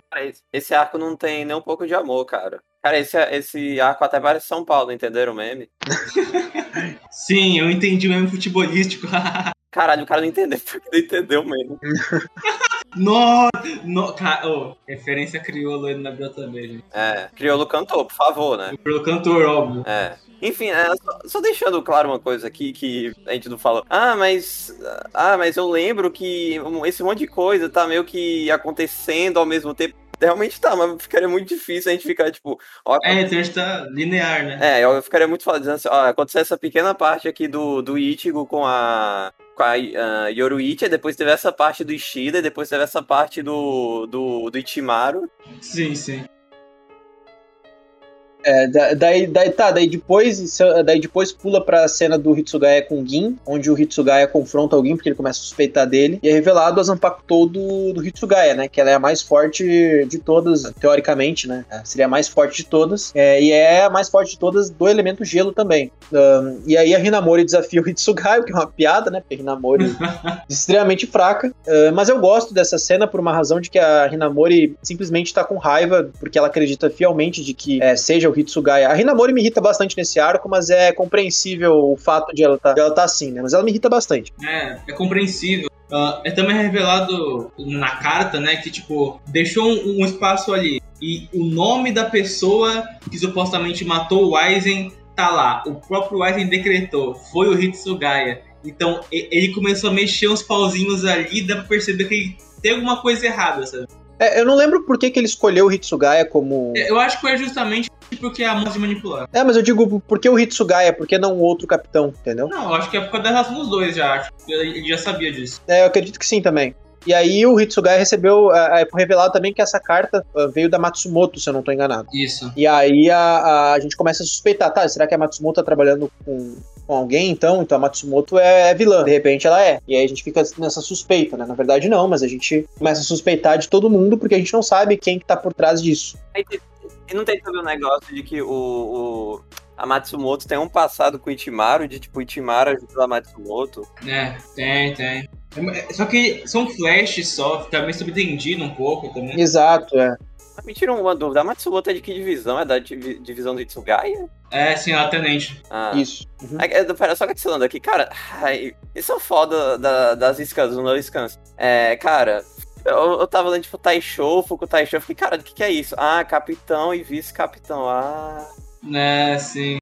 Esse arco não tem nem um pouco de amor, cara. Cara, esse, esse arco até parece São Paulo, entenderam o meme? Sim, eu entendi o meme futebolístico. Caralho, o cara não entendeu, porque não entendeu mesmo. no, no, cara, oh, referência crioulo aí na também, gente. É, crioulo cantor, por favor, né? Crioulo cantor, óbvio. É. Enfim, é, só, só, deixando claro uma coisa aqui que a gente não falou. Ah, mas. Ah, mas eu lembro que esse monte de coisa tá meio que acontecendo ao mesmo tempo. Realmente tá, mas ficaria muito difícil a gente ficar, tipo. Ó, é, gente tá linear, né? É, eu ficaria muito falando assim, ó, aconteceu essa pequena parte aqui do, do Ichigo com a. Com a uh, Yoruichi, depois teve essa parte do Ishida, depois teve essa parte do, do, do Ichimaru. Sim, sim. É, daí, daí, tá, daí depois, daí depois pula pra cena do Hitsugaya com o Gin, onde o Hitsugaya confronta alguém porque ele começa a suspeitar dele, e é revelado a Zanpakuto do, do Hitsugaya, né, que ela é a mais forte de todas, teoricamente, né, é, seria a mais forte de todas, é, e é a mais forte de todas do elemento gelo também. Um, e aí a Hinamori desafia o Hitsugaya, que é uma piada, né, porque a Hinamori é extremamente fraca, uh, mas eu gosto dessa cena por uma razão de que a Hinamori simplesmente tá com raiva, porque ela acredita fielmente de que é, seja o Hitsugaya. A Hinamori me irrita bastante nesse arco, mas é compreensível o fato de ela tá, ela tá assim, né? Mas ela me irrita bastante. É, é compreensível. Uh, é também revelado na carta, né, que, tipo, deixou um, um, espaço ali. E o nome da pessoa que supostamente matou o Aizen tá lá. O próprio Aizen decretou. Foi o Hitsugaya. Então, ele começou a mexer uns pauzinhos ali, dá pra perceber que tem alguma coisa errada, sabe? É, eu não lembro por que, que ele escolheu o Hitsugaya como. É, eu acho que foi justamente porque é a mão de manipular. É, mas eu digo, por que o Hitsugaya? Por que não o outro capitão, entendeu? Não, eu acho que é por causa da relação dos dois, já acho. Ele já sabia disso. É, eu acredito que sim também. E aí o Hitsugaya recebeu, é, é revelado também que essa carta uh, veio da Matsumoto, se eu não estou enganado. Isso. E aí a, a, a, gente começa a suspeitar, tá, será que a Matsumoto tá trabalhando com, com alguém, então? Então a Matsumoto é, é vilã. De repente ela é. E aí a gente fica nessa suspeita, né? Na verdade não, mas a gente começa a suspeitar de todo mundo porque a gente não sabe quem que tá por trás disso. E não tem também o negócio de que o, o, a Matsumoto tem um passado com o Itimaru, de tipo, o Itimaru ajudou a Matsumoto. É, tem, tem. É, só que são flashes só, também subentendido um pouco também. Exato, é. Me tira uma dúvida, a Matsumoto é de que divisão? É da divisão do Itsugaya? É, sim, ela é tenente. Ah. Isso. Uhum. É, é, pera, só que adicionando aqui, cara, ai, isso é foda da, das scans, do No Scans. É, cara, eu, eu tava lendo, tipo, Taisho, Fuku Taisho, eu fiquei, cara, o que que é isso? Ah, capitão e vice-capitão, ah... É, sim.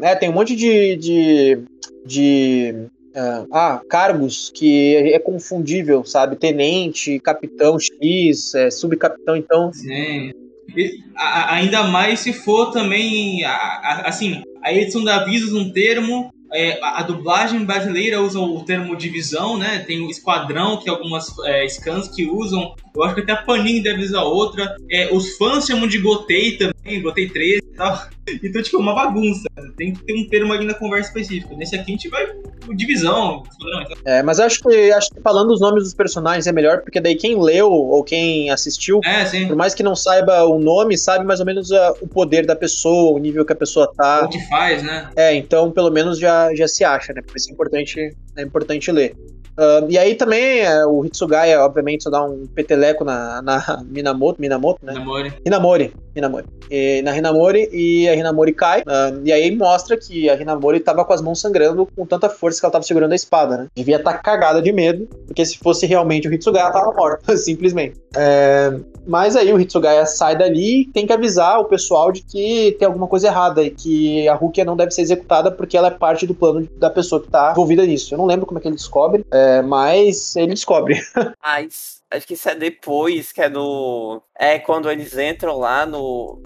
É, tem um monte de... de, de Uh, ah, cargos que é confundível, sabe? Tenente, capitão X, é, subcapitão, então. Sim. E, a, ainda mais se for também, a, a, assim, a edição da Avisos um termo, é, a, dublagem brasileira usa o termo divisão, né? Tem o esquadrão, que algumas é, scans que usam. Eu acho que até a Panini deve usar outra. É, os fãs chamam de Gotei também, Gotei 13 e tal. Então, tipo, é uma bagunça. Tem que ter um termo ali na conversa específica. Nesse aqui a gente vai divisão. Então. É, mas acho que, acho que falando os nomes dos personagens é melhor, porque daí quem leu ou quem assistiu, é, por mais que não saiba o nome, sabe mais ou menos a, o poder da pessoa, o nível que a pessoa tá. O que faz, né? É, então pelo menos já, já se acha, né? Por isso é importante é importante ler. Uh, e aí também é, o Hitsugaya, obviamente, só dá um peteleco na, na Minamoto, Minamoto, né? Namore. Hinamori, Hinamori. E, na Hinamori, e a Hinamori cai. Uh, e aí mostra que a Hinamori tava com as mãos sangrando com tanta força que ela tava segurando a espada, né? Devia estar tá cagada de medo, porque se fosse realmente o Hitsugaya, ela tava morta, simplesmente. É, mas aí o Hitsugaya sai dali e tem que avisar o pessoal de que tem alguma coisa errada e que a Rukia não deve ser executada porque ela é parte do plano da pessoa que tá envolvida nisso. Eu não lembro como é que ele descobre. É, mas ele descobre. Mas acho que isso é depois, que é no. É quando eles entram lá no.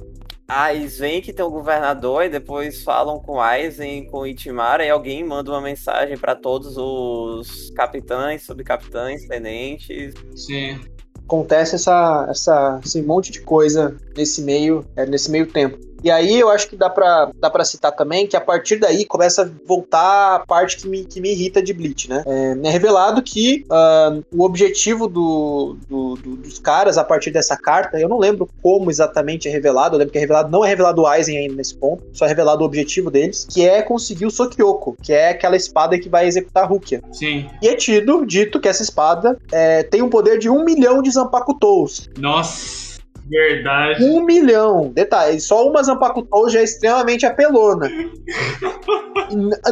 Ah, eles veem que tem um governador e depois falam com Aizen, com Itimara, e alguém manda uma mensagem para todos os capitães, subcapitães, tenentes. Sim. Acontece essa, essa, esse monte de coisa nesse meio, é, nesse meio tempo. E aí eu acho que dá pra, dá pra citar também que a partir daí começa a voltar a parte que me, que me irrita de Bleach, né? É, é revelado que uh, o objetivo do, do, do, dos caras a partir dessa carta, eu não lembro como exatamente é revelado, eu lembro que é revelado, não é revelado o Aizen ainda nesse ponto, só é revelado o objetivo deles, que é conseguir o Sokyoko, que é aquela espada que vai executar a Rukia. Sim. E é tido, dito que essa espada é, tem um poder de um milhão de Zanpakutos. Nossa! Verdade. Um milhão. Detalhe, só uma Zanpakutou já é extremamente apelona.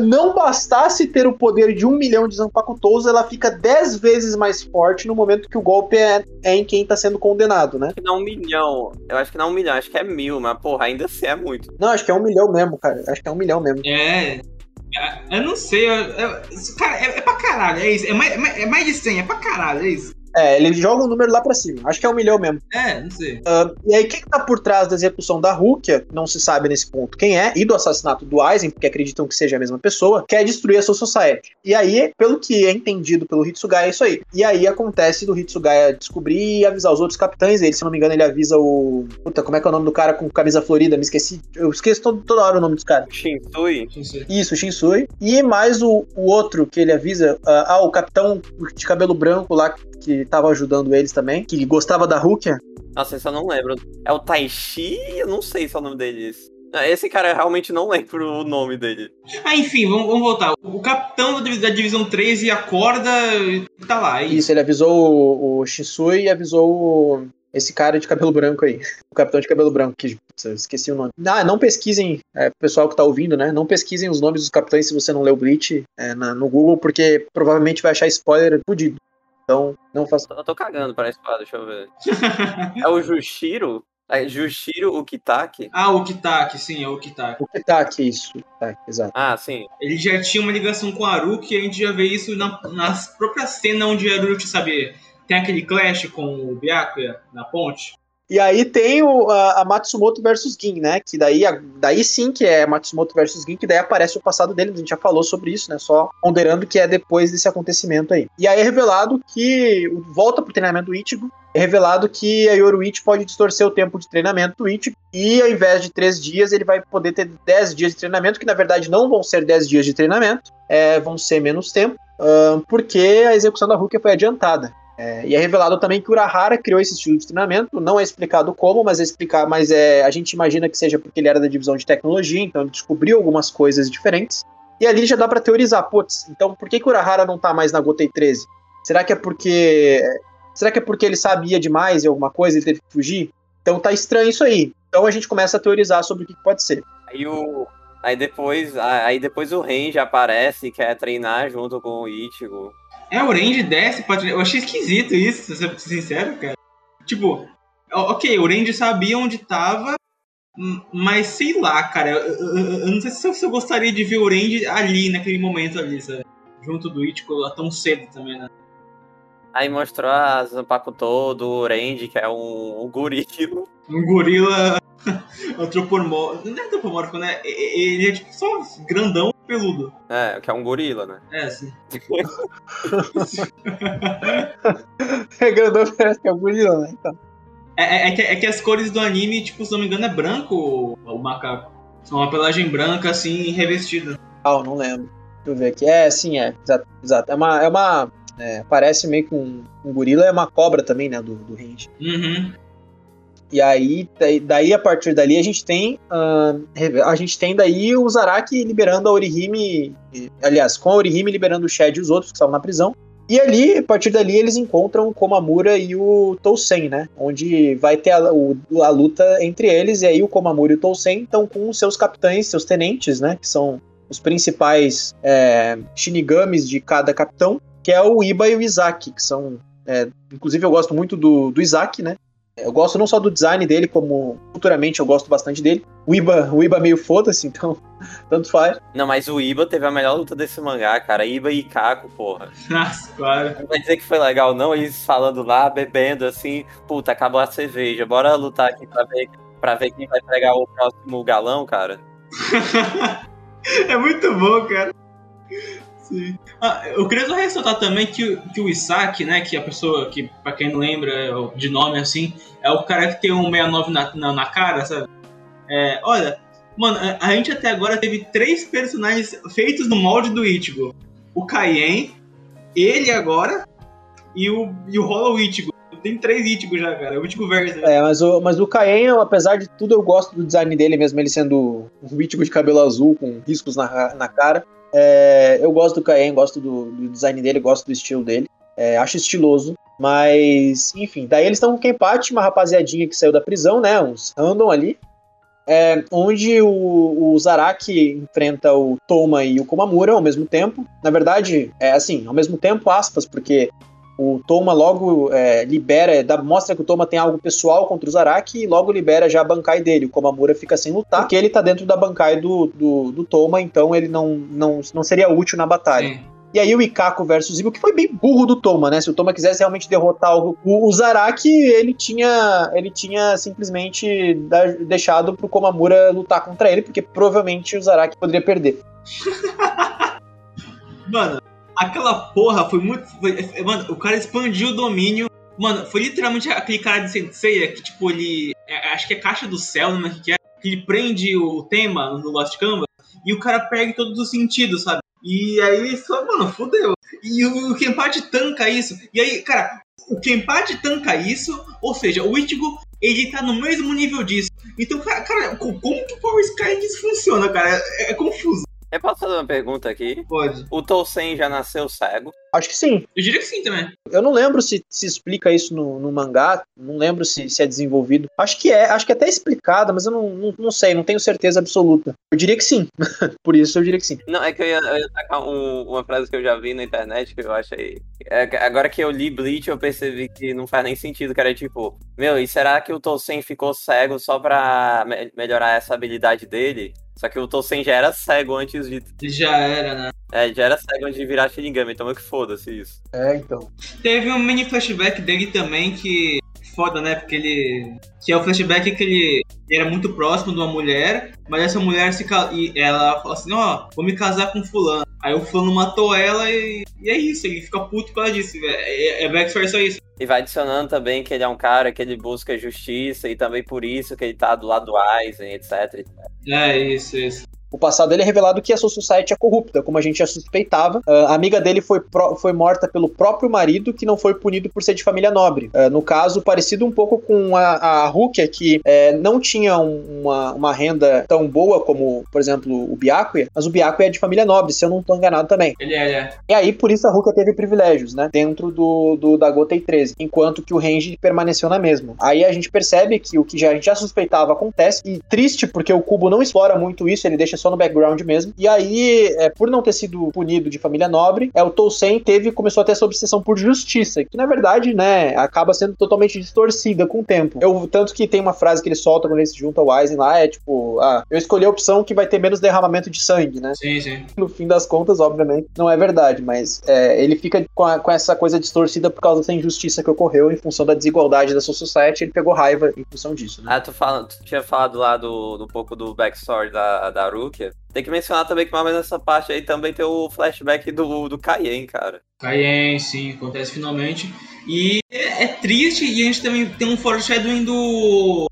Não bastasse ter o poder de um milhão de Zanpakutous, ela fica dez vezes mais forte no momento que o golpe é, é em quem tá sendo condenado, né? Acho que não um milhão. Eu acho que não um milhão, acho que é mil, mas porra, ainda assim é muito. Não, acho que é um milhão mesmo, cara. Acho que é um milhão mesmo. É. é eu não sei, eu, eu, cara, é, é pra caralho, é isso. É mais, é mais de 100, é pra caralho, é isso. É, ele joga um número lá pra cima. Acho que é um milhão mesmo. É, não sei. Uh, e aí, quem tá por trás da execução da Rukia, não se sabe nesse ponto quem é, e do assassinato do Aizen, porque acreditam que seja a mesma pessoa, quer destruir a Soul Society. E aí, pelo que é entendido pelo Hitsugaya, é isso aí. E aí acontece do Hitsugaya descobrir e avisar os outros capitães. Ele, se não me engano, ele avisa o. Puta, como é que é o nome do cara com camisa florida? Me esqueci. Eu esqueço todo, toda hora o nome dos caras. Shinsui. Isso, Shinsui. E mais o, o outro que ele avisa. Uh, ah, o capitão de cabelo branco lá que tava ajudando eles também, que gostava da Rukia. Nossa, esse eu não lembro. É o Taishi? Eu não sei se é o nome dele. Esse cara eu realmente não lembro o nome dele. Ah, enfim, vamos, vamos voltar. O capitão da divisão 13 acorda e tá lá. É isso. isso, ele avisou o, o Shisui e avisou o, esse cara de cabelo branco aí. O capitão de cabelo branco, que esqueci o nome. Ah, não pesquisem, é, pessoal que tá ouvindo, né? Não pesquisem os nomes dos capitães se você não leu Bleach é, na, no Google, porque provavelmente vai achar spoiler fudido. Então, não faça. Eu tô cagando pra espada, deixa eu ver. é o Jushiro? É Jushiro Ukitake? Ah, o Kitake, sim, é o Kitake. O Kitake, isso. Exato. Ah, sim. Ele já tinha uma ligação com a Aruki e a gente já vê isso na, na própria cena onde a Aruki, sabe, tem aquele clash com o Byakuya na ponte. E aí tem o, a, a, Matsumoto versus Gin, né? Que daí, a, daí sim que é Matsumoto versus Gin, que daí aparece o passado dele, a gente já falou sobre isso, né? Só ponderando que é depois desse acontecimento aí. E aí é revelado que volta pro treinamento do Ichigo, é revelado que a Yoruichi pode distorcer o tempo de treinamento do Ichigo, e ao invés de três dias, ele vai poder ter dez dias de treinamento, que na verdade não vão ser dez dias de treinamento, é, vão ser menos tempo, porque a execução da Rukia foi adiantada. É, e é revelado também que Urahara criou esse estilo de treinamento, não é explicado como, mas é explicar, mas é, a gente imagina que seja porque ele era da divisão de tecnologia, então ele descobriu algumas coisas diferentes. E ali já dá para teorizar, putz, então por que, que Urahara não tá mais na Gotei 13? Será que é porque será que é porque ele sabia demais em alguma coisa e teve que fugir? Então tá estranho isso aí. Então a gente começa a teorizar sobre o que, que pode ser. Aí o aí depois aí depois o Ren aparece e quer treinar junto com o Ichigo. É, o Range desce pra Eu achei esquisito isso, se ser sincero, cara. Tipo, ok, o Range sabia onde tava, mas sei lá, cara. Eu, eu, eu não sei se eu gostaria de ver o Range ali, naquele momento ali, sabe? Junto do Ichigo tão cedo também, né? Aí mostrou a Zanpakuto do Range, que é um, um gorila. Um gorila antropomórfico. Não é antropomórfico, né? Ele é tipo só grandão peludo. É, que é um gorila, né? É, sim. é grandão, parece que é um gorila, né? Então. É, é, é, que, é que as cores do anime, tipo, se não me engano, é branco o, o macaco. São uma pelagem branca, assim, revestida. Ah, não lembro. Deixa eu ver aqui. É, sim, é. Exato. exato. É uma. É uma é, parece meio que um, um gorila, é uma cobra também, né? Do, do range. Uhum. E aí, daí a partir dali a gente tem uh, a gente tem daí o Zaraki liberando a Orihime, aliás, com a Orihime liberando o Shed e os outros que estavam na prisão. E ali, a partir dali, eles encontram o Komamura e o Tousen, né? Onde vai ter a, o, a, luta entre eles, e aí o Komamura e o Tousen estão com seus capitães, seus tenentes, né? Que são os principais é, shinigamis de cada capitão, que é o Iba e o Izaki, que são. É, inclusive, eu gosto muito do, do Izaki, né? Eu gosto não só do design dele, como futuramente eu gosto bastante dele. O Iba, o Iba meio foda-se, então tanto faz. Não, mas o Iba teve a melhor luta desse mangá, cara. Iba e Kako, porra. Nossa, claro. Não vai dizer que foi legal, não. Eles falando lá, bebendo assim, puta, acabou a cerveja. Bora lutar aqui pra ver, pra ver quem vai pegar o próximo galão, cara. é muito bom, cara. Sim. Ah, eu queria só ressaltar também que, que o Isaac, né, que é a pessoa que, pra quem não lembra de nome assim, é o cara que tem um 69 na, na, na cara, sabe? É, olha, mano, a gente até agora teve três personagens feitos no molde do Ichigo. O Kaien, ele agora, e o, e o Hollow Ichigo. Tem três Ichigo já, cara. É o Ichigo Verso. É, mas o, mas o Kaien, apesar de tudo, eu gosto do design dele mesmo, ele sendo um Ichigo de cabelo azul, com riscos na, na cara. É, eu gosto do Kaien, gosto do, do, design dele, gosto do estilo dele. É, acho estiloso. Mas, enfim, daí eles estão com o Kenpachi, uma rapaziadinha que saiu da prisão, né? Uns random ali. É, onde o, o, Zaraki enfrenta o Toma e o Komamura ao mesmo tempo. Na verdade, é assim, ao mesmo tempo, aspas, porque o Toma logo é, libera, dá, mostra que o Toma tem algo pessoal contra o Zaraki e logo libera já a Bankai dele. O Komamura fica sem lutar, porque ele tá dentro da Bankai do, do, do Toma, então ele não, não, não seria útil na batalha. Sim. E aí o Ikako versus Ibo, que foi bem burro do Toma, né? Se o Toma quisesse realmente derrotar o, o, o Zaraki, ele tinha, ele tinha simplesmente da, deixado pro Komamura lutar contra ele, porque provavelmente o Zaraki poderia perder. Mano, aquela porra foi muito. Foi, mano, o cara expandiu o domínio. Mano, foi literalmente aquele cara de Sensei que, tipo, ele. É, acho que é Caixa do Céu, não é que é. Que ele prende o tema no Lost Canvas e o cara perde todos os sentidos, sabe? E aí só, mano, fodeu. E o, o Kenpachi tanca isso. E aí, cara, o Kenpachi tanca isso, ou seja, o Ichigo, ele tá no mesmo nível disso. Então, cara, cara como que o Power Sky funciona, cara? É, é confuso. Eu posso fazer uma pergunta aqui? Pode. O Tolsen já nasceu cego? Acho que sim. Eu diria que sim também. Eu não lembro se se explica isso no, no mangá, não lembro se, se, é desenvolvido. Acho que é, acho que é até explicado, mas eu não, não, não sei, não tenho certeza absoluta. Eu diria que sim. Por isso eu diria que sim. Não, é que eu ia, eu ia tacar um, uma frase que eu já vi na internet que eu achei. É, agora que eu li Bleach, eu percebi que não faz nem sentido, que era tipo, meu, e será que o Tolsen ficou cego só pra me melhorar essa habilidade dele? Só que o Tolsen já era cego antes de. Já era, né? É, já era cego antes de virar Shinigami, então é que foda-se isso. É, então. Teve um mini flashback dele também que. Foda, né? Porque ele. Que é o flashback que ele, ele era muito próximo de uma mulher, mas essa mulher se e ela fala assim, ó, oh, vou me casar com fulano. Aí o fulano matou ela e, e é isso, ele fica puto por causa disso. É, é, é só isso. E vai adicionando também que ele é um cara que ele busca justiça e também por isso que ele tá do lado do Aizen, etc. É, isso, isso o passado dele é revelado que a Soul Society é corrupta, como a gente já suspeitava. Uh, a amiga dele foi, pro, foi morta pelo próprio marido, que não foi punido por ser de família nobre. Uh, no caso, parecido um pouco com a, a Rukia, que uh, não tinha um, uma, uma renda tão boa como, por exemplo, o Byakuya, mas o Byakuya é de família nobre, se eu não estou enganado também. Ele é, ele é. E aí, por isso, a Rukia teve privilégios, né, dentro do, do da Gotei 13, enquanto que o Range permaneceu na mesma. Aí a gente percebe que o que já, a gente já suspeitava acontece, e triste porque o Cubo não explora muito isso, ele deixa só no background mesmo. E aí, é, por não ter sido punido de família nobre, é, o Tolsen teve começou a ter essa obsessão por justiça, que na verdade, né, acaba sendo totalmente distorcida com o tempo. Eu, tanto que tem uma frase que ele solta quando ele se junta ao Aizen lá, é tipo, ah, eu escolhi a opção que vai ter menos derramamento de sangue, né? Sim, sim. No fim das contas, obviamente, não é verdade, mas é, ele fica com, a, com, essa coisa distorcida por causa dessa injustiça que ocorreu em função da desigualdade da sua society, ele pegou raiva em função disso, né? Ah, tu, fala, tu tinha falado lá do, do pouco do backstory da, da Tem que mencionar também que mais ou menos nessa parte aí também tem o flashback do, do Kaien, cara. Kaien, sim, acontece finalmente. E é, é, triste e a gente também tem um foreshadowing do.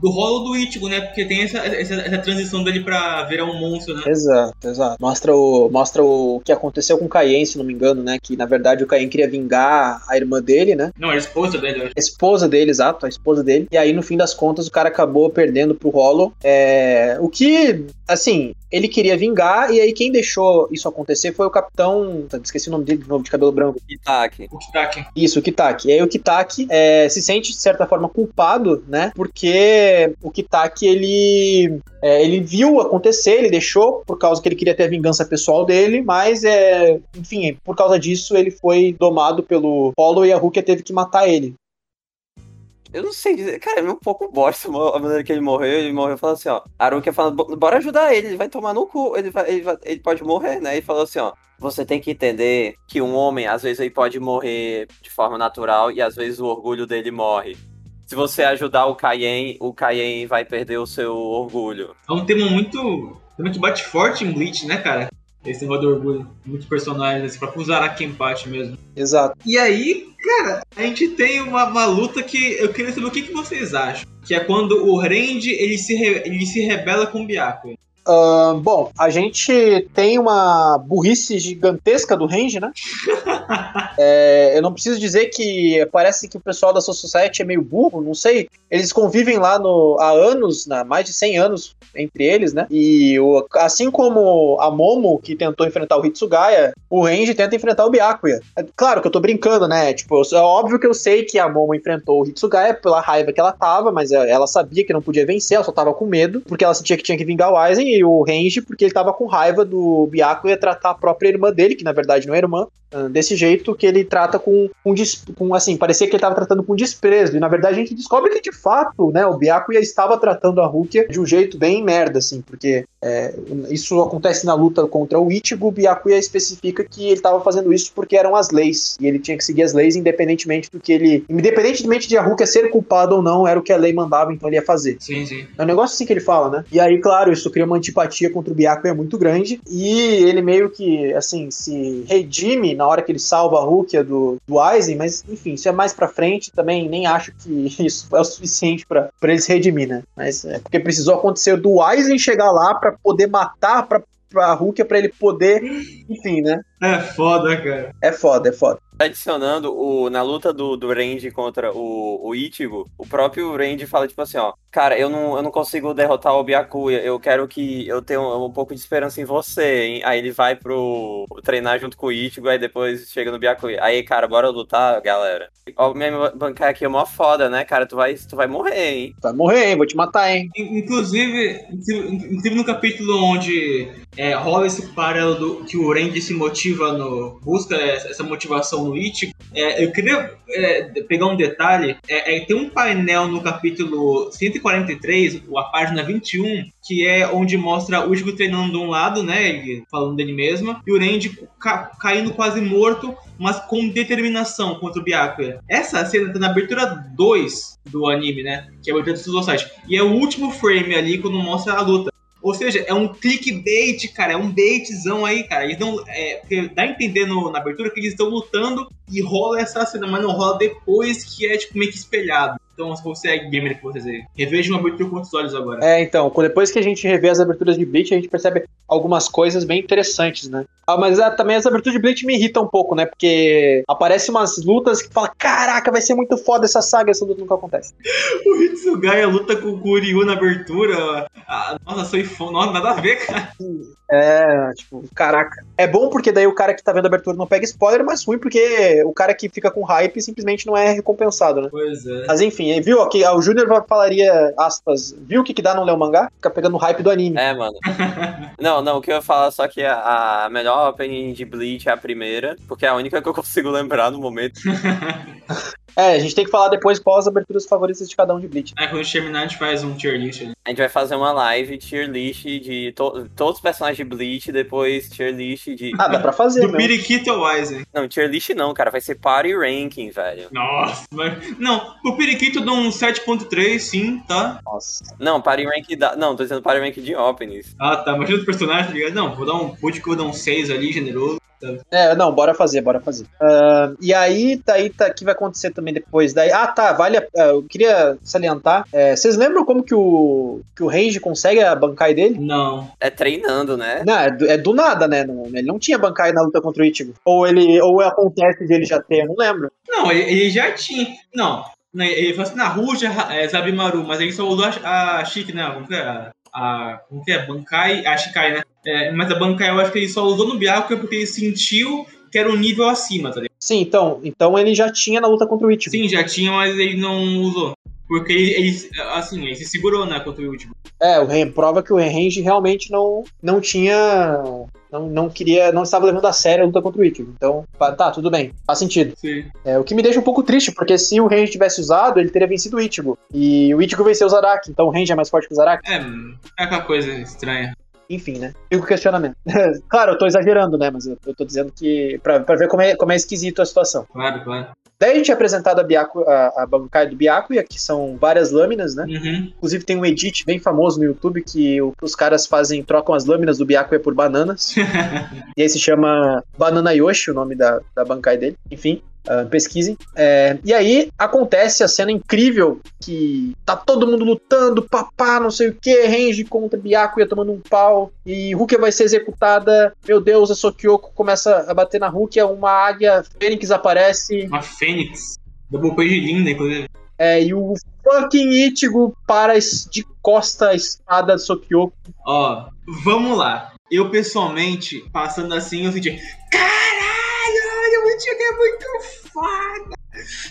Do rolo do Ichigo, né? Porque tem essa, essa, essa, transição dele pra virar um monstro, né? Exato, exato. Mostra o, mostra o que aconteceu com o Kaien, se não me engano, né? Que na verdade o Kaien queria vingar a irmã dele, né? Não, a esposa dele. A esposa dele, exato, a esposa dele. E aí, no fim das contas, o cara acabou perdendo pro rolo. É... O que, assim, ele queria vingar, e aí quem deixou isso acontecer foi o capitão. Esqueci o nome dele de novo, de cabelo branco. Kitaki. O Kitaki. Isso, o Kitaki. E aí o Kitaki é, se sente, de certa forma, culpado, né? Porque o Kitaki, ele. É, ele viu acontecer, ele deixou por causa que ele queria ter a vingança pessoal dele, mas é, enfim, por causa disso ele foi domado pelo Polo e a Rukia teve que matar ele. Eu não sei dizer, cara, é um pouco bosta a maneira que ele morreu. Ele morreu falando assim, ó. Arukia falando, bora ajudar ele, ele vai tomar no cu, ele, vai, ele, vai, ele pode morrer, né? E falou assim, ó. Você tem que entender que um homem, às vezes, ele pode morrer de forma natural e às vezes o orgulho dele morre. Se você ajudar o Kaien, o Kaien vai perder o seu orgulho. É um tema muito. Tema que bate forte em Bleach, né, cara? Esse negócio do orgulho. Muitos personagens, pra usar a empate mesmo. Exato. E aí, cara, a gente tem uma, uma luta que eu queria saber o que, que vocês acham. Que é quando o Randy ele se, re, ele se rebela com o Byakuya. Uh, bom, a gente tem uma burrice gigantesca do Range, né? é, eu não preciso dizer que parece que o pessoal da Society é meio burro, não sei. Eles convivem lá no, há anos, né, mais de 100 anos entre eles, né? E o, assim como a Momo, que tentou enfrentar o Hitsugaya, o Range tenta enfrentar o Byakuya. É, claro que eu tô brincando, né? Tipo, é óbvio que eu sei que a Momo enfrentou o Hitsugaya pela raiva que ela tava, mas ela sabia que não podia vencer, ela só tava com medo, porque ela sentia que tinha que vingar o Aizen o Range porque ele tava com raiva do Byakuya tratar a própria irmã dele, que na verdade não é irmã, ah, desse jeito que ele trata com, com, com, assim, parecia que ele tava tratando com desprezo, e na verdade a gente descobre que de fato, né, o Byakuya estava tratando a Rukia de um jeito bem merda, assim, porque é, isso acontece na luta contra o Ichigo, o Byakuya especifica que ele estava fazendo isso porque eram as leis, e ele tinha que seguir as leis independentemente do que ele, independentemente de a Rukia ser culpada ou não, era o que a lei mandava, então ele ia fazer. Sim, sim. É um negócio assim que ele fala, né? E aí, claro, isso cria uma antipatia contra o Byakuya muito grande, e ele meio que, assim, se redime na hora que ele salva a Rukia do, do Aizen, mas enfim, isso é mais pra frente, também nem acho que isso é o suficiente para ele se redimir, né? Mas é porque precisou acontecer do Aizen chegar lá para poder matar, para pra Rukia para ele poder, enfim, né? É foda, cara. É foda, é foda. Adicionando, o, na luta do, do Randy contra o, o Ichigo, o próprio Randy fala, tipo assim, ó, cara, eu não, eu não consigo derrotar o Byakuya, eu quero que eu tenha um, um, pouco de esperança em você, hein? Aí ele vai pro treinar junto com o Ichigo, aí depois chega no Byakuya. Aí, cara, bora lutar, galera. Ó, minha bancar aqui é mó foda, né, cara? Tu vai, tu vai morrer, hein? Vai morrer, hein? Vou te matar, hein? Inclusive, inclusive no capítulo onde é, rola esse paralelo do, que o Randy se motiva no. busca essa motivação no Ichigo. É, eu queria é, pegar um detalhe. É, é, tem um painel no capítulo 143, a página 21, que é onde mostra o Ichigo treinando de um lado, né? Ele falando dele mesmo, e o Randy ca caindo quase morto, mas com determinação contra o Byakuya. Essa cena tá na abertura 2 do anime, né? Que é a abertura do Suicide. E é o último frame ali quando mostra a luta. Ou seja, é um clickbait, cara, é um baitzão aí, cara. Eles não. É, dá a entender no, na abertura que eles estão lutando e rola essa cena, mas não rola depois que é tipo meio que espelhado. Então, se você é gamer que você dizer, reveja uma abertura com outros olhos agora. É, então, depois que a gente revê as aberturas de Bleach, a gente percebe algumas coisas bem interessantes, né? Ah, mas ah, também as aberturas de Bleach me irritam um pouco, né? Porque aparecem umas lutas que fala, caraca, vai ser muito foda essa saga, essa luta nunca acontece. o Hitsugaya luta com o Kuryu na abertura. Ah, nossa, sou fã, nada a ver, cara. É, tipo, caraca. É bom porque daí o cara que tá vendo a abertura não pega spoiler, mas ruim porque o cara que fica com hype simplesmente não é recompensado, né? Pois é. Mas enfim, viu? Aqui, o Júnior falaria, aspas, viu o que, que dá não ler o mangá? Fica pegando o hype do anime. É, mano. não, não, o que eu ia falar só que a, a melhor opening de Bleach é a primeira, porque é a única que eu consigo lembrar no momento. É, a gente tem que falar depois quais as aberturas favoritas de cada um de Bleach. É, quando a gente terminar, a gente faz um tier list ali. A gente vai fazer uma live tier list de to todos os personagens de Bleach, depois tier list de. Ah, dá pra fazer. Do Periquito ou Aizen. Não, tier list não, cara. Vai ser party ranking, velho. Nossa, mas. Não, o Periquito dá um 7.3, sim, tá? Nossa. Não, party ranking da. Não, tô dizendo party ranking de openings. Ah, tá. Imagina os personagens, tá ligado? Não, vou dar um. Pode que eu vou dar um 6 ali, generoso. É, não, bora fazer, bora fazer. Uh, e aí, daí, tá, que vai acontecer também depois? Daí, ah, tá, vale. Uh, eu queria salientar. É, vocês lembram como que o, que o Range consegue a bancai dele? Não. É treinando, né? Não, é do, é do nada, né? Não, ele não tinha bancai na luta contra o Ichigo. Ou ele, ou acontece de ele já ter, eu não lembro. Não, ele, ele já tinha. Não, ele falou assim, na Ruja, é, Zabimaru, mas ele só usou a, a Chique, né? Como que é? A, como que é? Bankai, a Shikai, né? É, mas a Bankai eu acho que ele só usou no Byakuya porque ele sentiu que era um nível acima, tá ligado? Sim, então, então ele já tinha na luta contra o Ichigo. Sim, já tinha, mas ele não usou. Porque ele, ele assim, ele se segurou, né, contra o Ichigo. É, o Ren, prova que o Range realmente não, não tinha. Não, não queria. Não estava levando a sério a luta contra o Ichigo. Então, tá, tudo bem. Faz sentido. Sim. É, o que me deixa um pouco triste, porque se o Range tivesse usado, ele teria vencido o Ichigo. E o Ichigo venceu o Zaraki, então o Range é mais forte que o Zaraki. É, é aquela coisa estranha. Enfim, né? Fica o questionamento. claro, eu tô exagerando, né? Mas eu, eu tô dizendo que. Pra, pra ver como é, como é esquisito a situação. Claro, claro. Daí a gente é apresentado a, Byaku, a, a Bankai do Byakuya, que são várias lâminas, né? Uhum. Inclusive tem um edit bem famoso no YouTube que o, os caras fazem, trocam as lâminas do Byakuya por bananas. e aí se chama Banana Yoshi, o nome da, da Bankai dele. Enfim. Uh, pesquisem. É, e aí acontece a cena incrível que tá todo mundo lutando, papá, não sei o que, Range contra Byakuya tomando um pau, e Rukia vai ser executada. Meu Deus, a Sokyoko começa a bater na Rukia, uma águia Fênix aparece. Uma Fênix. Double page linda, inclusive. É, e o fucking Ichigo para de costa a espada de Sokyoko. Ó, vamos lá. Eu pessoalmente, passando assim, eu senti. Caralho, o Ichigo é muito foda.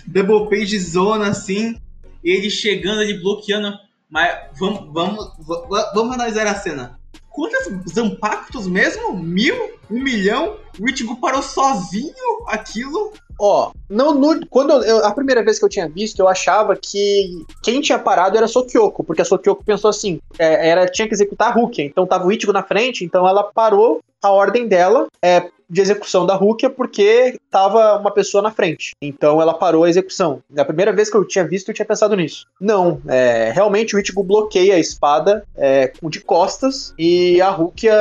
Double page zona assim. Ele chegando, ele bloqueando. Mas vamos, vamos, vamos analisar a cena. Quantos Zampactos mesmo? Mil? Um milhão? O Ichigo parou sozinho aquilo? Ó, não, no, quando eu, a primeira vez que eu tinha visto, eu achava que quem tinha parado era a Sokyoko, porque a Sokyoko pensou assim, é, era tinha que executar a Rukia, então tava o Ichigo na frente, então ela parou a ordem dela é, de execução da Rukia porque tava uma pessoa na frente. Então ela parou a execução. Na primeira vez que eu tinha visto, eu tinha pensado nisso. Não, é, realmente o Ichigo bloqueia a espada é, de costas e a Rukia,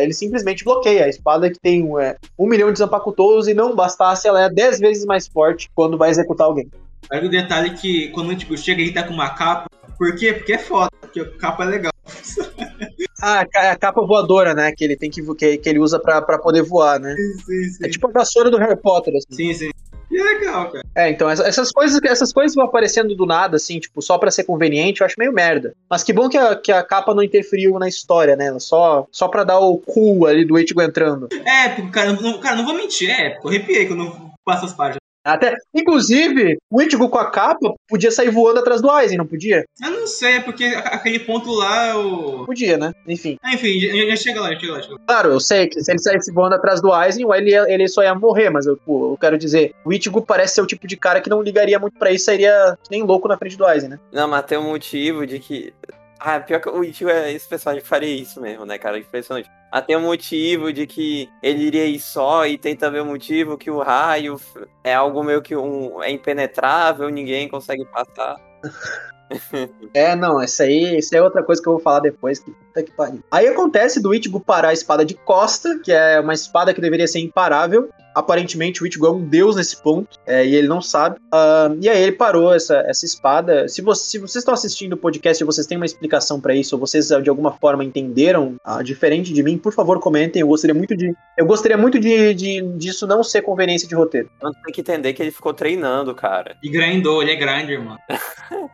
ele simplesmente bloqueia. A espada que tem é, um milhão de Zanpakutos e não bastasse, ela é dez vezes mais forte quando vai executar alguém. Aí o detalhe é que quando o Ichigo chega, ele tá com uma capa. Por quê? Porque é foda, porque a capa é legal. Ah, a capa voadora, né? Que ele tem que, que, que ele usa pra, pra poder voar, né? Sim, sim, sim. É tipo a vassoura do Harry Potter, assim. Sim, sim. E é legal, cara. É, então, essas coisas, essas coisas vão aparecendo do nada, assim, tipo, só pra ser conveniente, eu acho meio merda. Mas que bom que a, que a capa não interferiu na história, né? Só, só pra dar o cool ali do Ichigo entrando. É, cara, não, cara, não vou mentir, é, eu arrepiei quando eu passo as páginas. Até, inclusive, o Ichigo com a capa podia sair voando atrás do Aizen, não podia? Eu não sei, é porque aquele ponto lá o. Podia, né? Enfim. Ah, enfim, já, já chega lá, já chega lá, chega lá. Claro, eu sei que se ele saísse voando atrás do Aizen, ele, ele só ia morrer, mas eu, pô, eu quero dizer, o Ichigo parece ser o tipo de cara que não ligaria muito pra isso, sairia nem louco na frente do Aizen, né? Não, mas tem um motivo de que. Ah, pior que o Ichigo é esse personagem que faria isso mesmo, né, cara? Impressionante. Até o motivo de que ele iria ir só, e tem também o motivo que o raio é algo meio que um, é impenetrável, ninguém consegue passar. é, não, isso aí, isso é outra coisa que eu vou falar depois. Que, puta que pariu. Aí acontece do Ichigo parar a espada de costa, que é uma espada que deveria ser imparável, aparentemente o Ichigo é um deus nesse ponto, é, e ele não sabe. Uh, e aí ele parou essa, essa espada. Se, você, se vocês estão assistindo o podcast e vocês têm uma explicação para isso, ou vocês de alguma forma entenderam uh, diferente de mim, por favor comentem. Eu gostaria muito de. Eu gostaria muito de, de disso não ser conveniência de roteiro. Então tem que entender que ele ficou treinando, cara. E grindou, ele é grinder, mano.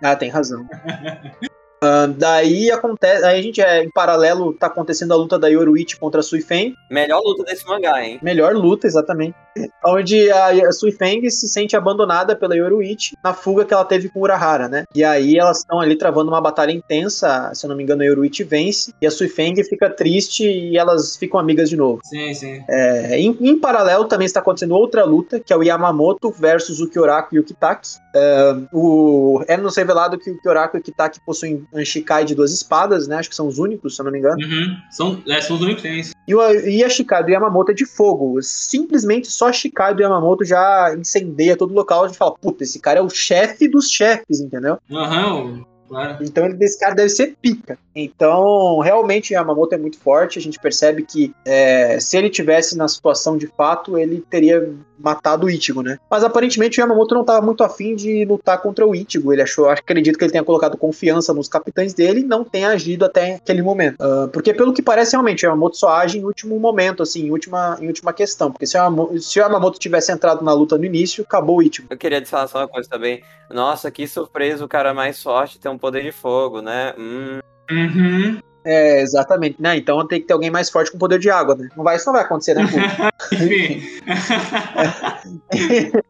ah, tem razão. Uh, daí acontece. Aí a gente é, em paralelo, tá acontecendo a luta da Yoruichi contra a Suifeng. Melhor luta desse mangá, hein? Melhor luta, exatamente. Onde a Suifeng se sente abandonada pela Yoruichi na fuga que ela teve com Urahara, né? E aí elas estão ali travando uma batalha intensa. Se eu não me engano, a Yoruichi vence. E a Suifeng fica triste e elas ficam amigas de novo. Sim, sim. É, em, em, paralelo também está acontecendo outra luta, que é o Yamamoto versus o Kyoraku e o Kitaki. É, o, é nos revelado que o Kyoraku e o Kitaki possuem um Shikai de duas espadas, né? Acho que são os únicos, se eu não me engano. Uhum. São, é, são os únicos tem isso. E, o, e a Shikai do Yamamoto é de fogo. Simplesmente só a Shikai do Yamamoto já incendeia todo o local. A gente fala, puta, esse cara é o chefe dos chefes, entendeu? Aham, uhum. Claro. Então ele, esse cara deve ser pica. Então, realmente, Yamamoto é muito forte. A gente percebe que é, se ele tivesse na situação de fato, ele teria matado o Ichigo, né? Mas aparentemente o Yamamoto não estava muito afim de lutar contra o Ichigo. Ele achou, acredito que ele tenha colocado confiança nos capitães dele e não tenha agido até aquele momento. Uh, porque pelo que parece, realmente, o Yamamoto só age em último momento, assim, em última, em última questão. Porque se o, Yamamoto, se o Yamamoto tivesse entrado na luta no início, acabou o Ichigo. Eu queria falar só uma coisa também. Nossa, que surpresa o cara mais forte tem um poder de fogo, né? Hum. Uhum. É, exatamente, né? Então tem que ter alguém mais forte com poder de água, né? Não vai, isso não vai acontecer, né? Enfim.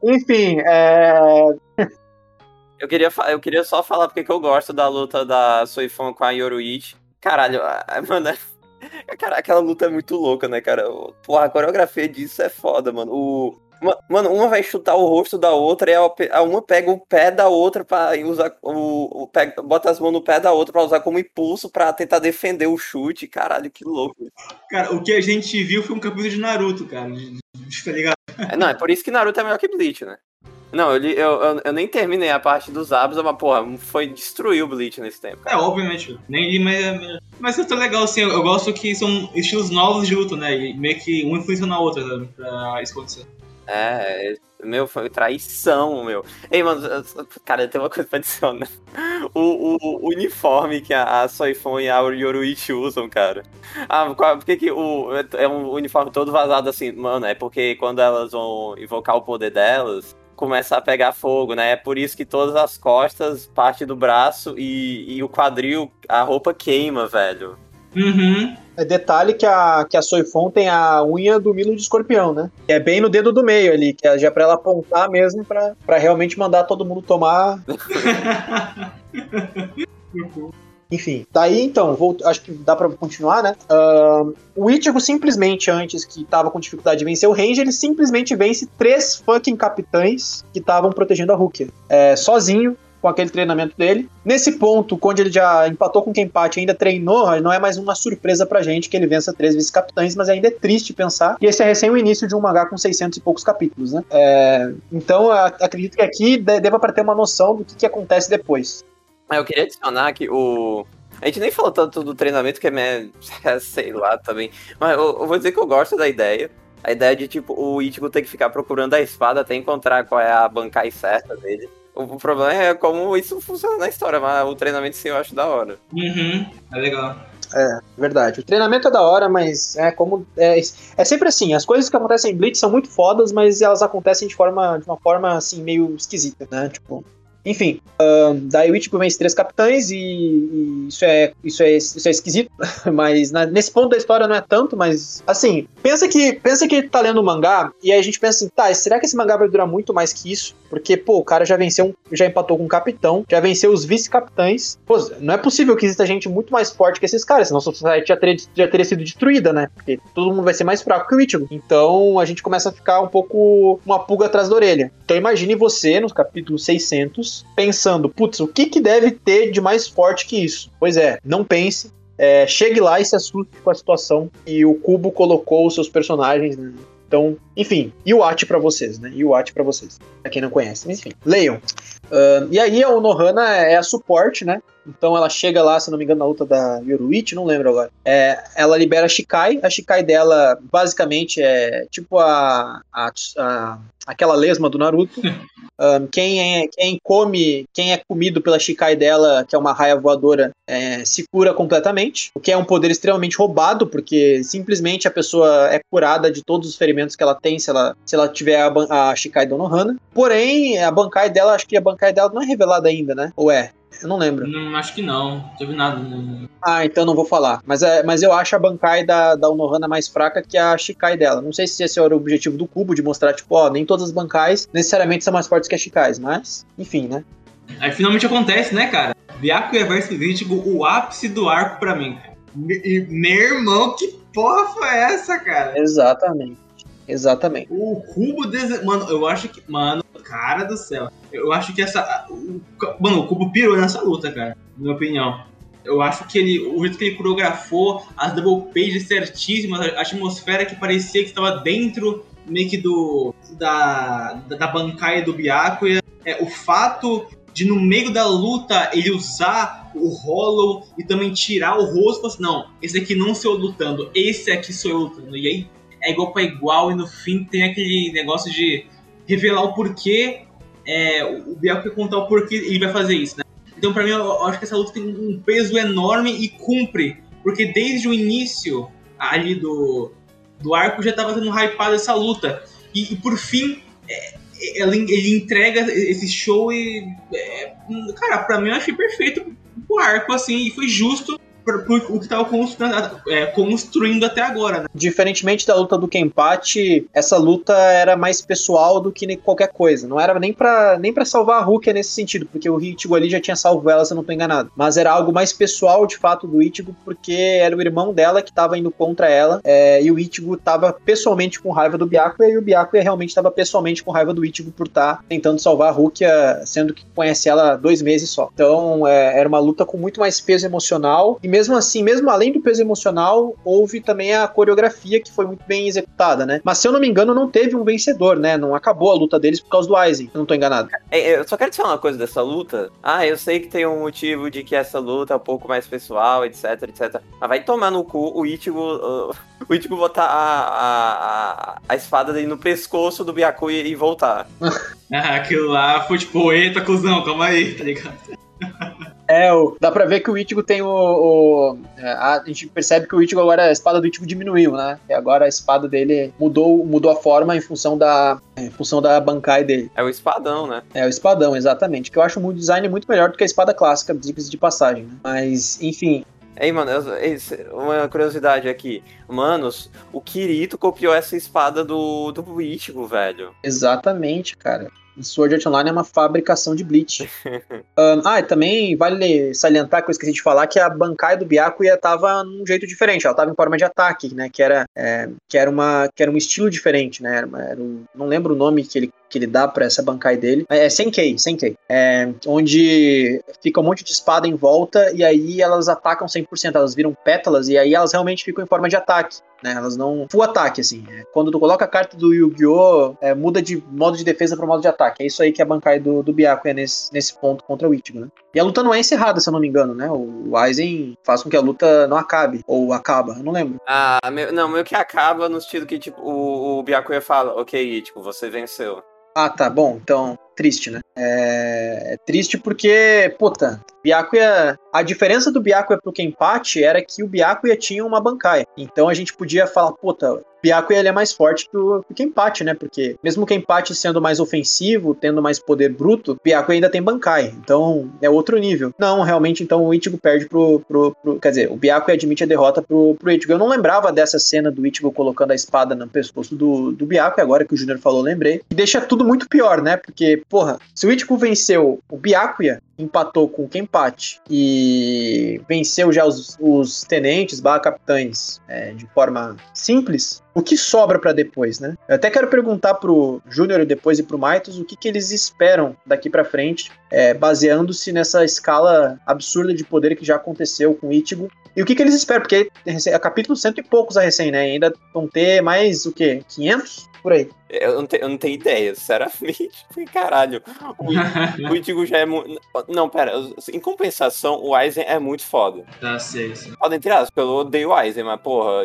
Enfim, é... Eu queria, eu queria só falar porque que eu gosto da luta da Soifon com a Yoruichi. Caralho, mano, cara, aquela luta é muito louca, né, cara? Porra, a coreografia disso é foda, mano. O, Mano, uma vai chutar o rosto da outra e a uma pega o pé da outra para usar o, o pega, bota as mãos no pé da outra para usar como impulso para tentar defender o chute. Caralho, que louco. Cara, o que a gente viu foi um capítulo de Naruto, cara. Tá ligado? É, não, é por isso que Naruto é melhor que Bleach, né? Não, eu, eu, eu, eu, nem terminei a parte dos abos, mas, porra, foi destruir o Bleach nesse tempo. Cara. É, obviamente. Nem li, mas, mas é legal, assim. Eu gosto que são estilos novos de luta, né? E meio que um influencia na outra, né? Pra isso acontecer. É, meu, foi traição, meu. Ei, mano, cara, tem uma coisa pra adicionar. O, o, o uniforme que a, a Soifon e a Yoruichi usam, cara. Ah, qual, por que, que o, é um uniforme todo vazado assim? Mano, é porque quando elas vão invocar o poder delas, começa a pegar fogo, né? É por isso que todas as costas, parte do braço e, e o quadril, a roupa queima, velho. Uhum. É detalhe que a, que a Soifon tem a unha do Milo de escorpião, né? Que é bem no dedo do meio ali, que é já pra ela apontar mesmo pra, pra realmente mandar todo mundo tomar. Enfim, daí então, vou, acho que dá pra continuar, né? Uh, o Ichigo simplesmente, antes que tava com dificuldade de vencer o Range, ele simplesmente vence três fucking capitães que estavam protegendo a Rukia. É, sozinho, com aquele treinamento dele. Nesse ponto, quando ele já empatou com quem empate ainda treinou, não é mais uma surpresa pra gente que ele vença três vice-capitães, mas ainda é triste pensar que esse é recém o início de um mangá com 600 e poucos capítulos, né? É, então, acredito que aqui deva para ter uma noção do que, que acontece depois. Eu queria adicionar que o, a gente nem falou tanto do treinamento, que é, sei lá também. Mas eu, eu, vou dizer que eu gosto da ideia. A ideia de, tipo, o Ichigo ter que ficar procurando a espada até encontrar qual é a bancai certa dele. O problema é como isso funciona na história, mas o treinamento sim eu acho da hora. Uhum, é legal. É, verdade. O treinamento é da hora, mas é como. É, é sempre assim, as coisas que acontecem em Blitz são muito fodas, mas elas acontecem de, forma, de uma forma assim, meio esquisita, né? Tipo. Enfim, uh, daí o Ichigo vence três capitães e, e, isso, é, isso, é, isso é esquisito, mas na, nesse ponto da história não é tanto, mas assim, pensa que pensa que tá lendo um mangá e aí a gente pensa assim, tá, será que esse mangá vai durar muito mais que isso? Porque, pô, o cara já venceu, já empatou com o capitão, já venceu os vice-capitães. Pô, não é possível que exista gente muito mais forte que esses caras, senão a sociedade já teria, já teria sido destruída, né? Porque todo mundo vai ser mais fraco que o Ichigo. Então a gente começa a ficar um pouco uma pulga atrás da orelha. Então imagine você, no capítulo 600, pensando, putz, o que, que deve ter de mais forte que isso? Pois é, não pense, é, chegue lá e se assuste com a situação e o Cubo colocou os seus personagens né, então, enfim, e o At para vocês, né? E o At para vocês, pra quem não conhece. Mas enfim, leiam. Uh, e aí a Onohana é a suporte, né? Então ela chega lá, se não me engano, na luta da Yoruichi, não lembro agora. É, ela libera a Shikai. A Shikai dela, basicamente, é tipo a, a, a aquela lesma do Naruto. Um, quem, é, quem come, quem é comido pela Shikai dela, que é uma raia voadora, é, se cura completamente. O que é um poder extremamente roubado, porque simplesmente a pessoa é curada de todos os ferimentos que ela tem se ela, se ela tiver a, a Shikai do Nohana. Porém, a Bankai dela, acho que a Bankai dela não é revelada ainda, né? Ou é? Eu não lembro. Não, acho que não. Não teve nada. Não. Ah, então não vou falar. Mas, é, mas eu acho a Bankai da, da Unohana mais fraca que a Shikai dela. Não sei se esse era o objetivo do cubo, de mostrar, tipo, ó, nem todas as Bankais necessariamente são mais fortes que as Shikais, mas, enfim, né? Aí finalmente acontece, né, cara? Byakuya versus Ichigo, o ápice do arco pra mim. E, meu irmão, que porra foi essa, cara? Exatamente. Exatamente. O cubo. Des... Mano, eu acho que. Mano, cara do céu. Eu acho que essa. Mano, o cubo pirou nessa luta, cara. Na minha opinião. Eu acho que ele. O jeito que ele coreografou, as double pages certíssimas, a atmosfera que parecia que estava dentro meio que do. Da, da, bancada do Byakuya. É, o fato de no meio da luta ele usar o Hollow e também tirar o rosto. Assim, não, esse aqui não sou eu lutando, esse aqui sou eu lutando. E aí é igual para igual e no fim tem aquele negócio de revelar o porquê. É, o Biel quer contar o porquê ele vai fazer isso, né? Então, para mim, eu acho que essa luta tem um peso enorme e cumpre, porque desde o início ali do, do arco já tava sendo hypado essa luta. E, e por fim, é, ele, ele entrega esse show e. É, cara, pra mim eu achei perfeito o arco, assim, e foi justo o que tava construindo, é, construindo, até agora, né? Diferentemente da luta do Kenpachi, essa luta era mais pessoal do que qualquer coisa. Não era nem para nem pra salvar a Rukia nesse sentido, porque o Ichigo ali já tinha salvo ela, se eu não tô enganado. Mas era algo mais pessoal, de fato, do Ichigo, porque era o irmão dela que tava indo contra ela, é, e o Ichigo tava pessoalmente com raiva do Byakuya, e o Byakuya realmente tava pessoalmente com raiva do Ichigo por estar tá tentando salvar a Rukia, sendo que conhece ela dois meses só. Então, é, era uma luta com muito mais peso emocional, e mesmo assim, mesmo além do peso emocional, houve também a coreografia que foi muito bem executada, né? Mas se eu não me engano, não teve um vencedor, né? Não acabou a luta deles por causa do Aizen, eu não tô enganado. É, eu só quero te falar uma coisa dessa luta. Ah, eu sei que tem um motivo de que essa luta é um pouco mais pessoal, etc, etc. Mas vai tomar no cu o Ichigo, uh, o Ichigo botar a, a, a, espada dele no pescoço do Byakuya e voltar. ah, aquilo lá foi tipo, eita, cuzão, calma aí, tá ligado? É, o, dá pra ver que o Ichigo tem o. o é, a, a, gente percebe que o Ichigo agora, a espada do Ichigo diminuiu, né? E agora a espada dele mudou, mudou a forma em função da. Em função da Bankai dele. É o espadão, né? É o espadão, exatamente. Que eu acho o design muito melhor do que a espada clássica, de passagem. Né? Mas, enfim, Ei, mano, uma curiosidade aqui. Manos, o Kirito copiou essa espada do, do Ichigo, velho. Exatamente, cara. Sword Art Online é uma fabricação de Bleach. um, ah, e também vale salientar que eu esqueci de falar que a Bankai do Byakuya tava num jeito diferente, ela tava em forma de ataque, né, que era, é, que era, uma, que era um estilo diferente, né, era, era um, não lembro o nome que ele que ele dá para essa Bankai dele. É Senkei, Senkei. É, onde fica um monte de espada em volta e aí elas atacam 100%, elas viram pétalas e aí elas realmente ficam em forma de ataque. Né, elas não. Full ataque, assim. É, quando tu coloca a carta do Yu-Gi-Oh!, é, muda de modo de defesa para modo de ataque. É isso aí que a Bankai do, do Byakuya é nesse, nesse ponto contra o Ichigo, né? E a luta não é encerrada, se eu não me engano, né? O Aizen faz com que a luta não acabe. Ou acaba, eu não lembro. Ah, meu, não, meio que acaba no sentido que, tipo, o, o Byakuya fala, ok, Ichigo, você venceu. Ah, tá. Bom, então, triste, né? É, é triste porque, puta, Byakuya. A diferença do Byakuya pro Kenpachi era que o Byakuya tinha uma bancai. Então a gente podia falar, puta, Byakuya ele é mais forte que o, que o Kenpachi, né? Porque mesmo o Kenpachi sendo mais ofensivo, tendo mais poder bruto, Byakuya ainda tem bancai. Então é outro nível. Não, realmente, então o Ichigo perde pro. pro, pro quer dizer, o Byakuya admite a derrota pro, pro Ichigo. Eu não lembrava dessa cena do Ichigo colocando a espada no pescoço do, do Byakuya, agora que o Junior falou, lembrei. E deixa tudo muito pior, né? Porque, porra, se o Ichigo venceu o Byakuya, empatou com o Kenpachi e venceu já os, os tenentes barra capitães é, de forma simples, o que sobra para depois, né? Eu até quero perguntar pro Júnior depois e pro Maitos o que, que eles esperam daqui para frente, é, baseando-se nessa escala absurda de poder que já aconteceu com o Ichigo. E o que, que eles esperam? Porque é capítulo cento e poucos a recém, né? Ainda vão ter mais o quê? 500? Por aí. Eu não, te, eu não tenho ideia, sinceramente. Caralho. O, o Ichigo já é. Não, pera. Em compensação, o Aizen é muito foda. Tá, sei, sei. Foda entre aspas, eu odeio o Aizen, mas porra,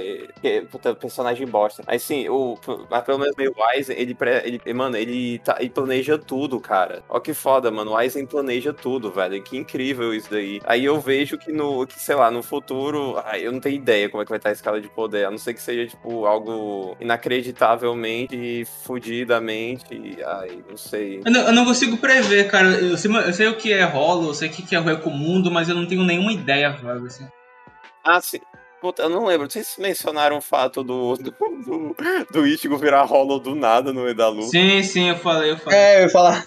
puta, personagem bosta. Mas sim, o, mas pelo menos o Aizen, ele, ele, mano, ele, tá, ele planeja tudo, cara. Ó que foda, mano. O Aizen planeja tudo, velho. Que incrível isso daí. Aí eu vejo que no, que, sei lá, no futuro, ai, eu não tenho ideia como é que vai estar a escala de poder. A não ser que seja, tipo, algo inacreditavelmente fudidamente. Ai, não sei. Eu não, eu não, consigo prever, cara. Eu sei, eu sei o que é rolo, eu sei o que é o mundo, mas eu não tenho nenhuma ideia, vaga, assim. Ah, sim. Puta, eu não lembro. Vocês mencionaram o fato do, do, do, do Ichigo virar Hollow do nada no meio da luta. Sim, sim, eu falei, eu falei. É, eu ia falar.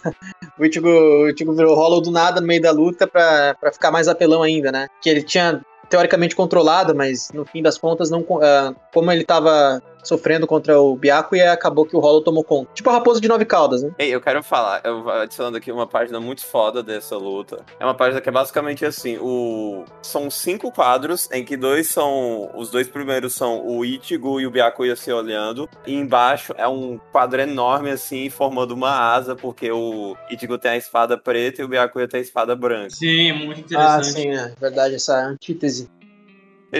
O Ichigo, o Ichigo virou Hollow do nada no meio da luta pra, pra ficar mais apelão ainda, né? Que ele tinha teoricamente controlado, mas no fim das contas, não, uh, como ele estava sofrendo contra o Biaco e acabou que o Rolo tomou conta. Tipo a raposa de nove caudas, né? Ei, eu quero falar, eu vou adicionando aqui uma página muito foda dessa luta. É uma página que é basicamente assim, o são cinco quadros em que dois são, os dois primeiros são o Ichigo e o Byakuya se olhando, e embaixo é um quadro enorme assim, formando uma asa, porque o Ichigo tem a espada preta e o Byakuya tem a espada branca. Sim, é muito interessante. Ah, sim, é verdade, essa antítese.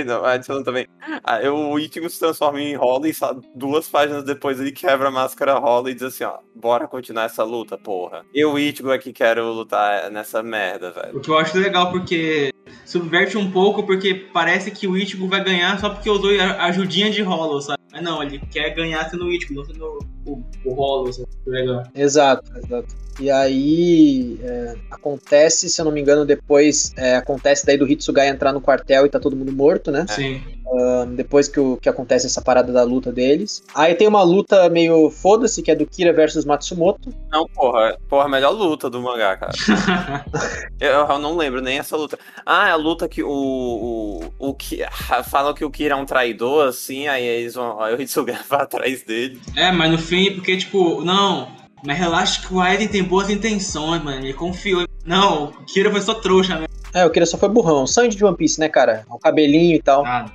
Não, adicionando também. Ah, eu, o Ichigo se transforma em Holly e duas páginas depois ele quebra a máscara Holly e diz assim, ó, bora continuar essa luta, porra. Eu, Ichigo, é que quero lutar nessa merda, velho. O que eu acho legal, porque subverte um pouco, porque parece que o Ichigo vai ganhar só porque usou a ajudinha de Hollow, sabe? Mas não, ele quer ganhar sendo o Ichigo, não sendo o, o Hollow, sabe? Legal. Exato, exato. E aí é, acontece, se eu não me engano, depois é, acontece daí do Hitsugai entrar no quartel e tá todo mundo morto, né? Sim. Uh, depois que, o, que acontece essa parada da luta deles. Aí tem uma luta meio foda-se, que é do Kira versus Matsumoto. Não, porra, porra, melhor luta do mangá, cara. eu, eu, não lembro nem essa luta. Ah, é a luta que o. o, o que falam que o Kira é um traidor, assim, aí eles vão. Aí o Hitsugai vai atrás dele. É, mas no fim, porque, tipo, não, mas relaxa que o Aiden tem boas intenções, mano. Ele confiou. Não, o Kira foi só trouxa mesmo. É, o Kira só foi burrão. Sangue de One Piece, né, cara? O cabelinho e tal. Ah,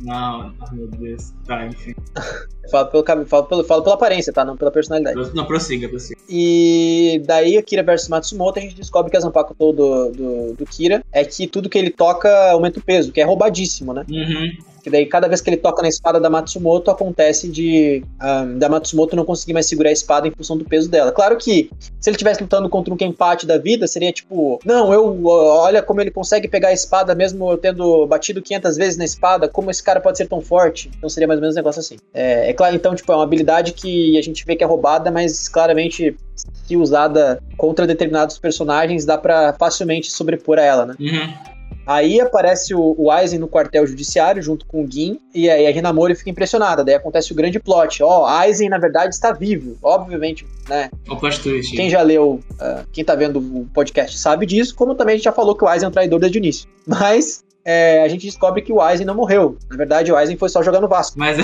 não, oh, meu Deus. Tá, enfim. falo, pelo, falo, pelo, falo pela aparência, tá? Não pela personalidade. Não, prossiga, prossiga. E daí, Kira versus Matsumoto, a gente descobre que a Zanpakuto do, do, do Kira é que tudo que ele toca aumenta o peso, que é roubadíssimo, né? Uhum. Que daí, cada vez que ele toca na espada da Matsumoto, acontece de um, da Matsumoto não conseguir mais segurar a espada em função do peso dela. Claro que, se ele estivesse lutando contra um Kenpachi da vida, seria tipo, não, eu, olha como ele consegue pegar a espada mesmo eu tendo batido 500 vezes na espada, como esse cara pode ser tão forte? Então seria mais ou menos um negócio assim. É, é claro, então, tipo, é uma habilidade que a gente vê que é roubada, mas claramente, se usada contra determinados personagens, dá para facilmente sobrepor a ela, né? Uhum. Aí aparece o, o Aizen no quartel judiciário junto com o Gin, e aí a Hinamori fica impressionada. Daí acontece o grande plot. Ó, oh, Aizen na verdade está vivo. Obviamente, né? O plot twist. Quem já leu, uh, quem tá vendo o podcast sabe disso, como também a gente já falou que o Aizen é um traidor desde o início. Mas é, a gente descobre que o Aizen não morreu. Na verdade, o Aizen foi só jogar no Vasco. Mas,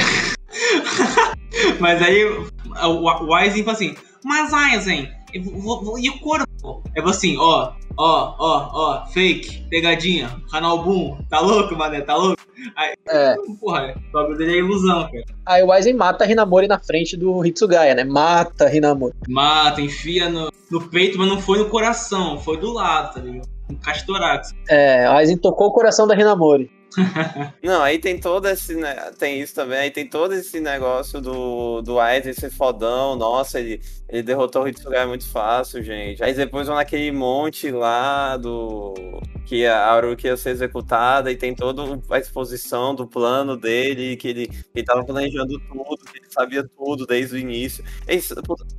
mas aí o, o Aizen fala assim, mas Aizen, e o corpo? É assim, ó, ó, ó, ó, fake, pegadinha, canal boom, tá louco, mané, tá louco? Aí, é. Porra, o bagulho dele é ilusão, cara. Aí o Aizen mata a Hinamori na frente do Hitsugaya, né? Mata a Hinamori. Mata, enfia no, no peito, mas não foi no coração, foi do lado, tá ligado? Um castorax. É, o Aizen tocou o coração da Hinamori. Não, aí tem todo esse. Né, tem isso também, aí tem todo esse negócio do, do Aizen ser fodão. Nossa, ele, ele derrotou o Hitsugai muito fácil, gente. Aí depois vão naquele monte lá do. Que a Aruki ia ser executada e tem toda a exposição do plano dele, que ele, ele tava planejando tudo, que ele sabia tudo desde o início. Isso,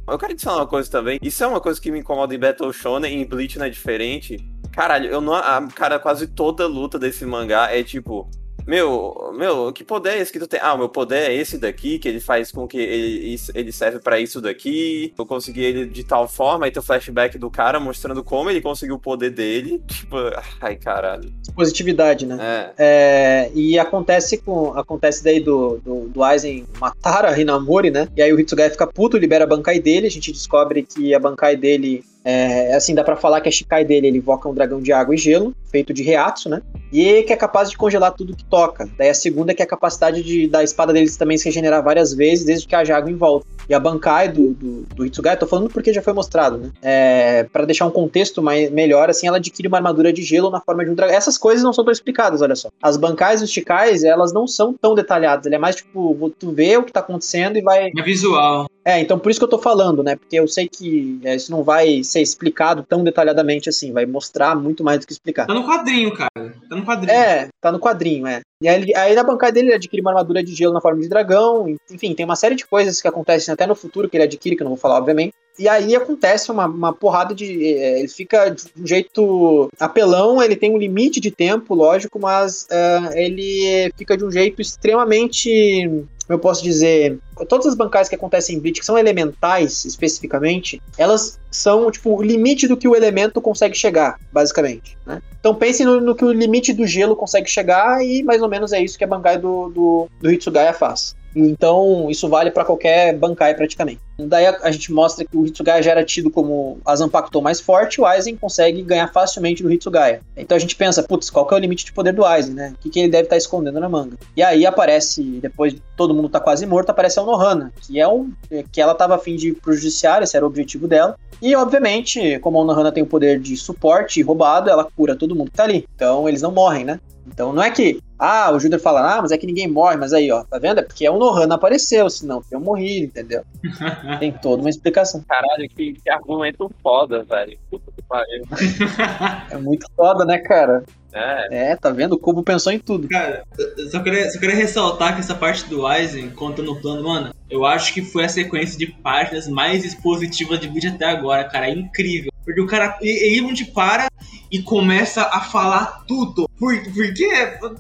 eu quero dizer uma coisa também. Isso é uma coisa que me incomoda em Battle Shonen em Bleach não é diferente Caralho, eu não. A, cara, quase toda luta desse mangá é tipo. Meu, meu, que poder é esse que tu tem? Ah, o meu poder é esse daqui, que ele faz com que ele, ele serve para isso daqui. Eu consegui ele de tal forma, aí tem o flashback do cara mostrando como ele conseguiu o poder dele. Tipo, ai, caralho. Positividade, né? É. é e acontece com. Acontece daí do, do, do Aizen matar a Hinamori, né? E aí o Hitsugai fica puto, libera a Bankai dele. A gente descobre que a Bankai dele é, assim, dá para falar que a Shikai dele ele invoca um dragão de água e gelo, feito de reatsu, né? E que é capaz de congelar tudo que toca. Daí a segunda que é a capacidade de, da espada deles também se regenerar várias vezes, desde que haja água em volta. E a Bankai do, do, do Hitsugai, tô falando porque já foi mostrado, né? É, para deixar um contexto mais, melhor, assim, ela adquire uma armadura de gelo na forma de um dragão. Essas coisas não são tão explicadas, olha só. As Bankais e os Shikais, elas não são tão detalhadas. Ele é mais tipo, tu vê o que tá acontecendo e vai. É visual. É, então por isso que eu tô falando, né? Porque eu sei que é, isso não vai ser explicado tão detalhadamente assim, vai mostrar muito mais do que explicar. Tá no quadrinho, cara. Tá no quadrinho. É, tá no quadrinho, é. E aí, aí na bancada dele ele adquire uma armadura de gelo na forma de dragão, enfim, tem uma série de coisas que acontecem até no futuro que ele adquire, que eu não vou falar, obviamente. E aí acontece uma, uma porrada de. É, ele fica de um jeito apelão, ele tem um limite de tempo, lógico, mas uh, ele fica de um jeito extremamente eu posso dizer, todas as bancais que acontecem em Bleach, que são elementais especificamente, elas são tipo o limite do que o elemento consegue chegar, basicamente. Né? Então pense no, no, que o limite do gelo consegue chegar e mais ou menos é isso que a bancai do, do, do Hitsugaya faz. Então, isso vale para qualquer Bankai praticamente. Daí a, a, gente mostra que o Hitsugaya já era tido como a mais forte, o Aizen consegue ganhar facilmente do Hitsugaya. Então a gente pensa, putz, qual que é o limite de poder do Aizen, né? O que, que ele deve estar tá escondendo na manga? E aí aparece, depois de todo mundo tá quase morto, aparece a Nohana, que é um que ela tava afim de ir pro judiciário, esse era o objetivo dela. E, obviamente, como a Nohana tem o poder de suporte roubado, ela cura todo mundo que tá ali. Então eles não morrem, né? Então não é que, ah, o Júnior fala, ah, mas é que ninguém morre, mas aí, ó, tá vendo? É porque o Nohana apareceu, senão eu morri, entendeu? Tem toda uma explicação. Caralho, que, que argumento foda, velho. Puta que pariu. é muito foda, né, cara? É. é, tá vendo? O Cubo pensou em tudo. Cara, eu só queria, só queria ressaltar que essa parte do Aizen contando o plano, mano, eu acho que foi a sequência de páginas mais expositivas de vídeo até agora, cara. É incrível. Porque o cara, ele onde para e começa a falar tudo. Por, por quê?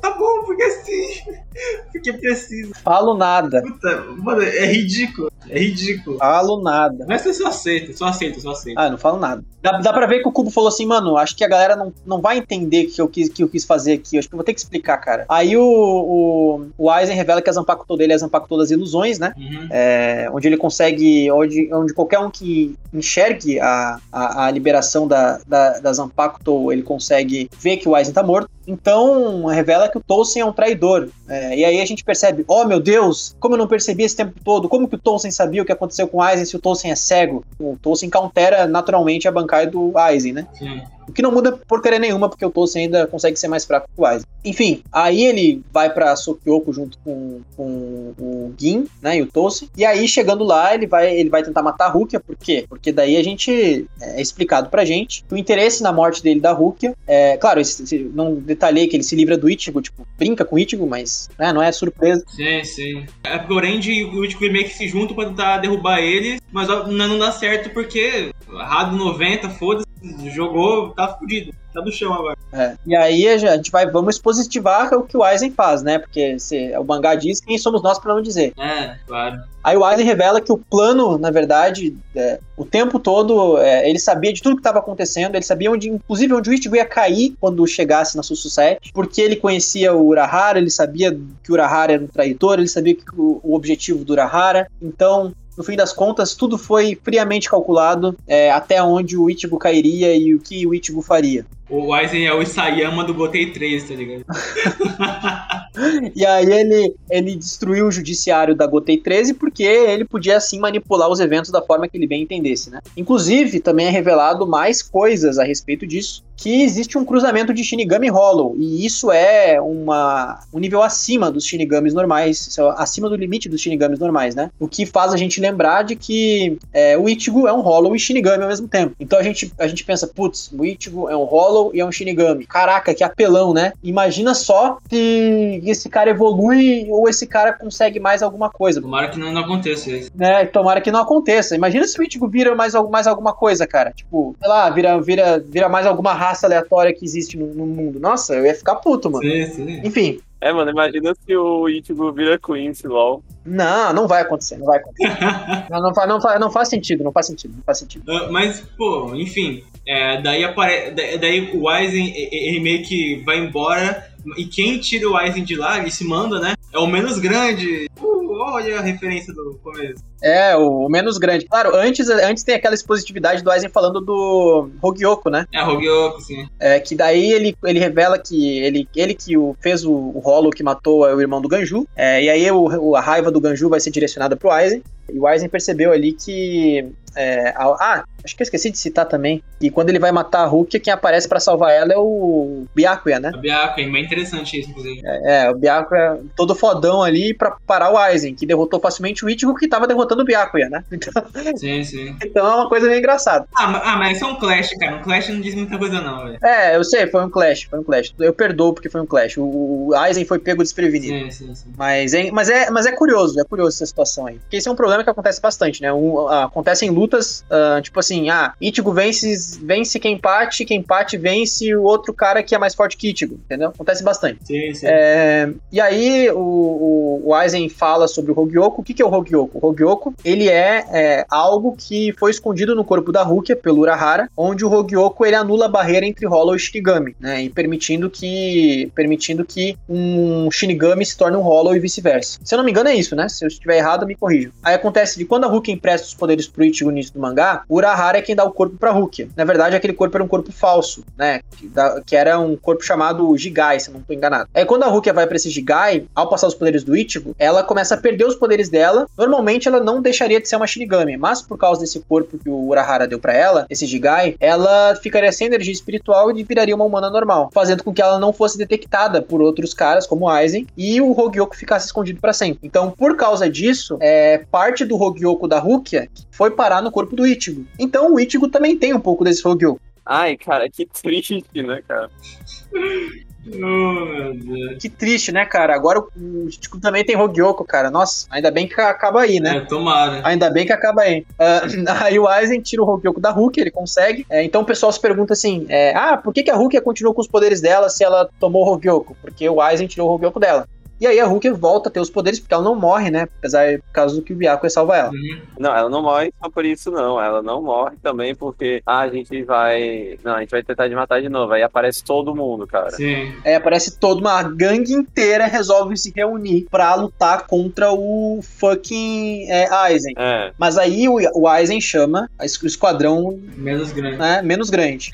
Tá bom, porque assim. Porque precisa. Falo nada. Puta, mano, é ridículo. É ridículo. Falo nada. Mas você só aceita, só aceita, só aceita. Ah, não falo nada. Dá, dá pra ver que o Cubo falou assim, mano, acho que a galera não, não vai entender o que eu, quis, que eu quis fazer aqui. Acho que eu vou ter que explicar, cara. Aí o, o, o Aizen revela que a Zanpakuto dele é a Zanpakuto das ilusões, né? Uhum. É, onde ele consegue. Onde, onde qualquer um que enxergue a, a, a liberação da, da, da Zanpakuto, ele consegue ver que o Aizen tá morto. Então, revela que o Tolkien é um traidor. É, e aí a gente percebe, oh meu Deus, como eu não percebi esse tempo todo? Como que o Tolkien sabia o que aconteceu com o Aizen se o Tolkien é cego? O Tolkien countera naturalmente a bancada do Aizen, né? Sim. O que não muda porcaria nenhuma, porque o Tolkien ainda consegue ser mais fraco que o Aizen. Enfim, aí ele vai para Sokyoko junto com, com, o Gin, né, e o Tolkien. E aí, chegando lá, ele vai, ele vai tentar matar a Rukia. Por quê? Porque daí a gente é, é explicado pra gente o interesse na morte dele da Rukia, é, claro, não detalhei que ele se livra do Ichigo, tipo, brinca com o Ichigo, mas né, não é surpresa. Sim, sim. É porque o Randy e o Ichigo meio que se juntam pra tentar derrubar ele, mas não dá certo porque errado 90, foda-se, jogou, tá fudido. Tá no chão agora. É. E aí a gente vai, vamos positivar o que o Aizen faz, né? Porque se, o mangá diz quem somos nós para não dizer. É, claro. Aí o Aizen revela que o plano, na verdade, é, o tempo todo, é, ele sabia de tudo que estava acontecendo, ele sabia onde, inclusive, onde o Ichigo ia cair quando chegasse na Sussusete, porque ele conhecia o Urahara, ele sabia que o Urahara era um traidor, ele sabia que o, o objetivo do Urahara. Então, no fim das contas, tudo foi friamente calculado é, até onde o Ichigo cairia e o que o Ichigo faria. O Aizen é o Isayama do Gotei 3, tá ligado? e aí ele, ele destruiu o judiciário da Gotei 13 porque ele podia assim manipular os eventos da forma que ele bem entendesse, né? Inclusive, também é revelado mais coisas a respeito disso, que existe um cruzamento de Shinigami Hollow, e isso é uma, um nível acima dos Shinigamis normais, é acima do limite dos Shinigamis normais, né? O que faz a gente lembrar de que é, o Ichigo é um Hollow e Shinigami ao mesmo tempo. Então a gente, a gente pensa, putz, o Ichigo é um Hollow Hollow e é um Shinigami. Caraca, que apelão, né? Imagina só se esse cara evolui ou esse cara consegue mais alguma coisa. Tomara que não, não aconteça isso. É, tomara que não aconteça. Imagina se o Ichigo vira mais, mais alguma coisa, cara. Tipo, sei lá, vira, vira, vira mais alguma raça aleatória que existe no, no mundo. Nossa, eu ia ficar puto, mano. Sim, sim. Enfim, é, mano, imagina se o Ichigo vira Quincy, LOL. Não, não vai acontecer, não vai acontecer. não, não, faz, não, faz, não faz sentido, não faz sentido, não faz sentido. Uh, mas, pô, enfim, é, daí, apare... daí o Aizen, ele meio que vai embora, e quem tira o Aizen de lá, ele se manda, né? É o menos grande. Uh, olha a referência do começo. É, o, menos grande. Claro, antes, antes tem aquela expositividade do Aizen falando do Hogyoko, né? É, Hogyoko, sim. É, que daí ele, ele revela que ele, ele que o, fez o, o rolo que matou o irmão do Ganju. É, e aí o, a raiva do Ganju vai ser direcionada pro Aizen. E o Aizen percebeu ali que. É, ah, acho que eu esqueci de citar também. E quando ele vai matar a Rukia, quem aparece para salvar ela é o Byakuya, né? O Byakuya, é bem interessante isso, inclusive. É, é, o Byakuya todo fodão ali pra parar o Aizen, que derrotou facilmente o Ichigo, que tava derrotando o Byakuya, né? Então, sim, sim. Então é uma coisa meio engraçada. Ah, ah, mas é um Clash, cara. Um Clash não diz muita coisa, não, velho. É, eu sei, foi um Clash, foi um Clash. Eu perdoo porque foi um Clash. O, o Aizen foi pego desprevenido. Sim, sim, sim. Mas é, mas, é, mas é curioso, é curioso essa situação aí. Porque esse é um problema que acontece bastante, né? Um, acontecem lutas lutas, uh, tipo assim, ah, Ichigo vence, vence quem empate, quem empate vence o outro cara que é mais forte que Ichigo, entendeu? Acontece bastante. Sim, sim. É, e aí o, o, Aizen fala sobre o Hogyoku. O que, que é o Hogyoku? O Hogyoku, ele é, é, algo que foi escondido no corpo da Rukia pelo Urahara, onde o Hogyoku ele anula a barreira entre Hollow e Shinigami, né? E permitindo que permitindo que um Shinigami se torne um Hollow e vice-versa. Se eu não me engano é isso, né? Se eu estiver errado, me corrijam. Aí acontece de quando a Rukia empresta os poderes pro Ichigo início do mangá, Urahara é quem dá o corpo pra Rukia. Na verdade, aquele corpo era um corpo falso, né? Que, da, que era um corpo chamado Jigai, se não tô enganado. Aí quando a Rukia vai pra esse Jigai, ao passar os poderes do Ichigo, ela começa a perder os poderes dela. Normalmente ela não deixaria de ser uma Shinigami, mas por causa desse corpo que o Urahara deu para ela, esse Jigai, ela ficaria sem energia espiritual e viraria uma humana normal, fazendo com que ela não fosse detectada por outros caras como Aizen e o Hogyoku ficasse escondido para sempre. Então, por causa disso, é, parte do Hogyoku da Rukia foi parar no corpo do Ichigo. Então, o Ichigo também tem um pouco desse Hogyoku. Ai, cara, que triste, né, cara? Oh. Que triste, né, cara? Agora o Ichigo também tem Hogyoku, cara. Nossa, ainda bem que acaba aí, né? É, tomara. Ainda bem que acaba aí. Uh, aí o Aizen tira o Hogyoku da Hulk, ele consegue. É, então o pessoal se pergunta assim: é, ah, por que, que a Hulk continuou com os poderes dela se ela tomou o Hogyoku? Porque o Aizen tirou o Hogyoku dela. E aí a Hulk volta a ter os poderes, porque ela não morre, né? Apesar por causa do que o Byakuya salva ela. Uhum. Não, ela não morre só por isso, não. Ela não morre também porque ah, a gente vai. Não, a gente vai tentar de matar de novo. Aí aparece todo mundo, cara. Sim. É, aparece toda uma gangue inteira resolve se reunir pra lutar contra o fucking é, Aizen. É. Mas aí o, o Aizen chama o esquadrão Menos grande. né, menos grande.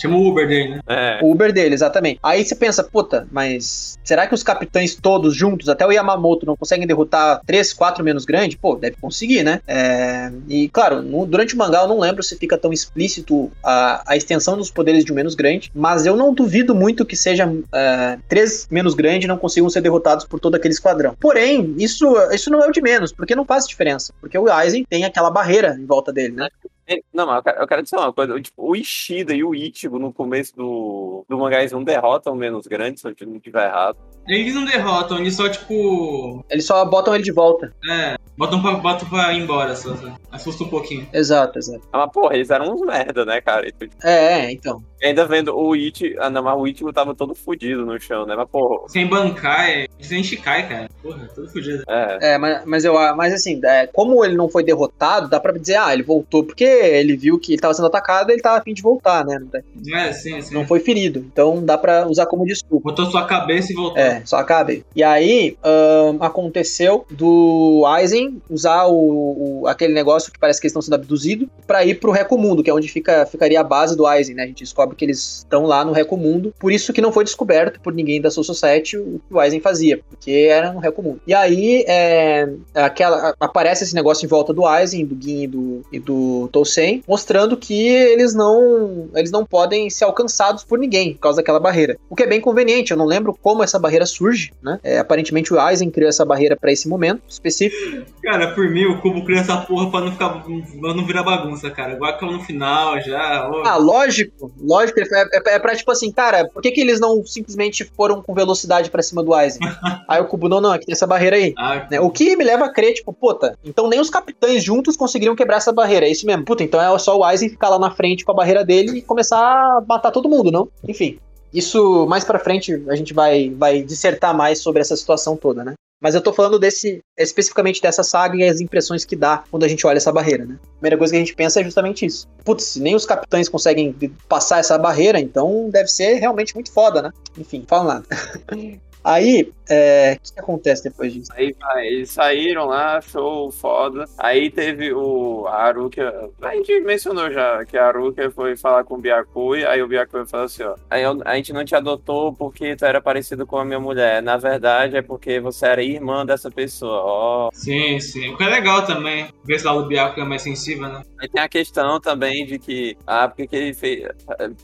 Chama o Uber dele, né? É. O Uber dele, exatamente. Aí você pensa, puta, mas será que os capitães todos juntos, até o Yamamoto, não conseguem derrotar três, quatro menos grande? Pô, deve conseguir, né? É, E, claro, no- durante o mangá eu não lembro se fica tão explícito a, a extensão dos poderes de um menos grande, mas eu não duvido muito que seja é, três menos grande não consigam ser derrotados por todo aquele esquadrão. Porém, isso, isso não é o de menos, porque não faz diferença. Porque o Aizen tem aquela barreira em volta dele, né? É, Não, mas eu quero, eu quero dizer uma coisa. o- Tipo, o Ishida e o Ichigo no começo do, do mangá eles não derrotam o menos grande, se eu não estiver errado. Eles não derrotam, eles só, tipo. Eles só botam ele de volta. É. Botam pra, botam pra ir embora, só. só. Assusta um pouquinho. Exato, exato. Ah, Mas, porra, eles eram uns merda, né, cara? Tu- É, é, então. e ainda vendo o Ichigo. Ah, não, mas o Ichigo tava todo fudido no chão, né? Mas, porra. Sem bancar, é. Sem Shikai, cara. Porra, tudo fudido. É. É, mas, mas eu mas assim, é, como ele não foi derrotado, dá pra dizer, ah, ele voltou porque ele viu que ele tava sendo atacado e ele tava a fim de voltar, né? Não, É, sim, sim. não foi ferido. Então dá pra usar como desculpa. Botou sua cabeça e voltou. É, só acabe. E aí, ahn, aconteceu do Aizen usar o, o- aquele negócio que parece que eles estão sendo abduzidos pra ir pro Recomundo, que é onde fica, ficaria a base do Aizen, né? A gente descobre que eles estão lá no Recomundo. Por isso que não foi descoberto por ninguém da Soul Society o que o Aizen fazia, porque era no Recomundo. E aí, é, aquela, aparece esse negócio em volta do Aizen, do Gin e do, e do Tousen, mostrando que eles não, eles não podem ser alcançados por ninguém por causa daquela barreira. O que é bem conveniente, eu não lembro como essa barreira surge, né? É, aparentemente o Aizen criou essa barreira pra esse momento específico. Cara, por mim, o Cubo criou essa porra pra não ficar. pra não virar bagunça, cara. Igual que no final já. Ah, lógico, lógico, é, é, é pra tipo assim, cara, por que, que eles não simplesmente foram com velocidade pra cima do Aizen? aí o Kubo, não, não, aqui tem essa barreira aí. Ah, né? O que me leva a crer, tipo, puta, então nem os capitães juntos conseguiriam quebrar essa barreira, é isso mesmo. Puta, então é só o Aizen ficar lá na frente com a barreira dele e começar a matar todo mundo, não? Enfim, isso mais pra frente a gente vai, vai dissertar mais sobre essa situação toda, né? Mas eu tô falando desse, especificamente dessa saga e as impressões que dá quando a gente olha essa barreira, né? A primeira coisa que a gente pensa é justamente isso. Putz, se nem os capitães conseguem passar essa barreira, então deve ser realmente muito foda, né? Enfim, fala nada. Aí, é, o que, que acontece depois disso? Aí vai, eles saíram lá, show, foda. Aí teve o a Aruka. A gente mencionou já que a Aruka foi falar com o Byakuya, aí o Byakuya falou assim, ó. Aí eu- a gente não te adotou porque tu era parecido com a minha mulher. Na verdade é porque você era irmã dessa pessoa. Ó. sim, sim. O que é legal também. Ver esse lado do Biaco é mais sensível, né? Aí tem a questão também de que, ah, porque que ele fez.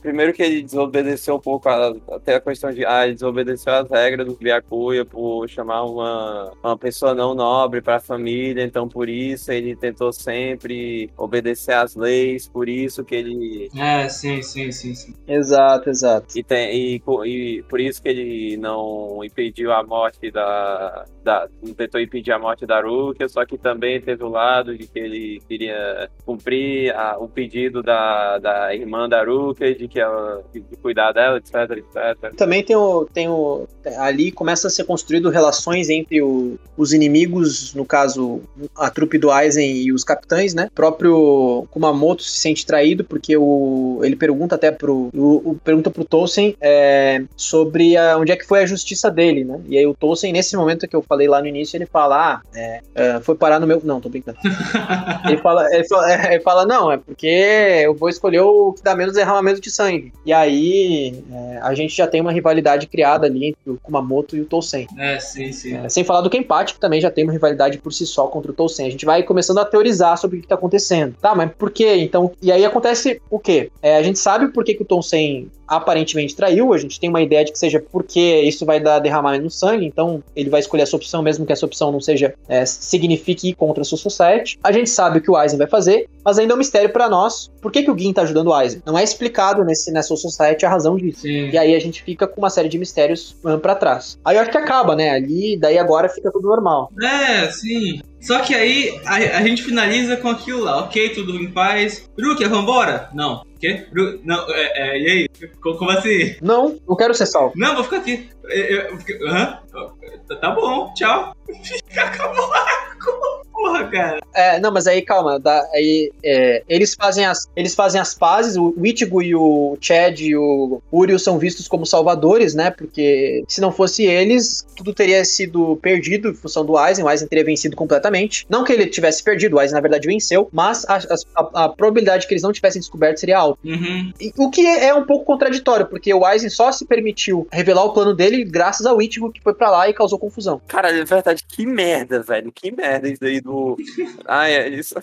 Primeiro que ele desobedeceu um pouco, a, até a questão de, ah, ele desobedeceu as regras dos Byakuya por chamar uma, uma pessoa não nobre para a família, então por isso ele tentou sempre obedecer às leis, por isso que ele. É, sim, sim, sim, sim. Exato, exato. E, tem, e, e por isso que ele não impediu a morte da. da não tentou impedir a morte da Rukia, só que também teve o lado de que ele queria cumprir a, o pedido da, da irmã da Rukia, de que ela de cuidar dela, etc, etc. Também tem o, tem o. Ali começa a ser construído relações entre o, os inimigos, no caso, a trupe do Aizen e os capitães, né? O próprio Kumamoto se sente traído porque o, ele pergunta até pro. O, o pergunta pro Tolsen é, sobre a, onde é que foi a justiça dele, né? E aí o Tolsen, nesse momento que eu falei lá no início, ele fala: Ah, é, é, foi parar no meu. Não, tô brincando. ele, fala, ele, fala, ele fala: Não, é porque eu vou escolher o que dá menos derramamento de sangue. E aí é, a gente já tem uma rivalidade criada ali entre o Kumamoto e o Tolsen. É, sim, sim. É, sem falar do Kenpachi, que também já tem uma rivalidade por si só contra o Tolsen. A gente vai começando a teorizar sobre o que tá acontecendo. Tá, mas por quê? Então, e aí acontece o quê? É, a gente sabe por que, que o Tolsen aparentemente traiu, a gente tem uma ideia de que seja porque isso vai dar derramamento no sangue, então ele vai escolher essa opção, mesmo que essa opção não seja, é, signifique ir contra a sua society. A gente sabe o que o Aizen vai fazer, mas ainda é um mistério para nós. Por que, que o Gin tá ajudando o Aizen? Não é explicado nesse, nessa society a razão disso. Sim. E aí a gente fica com uma série de mistérios um, para trás. Aí eu acho que acaba, né? Ali, daí agora fica tudo normal. É, sim. Só que aí a, a gente finaliza com aquilo lá, ok, tudo em paz. Rukia, vambora? Não. Quê? Não, é, é, e aí? Co- Como assim? Não, não quero ser salvo. Não, vou ficar aqui. Eu- eu- Hã? Tá- Tá bom, tchau. O arco. Porra, cara. É, não, mas aí calma, dá- aí é, eles fazem as eles fazem as pazes, o Ichigo e o Chad e o Uryu são vistos como salvadores, né? Porque se não fosse eles, tudo teria sido perdido em função do Aizen, o Aizen teria vencido completamente. Não que ele tivesse perdido, o Aizen na verdade venceu, mas a, a- a probabilidade que eles não tivessem descoberto seria alta. Uhum. E- O que é um pouco contraditório, porque o Aizen só se permitiu revelar o plano dele graças ao Ichigo que foi pra lá e causou confusão. Cara, é verdade, que merda, velho. Que merda isso aí do. Ai, é isso.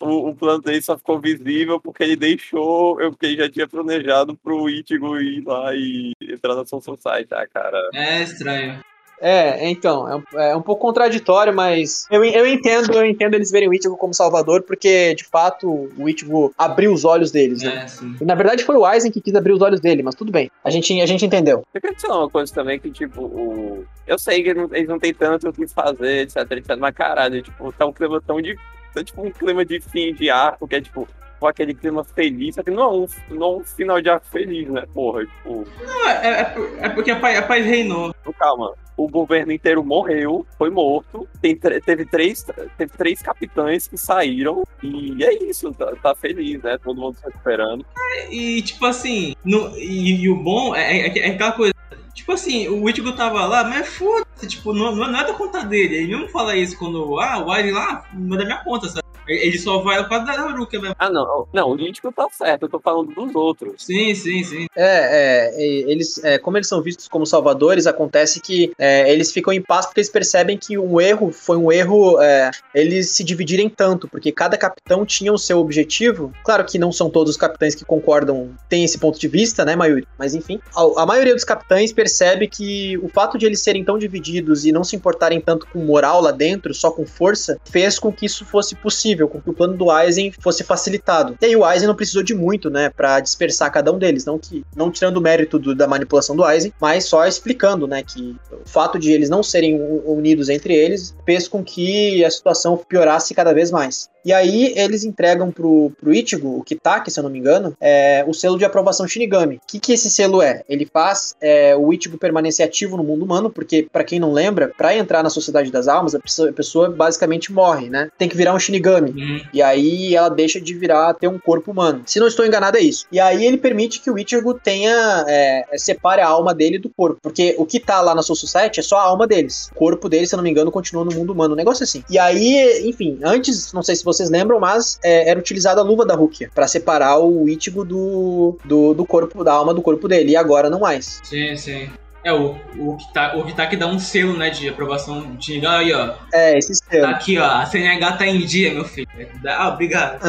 O, o plano dele só ficou visível porque ele deixou. Eu, porque ele já tinha planejado pro Ichigo ir lá e entrar na Soul Society, tá, cara? É estranho. É, então, é um, é um pouco contraditório, mas eu, eu entendo, eu entendo eles verem o Ichigo como salvador, porque de fato o Ichigo abriu os olhos deles, né? É, sim. E, na verdade foi o Aizen que quis abrir os olhos dele, mas tudo bem. A gente, a gente entendeu. Eu quero dizer uma coisa também que, tipo, o... eu sei que eles não, eles não têm tanto o que fazer, etc, etc, mas caralho, tipo, tá um clima tão de. Tá tipo um clima de fim de arco, que é tipo. Com Aquele clima feliz, só que não é um, não é um final de arco feliz, né? Porra, tipo. Não, é, é, é porque a paz, a paz reinou. Calma. O governo inteiro morreu, foi morto. Tem, teve, três, teve três capitães que saíram. E é isso, tá, tá feliz, né? Todo mundo se recuperando. E, tipo assim, no, e, e o bom é, é, é aquela coisa. Tipo assim, o Ichigo tava lá, mas foda-se, tipo, não, não é da conta dele. Ele mesmo fala isso quando, ah, o Aizen lá, não é da minha conta, sabe? Ele só vai por causa da Haruka mesmo. Ah, não. Não, o Lítico tá certo, eu tô falando dos outros. Sim, sim, sim. É, é, eles, é, como eles são vistos como salvadores, acontece que é, eles ficam em paz porque eles percebem que um erro foi um erro é, eles se dividirem tanto, porque cada capitão tinha o seu objetivo. Claro que não são todos os capitães que concordam, têm esse ponto de vista, né, maioria? Mas enfim, a, a maioria dos capitães percebe que o fato de eles serem tão divididos e não se importarem tanto com moral lá dentro, só com força, fez com que isso fosse possível, com que o plano do Aizen fosse facilitado. E aí o Aizen não precisou de muito, né, para dispersar cada um deles, não que não tirando o mérito do- da manipulação do Aizen, mas só explicando, né, que o fato de eles não serem unidos entre eles fez com que a situação piorasse cada vez mais. E aí eles entregam pro, pro Ichigo, o Kitaki, se eu não me engano, é, o selo de aprovação Shinigami. O que, que esse selo é? Ele faz é, o Ichigo permanecer ativo no mundo humano, porque, pra quem não lembra, pra entrar na Sociedade das Almas, a pessoa, a pessoa basicamente morre, né? Tem que virar um Shinigami. Uhum. E aí ela deixa de virar, ter um corpo humano. Se não estou enganado, é isso. E aí ele permite que o Ichigo tenha, é, separe a alma dele do corpo. Porque o que tá lá na Soul Society é só a alma deles. O corpo dele, se eu não me engano, continua no mundo humano. Um negócio assim. E aí, enfim, antes, não sei se vocês lembram, mas é, era utilizada a luva da Rukia pra separar o Ichigo do, do, do corpo, da alma do corpo dele. E agora não mais. Sim, sim. É, o, o, Kitaki, o Kitaki dá um selo, né, de aprovação de Shinigami aí, ó. É, esse selo. Tá aqui, ó, a CNH tá em dia, meu filho. Ah, obrigado.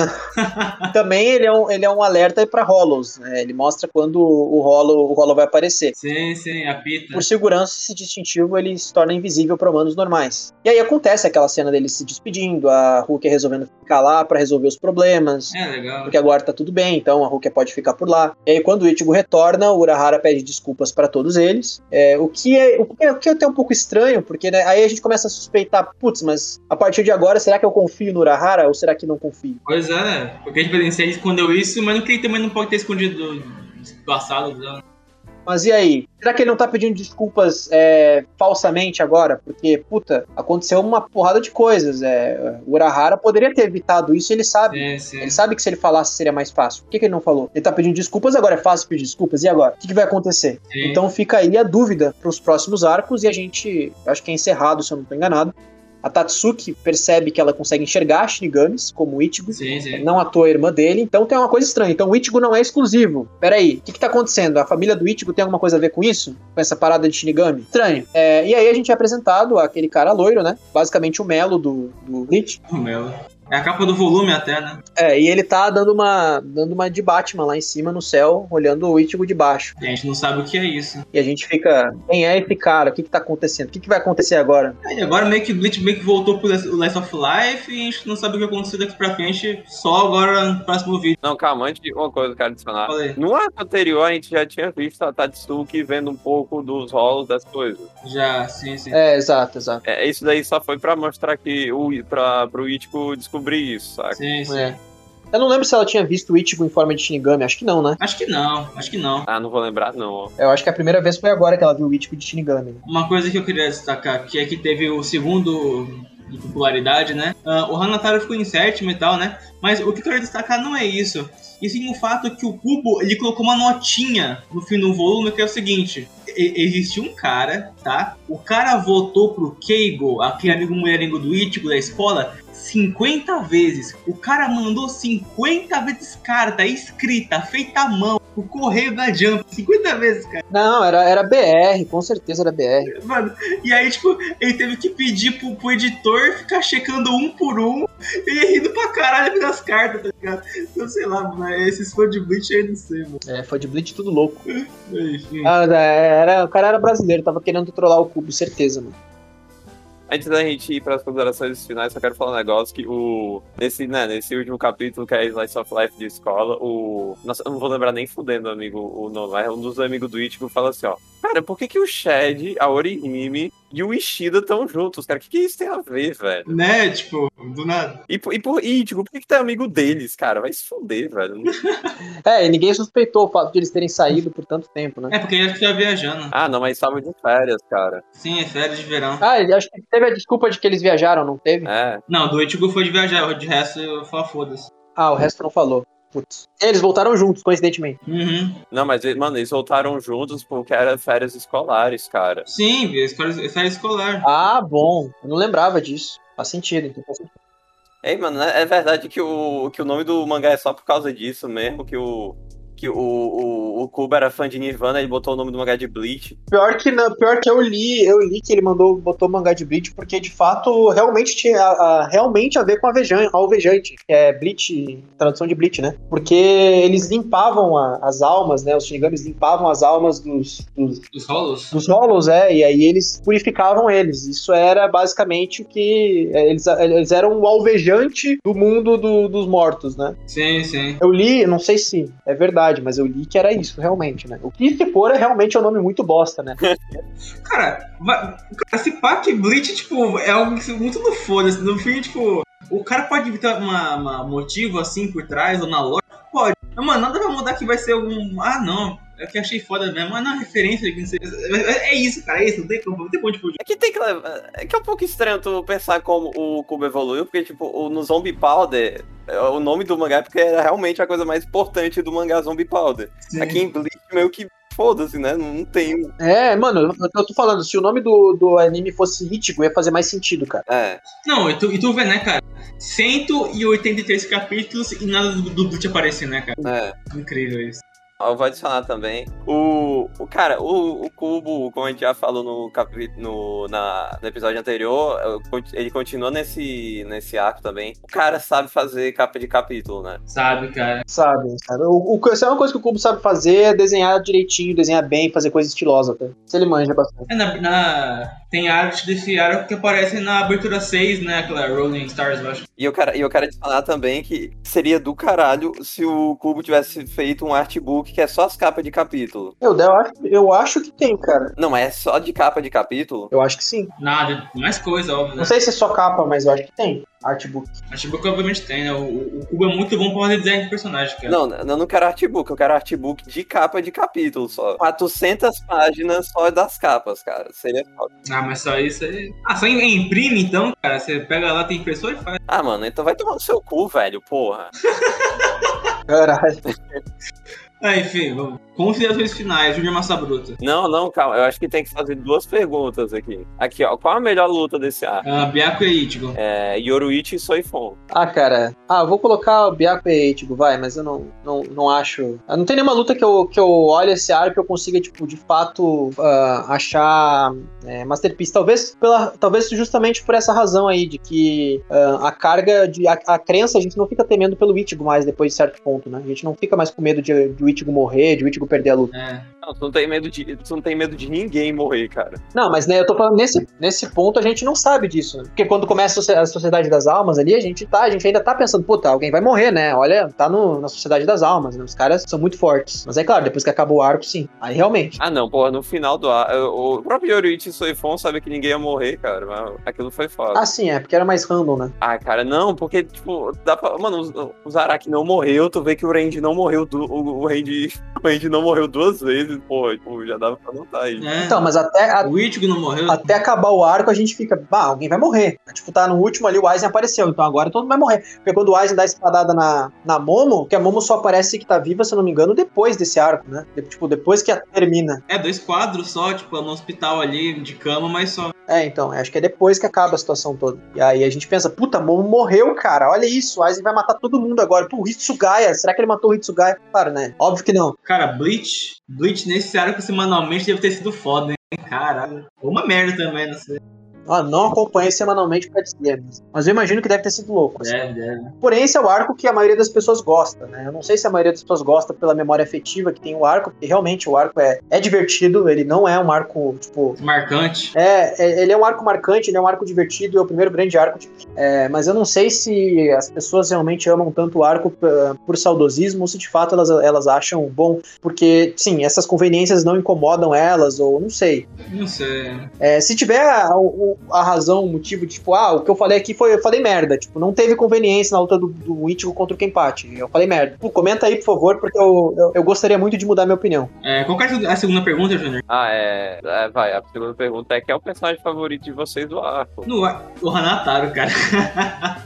Também ele é um, ele é um alerta pra Hollows, né? Ele mostra quando o Hollow, o Hollow vai aparecer. Sim, sim, apita. Por segurança, esse distintivo ele se torna invisível para humanos normais. E aí acontece aquela cena dele se despedindo, a Hulk resolvendo ficar lá para resolver os problemas. É, legal. Porque agora tá tudo bem, então a Hulk pode ficar por lá. E aí quando o Ichigo retorna, o Urahara pede desculpas para todos eles. É, o, que é, o, que é, o que é até um pouco estranho, porque né, aí a gente começa a suspeitar, putz, mas a partir de agora, será que eu confio no Urahara ou será que não confio? Pois é, porque a gente escondeu isso, mas ele também não pode ter escondido do passado. Né? Mas e aí? Será que ele não tá pedindo desculpas é, falsamente agora? Porque, puta, aconteceu uma porrada de coisas. É, o Urahara poderia ter evitado isso ele sabe. Ele sabe que se ele falasse seria mais fácil. Por que, que, ele não falou? Ele tá pedindo desculpas, agora é fácil pedir desculpas. E agora? O que, que vai acontecer? Sim. Então fica aí a dúvida pros próximos arcos e a gente, acho que é encerrado, se eu não tô enganado. A Tatsuki percebe que ela consegue enxergar Shinigamis, como o Ichigo. Sim, sim. Não à toa a irmã dele, então tem uma coisa estranha. Então o Ichigo não é exclusivo. Peraí, o que, que tá acontecendo? A família do Ichigo tem alguma coisa a ver com isso? Com essa parada de Shinigami? Estranho. É, e aí a gente é apresentado aquele cara loiro, né? Basicamente o Melo do, do Bleach. O Melo. É a capa do volume até, né? É, e ele tá dando uma, dando uma de Batman lá em cima no céu, olhando o Ichigo de baixo. E a gente não sabe o que é isso. E a gente fica, quem é esse cara? O que que tá acontecendo? O que que vai acontecer agora? É, e agora meio que Bleach meio que voltou pro Last of Life e a gente não sabe o que vai acontecer daqui pra frente, só agora no próximo vídeo. Não, calma, antes de uma coisa que eu quero adicionar. Falei. No arco anterior, a gente já tinha visto a Tatsuki vendo um pouco dos rolos das coisas. Já, sim, sim. É, exato, exato. É, isso daí só foi pra mostrar que o, pra, pro Ichigo descobrir isso, saca? Sim, sim. É. Eu não lembro se ela tinha visto o Ichigo em forma de Shinigami, acho que não, né? Acho que não, acho que não. Ah, não vou lembrar, não. Eu acho que a primeira vez foi agora que ela viu o Ichigo de Shinigami. Uma coisa que eu queria destacar aqui é que teve o segundo de popularidade, né? Ah, o Hanataro ficou em sétimo e tal, né? Mas o que eu quero destacar não é isso. E sim o fato que o Cubo, ele colocou uma notinha no fim do volume, que é o seguinte. Existe um cara, tá? O cara votou pro Keigo, aquele amigo mulherengo do Ichigo da escola, 50 vezes. O cara mandou 50 vezes carta escrita, feita à mão, o correio da Jump. 50 vezes, cara. Não, era, era BR, com certeza era BR. Mano, e aí, tipo, ele teve que pedir pro, pro editor ficar checando um por um. Ele rindo pra caralho pelas cartas, tá ligado? Então, sei lá, mano, esses fãs de Bleach aí não sei, mano. É, foi de Bleach tudo louco. Enfim. Ah, era, o cara era brasileiro, tava querendo trollar o Cubo, certeza, mano. Antes da gente ir para as considerações finais, só quero falar um negócio que o. Nesse, né, nesse último capítulo que é Slice of Life de escola, o. Nossa, eu não vou lembrar nem fudendo, amigo, o nome, mas um dos amigos do Ichigo fala assim, ó. Cara, por que, que o Shed, a Orihime e o Ishida estão juntos, cara? O que, que isso tem a ver, velho? Né, tipo, do nada. E, e, por, e Ichigo, por que, que tu é amigo deles, cara? Vai se fuder, velho. É, e ninguém suspeitou o fato de eles terem saído por tanto tempo, né? É, porque ele acho que tá viajando. Ah, não, mas estavam de férias, cara. Sim, é férias de verão. Ah, ele- acho que teve a desculpa de que eles viajaram, não teve? É. Não, do Ichigo foi de viajar, de resto eu falo foda-se. Ah, o resto não falou. Putz. Eles voltaram juntos, coincidentemente. Uhum. Não, mas, mano, eles voltaram juntos porque era férias escolares, cara. Sim, férias escolar. Ah, bom. Eu não lembrava disso. Faz sentido, então faz sentido. Ei, mano, é é verdade que o, que o nome do mangá é só por causa disso mesmo, que o. Que o, o, o Kuba era fã de Nirvana, ele botou o nome do mangá de Bleach. Pior que não, pior que eu li, eu li que ele mandou botou mangá de Bleach porque de fato realmente tinha a, a- realmente a ver com alvejante, alvejante, que é Bleach, tradução de Bleach, né? Porque eles limpavam a- as almas, né? Os Shinigamis limpavam as almas dos, dos, Os rolos? dos Hollows, é, e aí eles purificavam eles. Isso era basicamente o que é, eles, eles eram o alvejante do mundo do- dos mortos, né? Sim, sim. Eu li, não sei se é verdade, mas eu li que era isso, realmente, né? O que se for é realmente um nome muito bosta, né? Cara, vai, cara, se pá que Bleach, tipo, é algo que muito no foda-se. No fim, tipo, o cara pode ter uma, uma motivo assim por trás ou na lore? Pode. Mas, mano, nada vai mudar que vai ser algum. Ah, não. É que achei foda mesmo. Mas não é referência não sei. É é isso, cara. É isso. Não tem como, não tem como de fugir. É que tem que levar. É que é um pouco estranho tu pensar como o Kuba evoluiu, porque, tipo, o- no Zombie Powder, é, o nome do mangá é porque era realmente a coisa mais importante do mangá Zombie Powder. Aqui em Bleach, meio que foda-se, né? Não, tem. É, mano, eu, tô falando, se o nome do, do anime fosse Ichigo, ia fazer mais sentido, cara. É. Não, e tu, e tu vê, né, cara? 183 capítulos e nada do, te aparecer, né, cara? É. Incrível isso. Eu vou adicionar também. O, o cara, o, o Cubo, como a gente já falou no, capi, no, na, no episódio anterior, ele continua nesse, nesse arco também. O cara sabe fazer capa de capítulo, né? Sabe, cara. Sabe, sabe. O, o, se é uma coisa que o Cubo sabe fazer é desenhar direitinho, desenhar bem, fazer coisa estilosa, tá? Se ele manja bastante. É, na, na, tem arte desse arco que aparece na abertura 6, né? Aquela Rolling Stars, eu acho. E eu quero, eu quero adicionar também que seria do caralho se o Cubo tivesse feito um artbook que é só as capas de capítulo. Eu, eu, acho, eu acho que tem, cara. Não, é só de capa de capítulo? Eu acho que sim. Nada, mais coisa, óbvio. Né? Não sei se é só capa, mas eu acho que tem. Artbook. Artbook obviamente tem, né? O, o Cubo é muito bom pra fazer design de personagem, cara. Não, eu não quero artbook, eu quero artbook de capa de capítulo só. 400 páginas só das capas, cara. Seria foda. Ah, mas só isso aí. Ah, só imprime então, cara. Você pega lá, tem impressora e faz. Ah, mano, então vai tomar no seu cu, velho, porra. Caralho. Ah, enfim, vamos. Considerações finais, Júnior Massa Bruta. Não, não, calma. Eu acho que tem que fazer duas perguntas aqui. Aqui, ó. Qual a melhor luta desse arco? Ah, Byaku e Ichigo. É, Yoruichi e Soifon. Ah, cara. Ah, eu vou colocar o Byaku e Ichigo, vai, mas eu não, não, não acho... Não tem nenhuma luta que eu, que eu olhe esse arco que eu consiga, tipo, de fato, uh, achar é, Masterpiece. Talvez, pela, talvez justamente por essa razão aí, de que uh, a carga, de a, a, crença, a gente não fica temendo pelo Ichigo mais depois de certo ponto, né? A gente não fica mais com medo de, de o Ichigo morrer, de o Ichigo perder a luta. É. Não, tu não tem medo de, tu não tem medo de ninguém morrer, cara. Não, mas né, eu tô falando nesse, nesse ponto a gente não sabe disso. Né? Porque quando começa a Sociedade das Almas ali, a gente tá, a gente ainda tá pensando, puta, alguém vai morrer, né? Olha, tá no, na Sociedade das Almas, né? Os caras são muito fortes. Mas é claro, depois que acaba o arco, sim. Aí realmente. Ah, não, porra, no final do arco, o próprio Yoruichi Soifon sabe que ninguém ia morrer, cara. Mas aquilo foi foda. Ah, sim, é, porque era mais random, né? Ah, cara, não, porque, tipo, dá pra. Mano, o, Zaraki não morreu, tu vê que o Randy não morreu, do, o, o Randy. O Randy não morreu duas vezes, pô, tipo, já dava pra notar aí. É. Então, mas até. A, o Ichigo não morreu. Até acabar o arco, a gente fica, bah, alguém vai morrer. Tipo, tá no último ali, o Aizen apareceu, então agora todo mundo vai morrer. Porque quando o Aizen dá a espadada na, na Momo, que a Momo só aparece que tá viva, se eu não me engano, depois desse arco, né? Tipo, depois que a termina. É, dois quadros só, tipo, no hospital ali, de cama, mas só. É, então, acho que é depois que acaba a situação toda. E aí a gente pensa, puta, morreu, cara, olha isso, o Aizen vai matar todo mundo agora. Pô, o Hitsugaya, será que ele matou o Hitsugaya? Claro, né? Óbvio que não. Cara, Bleach, Bleach nesse arco semanalmente deve ter sido foda, hein? Caralho. Uma merda também, não sei. Ah, não acompanhei semanalmente pra dizer, mas eu imagino que deve ter sido louco. Assim. Deve. Porém, esse é o arco que a maioria das pessoas gosta, né? Eu não sei se a maioria das pessoas gosta pela memória afetiva que tem o arco, porque realmente o arco é, é divertido, ele não é um arco, tipo. Marcante. É, é, ele é um arco marcante, ele é um arco divertido, é o primeiro grande arco. É, mas eu não sei se as pessoas realmente amam tanto o arco uh, por saudosismo ou se de fato elas, elas acham bom, porque, sim, essas conveniências não incomodam elas, ou não sei. Não sei. É, se tiver o, a razão, o motivo, tipo, ah, o que eu falei aqui foi, eu falei merda, tipo, não teve conveniência na luta do, do Ichigo contra o Kenpachi, eu falei merda. Pô, comenta aí, por favor, porque eu, eu, eu, gostaria muito de mudar minha opinião. É, qual é a segunda pergunta, Júnior? Ah, é, é, vai, a segunda pergunta é quem é o personagem favorito de vocês do arco? No, o Hanataro, cara.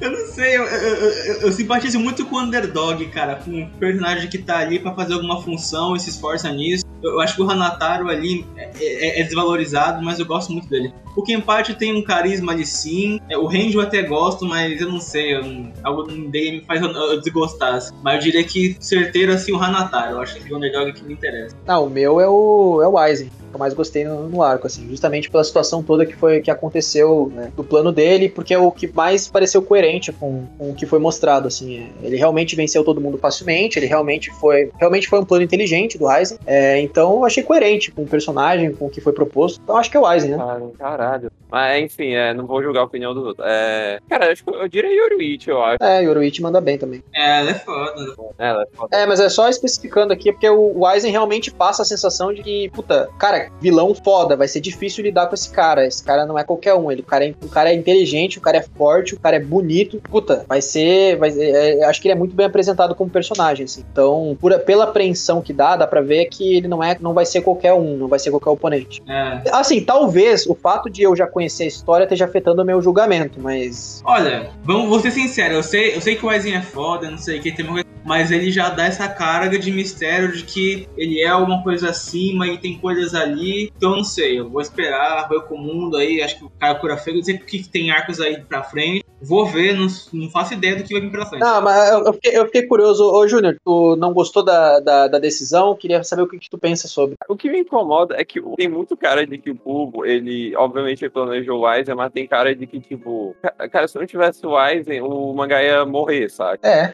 eu não sei, eu, eu, eu, eu, simpatizo muito com o Underdog, cara, com um personagem que tá ali pra fazer alguma função e se esforça nisso. Eu acho que o Hanataro ali é, é, é desvalorizado, mas eu gosto muito dele. O Kenpachi tem um carisma ali sim. É, o Range eu até gosto, mas eu não sei. Eu, algo dele me faz eu, eu desgostar. Assim. Mas eu diria que certeiro assim o Hanataro. Eu acho que o underdog que me interessa. Não, o meu é o, é o Aizen eu mais gostei no, no, arco, assim, justamente pela situação toda que foi que aconteceu, né, do plano dele, porque é o que mais pareceu coerente com, com o que foi mostrado, assim, é, ele realmente venceu todo mundo facilmente, ele realmente foi, realmente foi um plano inteligente do Aizen, é, então eu achei coerente com o personagem, com o que foi proposto, então acho que é o Aizen, né? Caralho. Mas, enfim, é, não vou julgar a opinião do outro. É, cara, acho que eu diria Yoruichi, eu acho. É, Yoruichi manda bem também. É, ela é foda. É, ela é foda. É, mas é só especificando aqui, porque o, o Aizen realmente passa a sensação de que, puta, cara, vilão foda, vai ser difícil lidar com esse cara. Esse cara não é qualquer um. Ele, o, cara é, o cara é inteligente, o cara é forte, o cara é bonito. Puta, vai ser. Vai, é, é, acho que ele é muito bem apresentado como personagem, assim. Então, por, pela apreensão que dá, dá pra ver que ele não, é, não vai ser qualquer um, não vai ser qualquer oponente. É. Assim, talvez o fato de eu já conhecer a história esteja afetando o meu julgamento, mas. Olha, vamos vou ser sincero, eu sei, eu sei que o Aizen é foda, não sei o que, tem uma mas ele já dá essa carga de mistério de que ele é alguma coisa acima e tem coisas ali. Então não sei, eu vou esperar ver com o mundo aí, acho que o cara cura feio, dizer que tem arcos aí pra frente. Vou ver, não, não faço ideia do que vai vir pela frente. Não, mas eu, eu, fiquei, eu fiquei curioso. Ô, Júnior, tu não gostou da, da, da decisão? Queria saber o que, que, tu pensa sobre. O que me incomoda é que tem muito cara de que o Cubo, ele, obviamente, ele planejou o Aizen, mas tem cara de que, tipo, cara, se não tivesse o Aizen, o mangá ia morrer, sabe? É.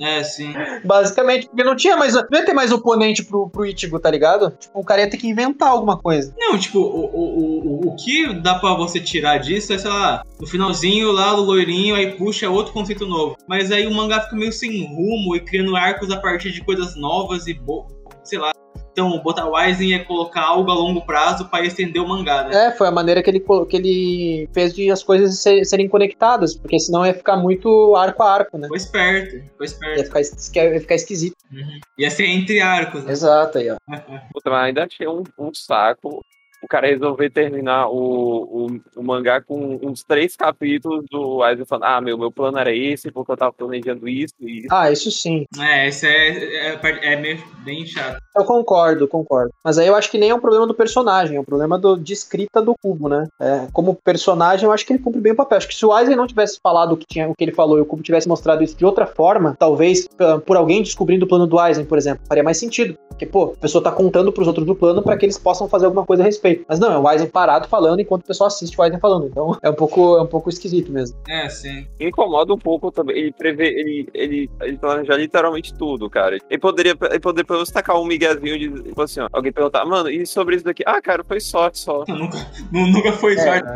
É, sim. Basicamente, porque não tinha mais. Não ia ter mais oponente pro, pro Ichigo, tá ligado? Tipo, o cara ia ter que inventar alguma coisa. Não, tipo, o, o, o, o que dá pra você tirar disso é, sei lá, no finalzinho lá do loirinho, aí puxa outro conceito novo. Mas aí o mangá fica meio sem rumo e criando arcos a partir de coisas novas e, bo... sei lá, então, botar Wisen é colocar algo a longo prazo para estender o mangá, né? É, foi a maneira que ele, que ele fez de as coisas serem conectadas, porque senão ia ficar muito arco a arco, né? Foi esperto, foi esperto. Ia ficar, ia ficar esquisito. Uhum. Ia ser entre arcos. Né? Exato, aí, ó. Puta, mas ainda tinha um, um saco o cara resolver terminar o, o, o, mangá com uns três capítulos do Aizen falando, ah, meu, meu plano era esse, porque eu tava planejando isso e isso. Ah, isso sim. É, isso é, é, é meio, bem chato. Eu concordo, concordo. Mas aí eu acho que nem é um problema do personagem, é um problema do, de escrita do Cubo, né? É, como personagem, eu acho que ele cumpre bem o papel. Acho que se o Aizen não tivesse falado o que, tinha, o que ele falou e o Cubo tivesse mostrado isso de outra forma, talvez por alguém descobrindo o plano do Aizen, por exemplo, faria mais sentido. Porque, pô, a pessoa tá contando pros outros do plano para que eles possam fazer alguma coisa a respeito. Mas não, é o Aizen parado falando enquanto o pessoal assiste o Aizen falando. Então é um pouco, é um pouco esquisito mesmo. É, sim. Me incomoda um pouco também. Ele prevê, ele, ele, ele planeja literalmente tudo, cara. Ele poderia, ele poderia pelo menos tacar um miguezinho de, tipo assim, ó, alguém perguntar, mano, e sobre isso daqui? Ah, cara, foi sorte só. nunca, nunca foi é, sorte.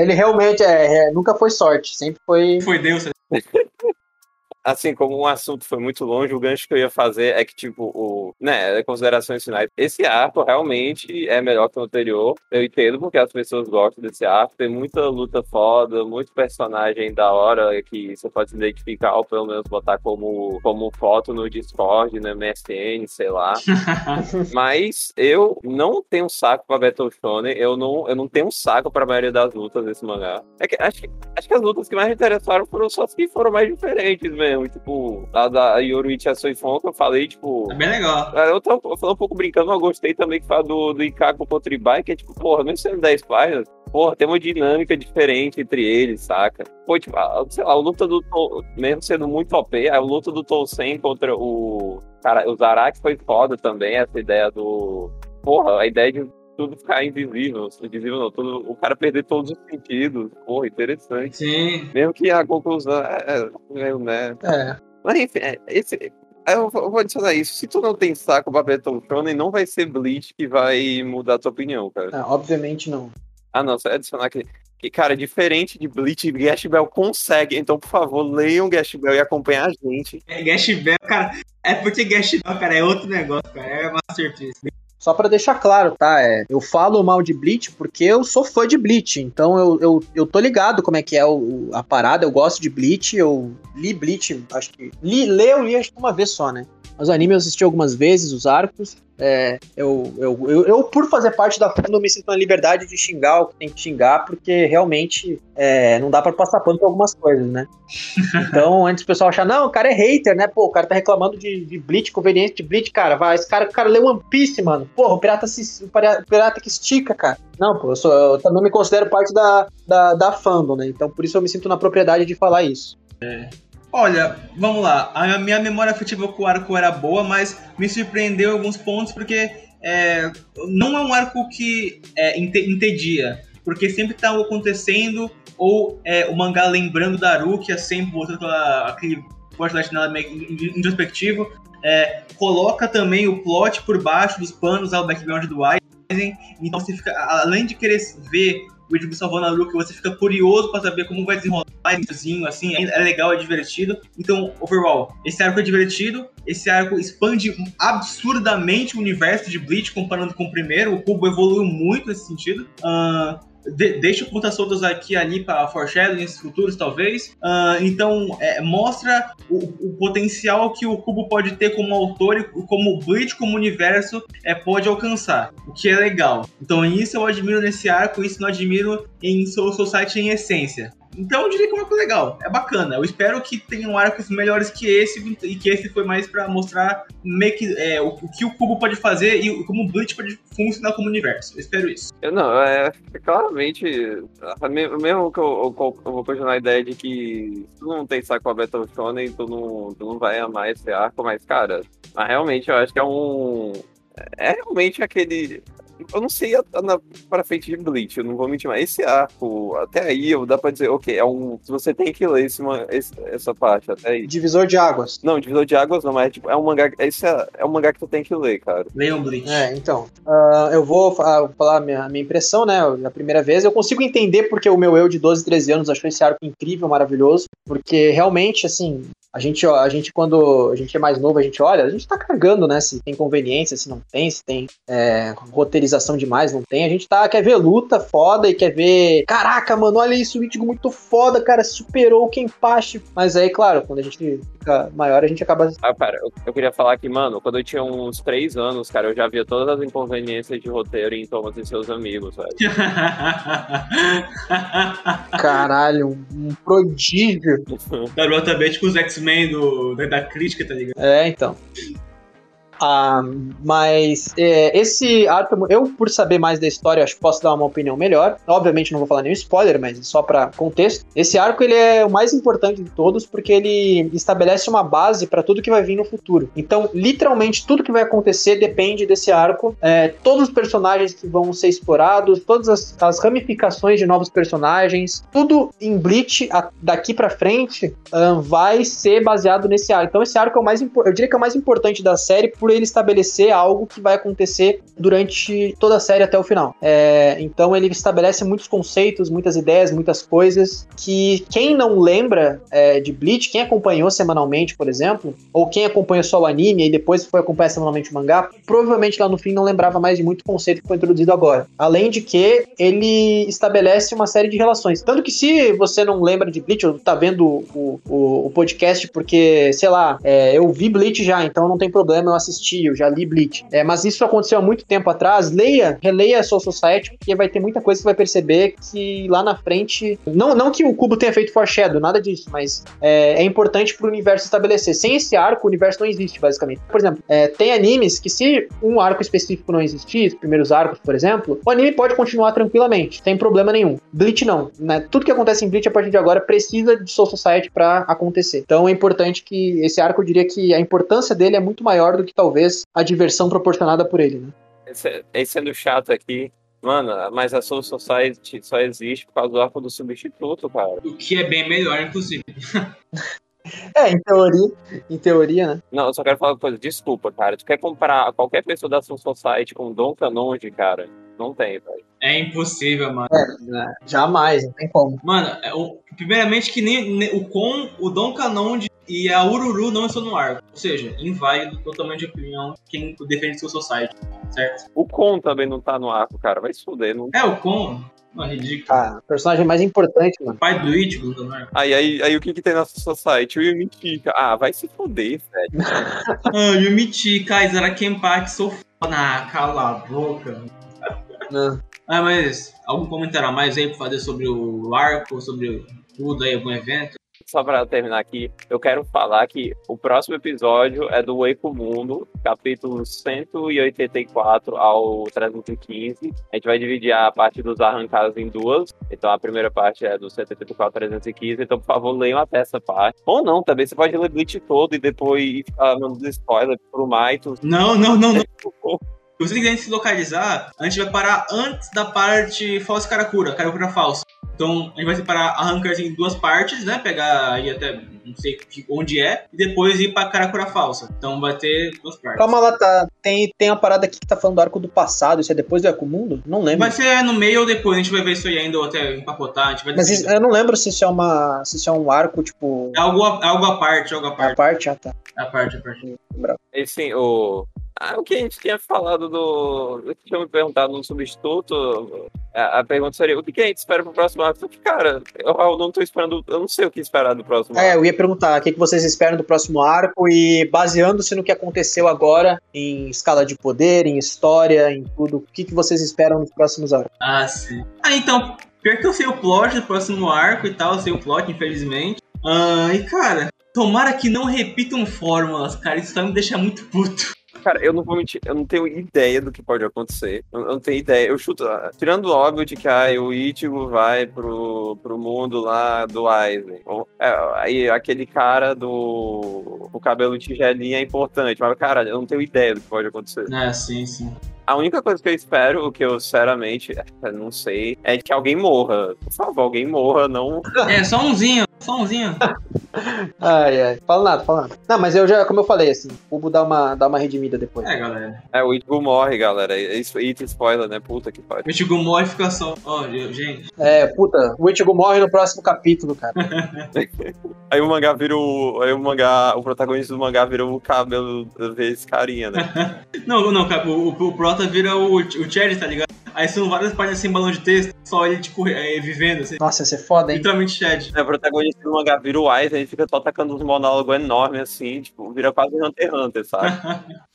ele realmente é, é, nunca foi sorte, sempre foi. Foi Deus. assim, como um assunto foi muito longe, o gancho que eu ia fazer é que, tipo, o, né, considerações finais. Esse arco realmente é melhor que o anterior. Eu entendo porque as pessoas gostam desse arco. Tem muita luta foda, muito personagem da hora que você pode se identificar ou pelo menos botar como, como foto no Discord, no MSN, sei lá. Mas eu não tenho saco pra Battle Shonen. Eu não, eu não tenho saco pra maioria das lutas desse mangá. É que, acho, que, acho que as lutas que mais me interessaram foram só as que foram mais diferentes mesmo mesmo. Tipo, a da Yoruichi a Soifon, que eu falei, tipo. É bem legal. É, eu tô falando um pouco brincando, mas eu gostei também que fala do, do Ikaku contra Ibai, que é tipo, porra, mesmo sendo 10 páginas, porra, tem uma dinâmica diferente entre eles, saca? Pô, tipo, a, sei lá, a luta do. Mesmo sendo muito OP, a luta do Tolsen contra o. Cara, o Zarak foi foda também, essa ideia do. Porra, a ideia de tudo ficar invisível, invisível não, tudo, o cara perder todos os sentidos. Porra, interessante. Sim. Mesmo que a conclusão é, é né? É. Mas enfim, é, esse, eu vou adicionar isso. Se tu não tem saco pra Battle Shonen, não vai ser Bleach que vai mudar a tua opinião, cara. Ah, obviamente não. Ah, não, só adicionar que, que, cara, diferente de Bleach, Gash Bell consegue. Então, por favor, leiam Gash Bell e acompanhem a gente. É, Gash Bell, cara, é porque Gash Bell, cara, é outro negócio, cara. É Masterpiece. Só para deixar claro, tá? É, eu falo mal de Bleach porque eu sou fã de Bleach. Então eu, eu, eu tô ligado como é que é o, a parada. Eu gosto de Bleach. Eu li Bleach, acho que. Li, leu, eu li acho que uma vez só, né? Os animes eu assisti algumas vezes, os arcos. É, eu, eu, eu, eu, por fazer parte da fandom, me sinto na liberdade de xingar o que tem que xingar, porque realmente é, não dá para passar pano por algumas coisas, né? Então, antes o pessoal achar, não, o cara é hater, né? Pô, o cara tá reclamando de, de Bleach, conveniência de Bleach, cara. Vai, esse cara, o cara lê One Piece, mano. Porra, o pirata, se, o pirata que estica, cara. Não, pô, eu, sou, eu também me considero parte da, da, da fandom, né? Então, por isso eu me sinto na propriedade de falar isso. É. Olha, vamos lá. A minha memória afetiva com o arco era boa, mas me surpreendeu em alguns pontos porque é, não é um arco que é, entedia, porque sempre tá acontecendo ou é, o mangá lembrando da Arukia, sempre voltando aquele forte nela introspectivo. É, coloca também o plot por baixo dos panos ao background do Aizen, então você fica, além de querer ver o Ichigo a Luke, você fica curioso para saber como vai desenrolar sozinho, assim, é legal, é divertido. Então, overall, esse arco é divertido, esse arco expande absurdamente o universo de Bleach comparando com o primeiro, o Cubo evoluiu muito nesse sentido. Uh, de, deixa pontas soltas aqui ali para foreshadowings futuros, talvez. Uh, então, é, mostra o, o, potencial que o Cubo pode ter como autor e como Bleach, como universo, é, pode alcançar, o que é legal. Então, isso eu admiro nesse arco, isso eu admiro em Soul Society em essência. Então eu diria que é uma coisa legal, é bacana. Eu espero que tenham arcos melhores que esse, e que esse foi mais pra mostrar meio que, é, o, o que o Cubo pode fazer e como o Bleach pode funcionar como universo. Eu espero isso. Eu não, é claramente. Mesmo que eu, eu, eu vou continuar a ideia de que tu não tem saco a Battle Shonen, tu não, tu não vai amar esse arco, mas, cara, realmente eu acho que é um. É realmente aquele eu não sei na, pra frente de Bleach, eu não vou mentir, mas esse arco, até aí, dá pra dizer, ok, é um. Você tem que ler esse, esse, essa parte, até aí. Divisor de águas. Não, divisor de águas não, mas é, tipo, é um mangá. Esse é, é um mangá que tu tem que ler, cara. Leiam Bleach. É, então. Uh, eu vou falar a minha, minha impressão, né? Na primeira vez, eu consigo entender porque o meu eu de 12, 13 anos achou esse arco incrível, maravilhoso. Porque realmente, assim, a gente, a gente, quando a gente é mais novo, a gente olha, a gente tá cagando, né? Se tem conveniência, se não tem, se tem é, roteirização demais, não tem. A gente tá, quer ver luta foda e quer ver. Caraca, mano, olha isso, o Ichigo muito foda, cara, superou o Kenpachi. Mas aí, claro, quando a gente fica maior, a gente acaba. Ah, cara, eu, eu queria falar que, mano, quando eu tinha uns três anos, cara, eu já via todas as inconveniências de roteiro em Thomas e seus amigos, velho. Caralho, um prodígio. Garotamente com os X X-Men da crítica, tá ligado? É, então. Ah, mas é, esse arco, eu por saber mais da história, acho que posso dar uma opinião melhor. Obviamente não vou falar nenhum spoiler, mas só para contexto. Esse arco ele é o mais importante de todos porque ele estabelece uma base para tudo que vai vir no futuro. Então, literalmente tudo que vai acontecer depende desse arco. É, todos os personagens que vão ser explorados, todas as, as ramificações de novos personagens, tudo em Bleach a, daqui para frente um, vai ser baseado nesse arco. Então, esse arco é o mais eu diria que é o mais importante da série por por ele estabelecer algo que vai acontecer durante toda a série até o final. É, então ele estabelece muitos conceitos, muitas ideias, muitas coisas que quem não lembra é, de Bleach, quem acompanhou semanalmente, por exemplo, ou quem acompanhou só o anime e depois foi acompanhar semanalmente o mangá, provavelmente lá no fim não lembrava mais de muito conceito que foi introduzido agora. Além de que ele estabelece uma série de relações. Tanto que se você não lembra de Bleach, ou tá vendo o, o, o podcast porque, sei lá, é, eu vi Bleach já, então não tem problema eu assistir assisti, eu já li Bleach. É, mas isso aconteceu há muito tempo atrás. Leia, releia Soul Society, porque vai ter muita coisa que vai perceber que lá na frente. Não, não que o Cubo tenha feito foreshadow, nada disso, mas é, é importante pro universo estabelecer. Sem esse arco, o universo não existe, basicamente. Por exemplo, é, tem animes que, se um arco específico não existir, os primeiros arcos, por exemplo, o anime pode continuar tranquilamente, sem problema nenhum. Bleach não. Né? Tudo que acontece em Bleach a partir de agora precisa de Soul Society para acontecer. Então é importante que esse arco, eu diria que a importância dele é muito maior do que talvez talvez a diversão proporcionada por ele, né? Esse, esse sendo chato aqui, Mano, mas a Soul Society só existe por causa do arco do substituto, cara. O que é bem melhor, inclusive. é, em teoria, em teoria, né? Não, eu só quero falar uma coisa, desculpa, cara. Tu quer comparar qualquer pessoa da Soul Society com o Don Canonge, cara? Não tem, velho. É impossível, mano. É, né? jamais, não tem como. Mano, é, o, primeiramente que nem, nem, o com o Don Canonge e a Ururu não estão no arco. Ou seja, inválido totalmente a opinião quem defende seu society, certo? O Con também não tá no arco, cara. Vai se fuder. Não... É, o Con. Não, é ridículo. Ah, personagem mais importante, mano. Pai do Ichigo arco. Aí, aí, aí o que que tem na Society? O Yumichi. Ah, vai se fuder, velho. ah, Yumichi, Kaizara Kenpachi, sou foda. Ah, cala a boca. Não. Ah, mas algum comentário a mais aí pra fazer sobre o arco, sobre tudo aí, algum evento? Só para terminar aqui, eu quero falar que o próximo episódio é do Eco Mundo, capítulo 184 ao 315. A gente vai dividir a parte dos arrancados em duas. Então a primeira parte é do 184 ao 315. Então, por favor, leiam até essa parte. Ou não, também você pode ler Bleach todo e depois ficar dando spoiler pro Maito. Não, não, não, não. Se você quiser se localizar, a gente vai parar antes da parte falsa Karakura, Karakura falsa. Então a gente vai separar a Rankers em duas partes, né? Pegar aí até não sei onde é, e depois ir pra Karakura falsa. Então vai ter duas partes. Calma lá, tá. Tem, tem uma parada aqui que tá falando do arco do passado, isso é depois do Arco Mundo? Não lembro. Vai ser no meio ou depois, a gente vai ver isso aí ainda ou até empacotar. A gente vai Mas isso, eu não lembro se isso é uma. se isso é um arco, tipo. É algo, algo à parte, algo à parte. A parte, ah tá. A parte, a parte. E sim, o. Ah, o que a gente tinha falado do. O que tinha me perguntado no substituto, a, a, pergunta seria: o que a gente espera pro próximo arco? Cara, eu, eu, não tô esperando, eu não sei o que esperar do próximo é, arco. É, eu ia perguntar o que, que vocês esperam do próximo arco e baseando-se no que aconteceu agora, em escala de poder, em história, em tudo, o que, que vocês esperam nos próximos arcos? Ah, sim. Ah, então, Pior que eu sei o plot do próximo arco e tal, eu sei o plot, infelizmente. Ah, e cara, tomara que não repitam fórmulas, cara, isso vai me deixar muito puto. Cara, eu não vou mentir, eu não tenho ideia do que pode acontecer. Eu, eu não tenho ideia. Eu chuto, ah, tirando o óbvio de que ah, o Ichigo vai pro, pro mundo lá do Aizen. É, aí aquele cara do o cabelo tigelinha é importante, mas cara, eu não tenho ideia do que pode acontecer. É, sim, sim. A única coisa que eu espero, o que eu sinceramente não sei, é que alguém morra. Por favor, alguém morra, não. É, só umzinho, só umzinho. ai, ai. Fala nada, fala nada. Não, mas eu já, como eu falei, assim, o Cubo dá uma, dá uma redimida depois. É, galera. É, o Ichigo morre, galera. Isso, item spoiler, né? Puta que pariu. O Ichigo morre e fica só. Ó, oh, gente. É, puta, o Ichigo morre no próximo capítulo, cara. aí o mangá vira o. Aí o mangá. O protagonista do mangá vira o cabelo vezes carinha, né? não, não, cara, o, o, o prota vira o, o Cherry, tá ligado? Aí são várias páginas sem balão de texto, só ele, tipo, é, vivendo. Assim. Nossa, ia ser foda, hein? Literalmente Chad. É, o protagonista do mangá vira o ele fica só atacando uns monólogos enormes, assim, tipo, vira quase um Hunter x Hunter, sabe?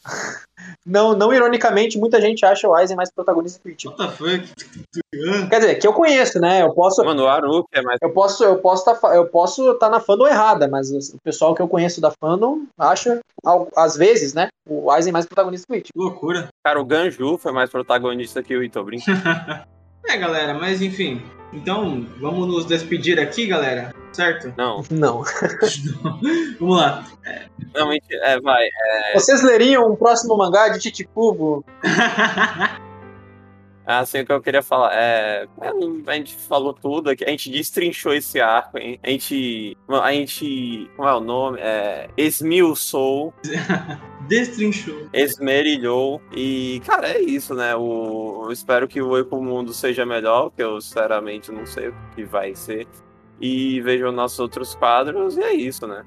não, não ironicamente, muita gente acha o Aizen mais protagonista que o Ichigo. What the fuck? Quer dizer, que eu conheço, né? Eu posso. Mano, o Aruki é mais. Eu posso, eu posso tá, eu posso estar tá na fandom errada, mas o pessoal que eu conheço da fandom acha, às vezes, né? O Aizen mais protagonista que o Ichigo. Loucura. Cara, o Ganju foi mais protagonista que o Ito, brincando. é, galera, mas enfim. Então, vamos nos despedir aqui, galera. Certo? Não. Não. vamos lá. É... Realmente, é, vai. É... Vocês leriam um próximo mangá de Titicubo? Assim, o que eu queria falar é. A gente falou tudo aqui, a gente destrinchou esse arco, hein? a gente. A gente. Como é o nome? É. Esmiuçou. Destrinchou. Esmerilhou. E, cara, é isso, né? O, eu espero que o Eco Mundo seja melhor, que eu sinceramente não sei o que vai ser. E vejam nossos outros quadros, e é isso, né?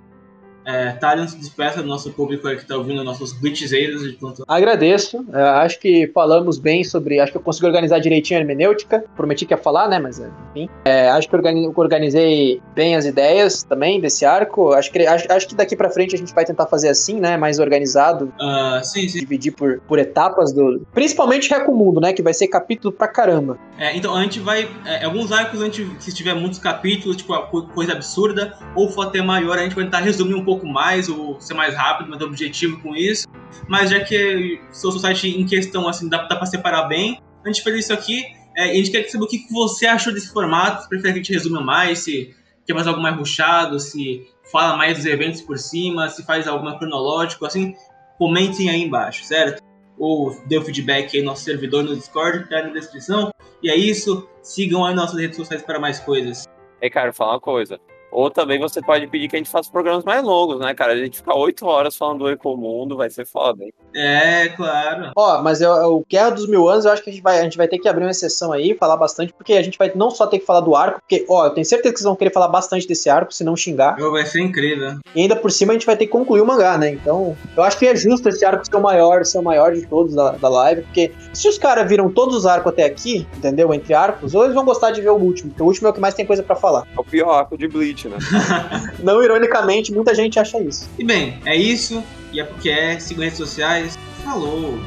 É, se despeça do nosso público que está ouvindo nossos glitchzeiros de plantão. Agradeço. É, acho que falamos bem sobre. Acho que eu consegui organizar direitinho a hermenêutica. Prometi que ia falar, né? Mas enfim. É, acho que organizei bem as ideias também desse arco. Acho que, acho, acho que daqui para frente a gente vai tentar fazer assim, né? Mais organizado. Uh, sim, sim. Dividir por, por etapas do. Principalmente Recomundo, né? Que vai ser capítulo pra caramba. É, então a gente vai. É, alguns arcos, a gente, se tiver muitos capítulos, tipo, coisa absurda, ou for até maior, a gente vai tentar resumir um pouco pouco mais ou ser mais rápido, mas objetivo com isso. Mas já que o site em questão assim dá, dá para separar bem, a gente fez isso aqui. É, a gente quer saber o que você achou desse formato, prefere que a gente resuma mais, se quer mais algo mais ruchado, se fala mais dos eventos por cima, se faz algo mais cronológico, assim, comentem aí embaixo, certo? Ou dê o feedback aí no nosso servidor no Discord, que tá na descrição. E é isso, sigam aí nossas redes sociais para mais coisas. Ei, cara, falar uma coisa. Ou também você pode pedir que a gente faça programas mais longos, né, cara? A gente ficar oito horas falando do Ecomundo vai ser foda, hein? É, claro. Ó, mas eu, o Guerra dos Mil Anos, eu acho que a gente, vai, a gente vai ter que abrir uma exceção aí, falar bastante, porque a gente vai não só ter que falar do arco, porque, ó, eu tenho certeza que vocês vão querer falar bastante desse arco, se não xingar. Vai ser incrível. E ainda por cima a gente vai ter que concluir o mangá, né? Então, eu acho que é justo esse arco ser o maior, ser o maior de todos da, da live, porque se os caras viram todos os arcos até aqui, entendeu? Entre arcos, ou eles vão gostar de ver o último, porque o último é o que mais tem coisa para falar. É o pior arco de Bleach, né? Não ironicamente, muita gente acha isso. E bem, é isso. E é porque é. Sigam redes sociais. Falou.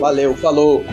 Valeu, falou.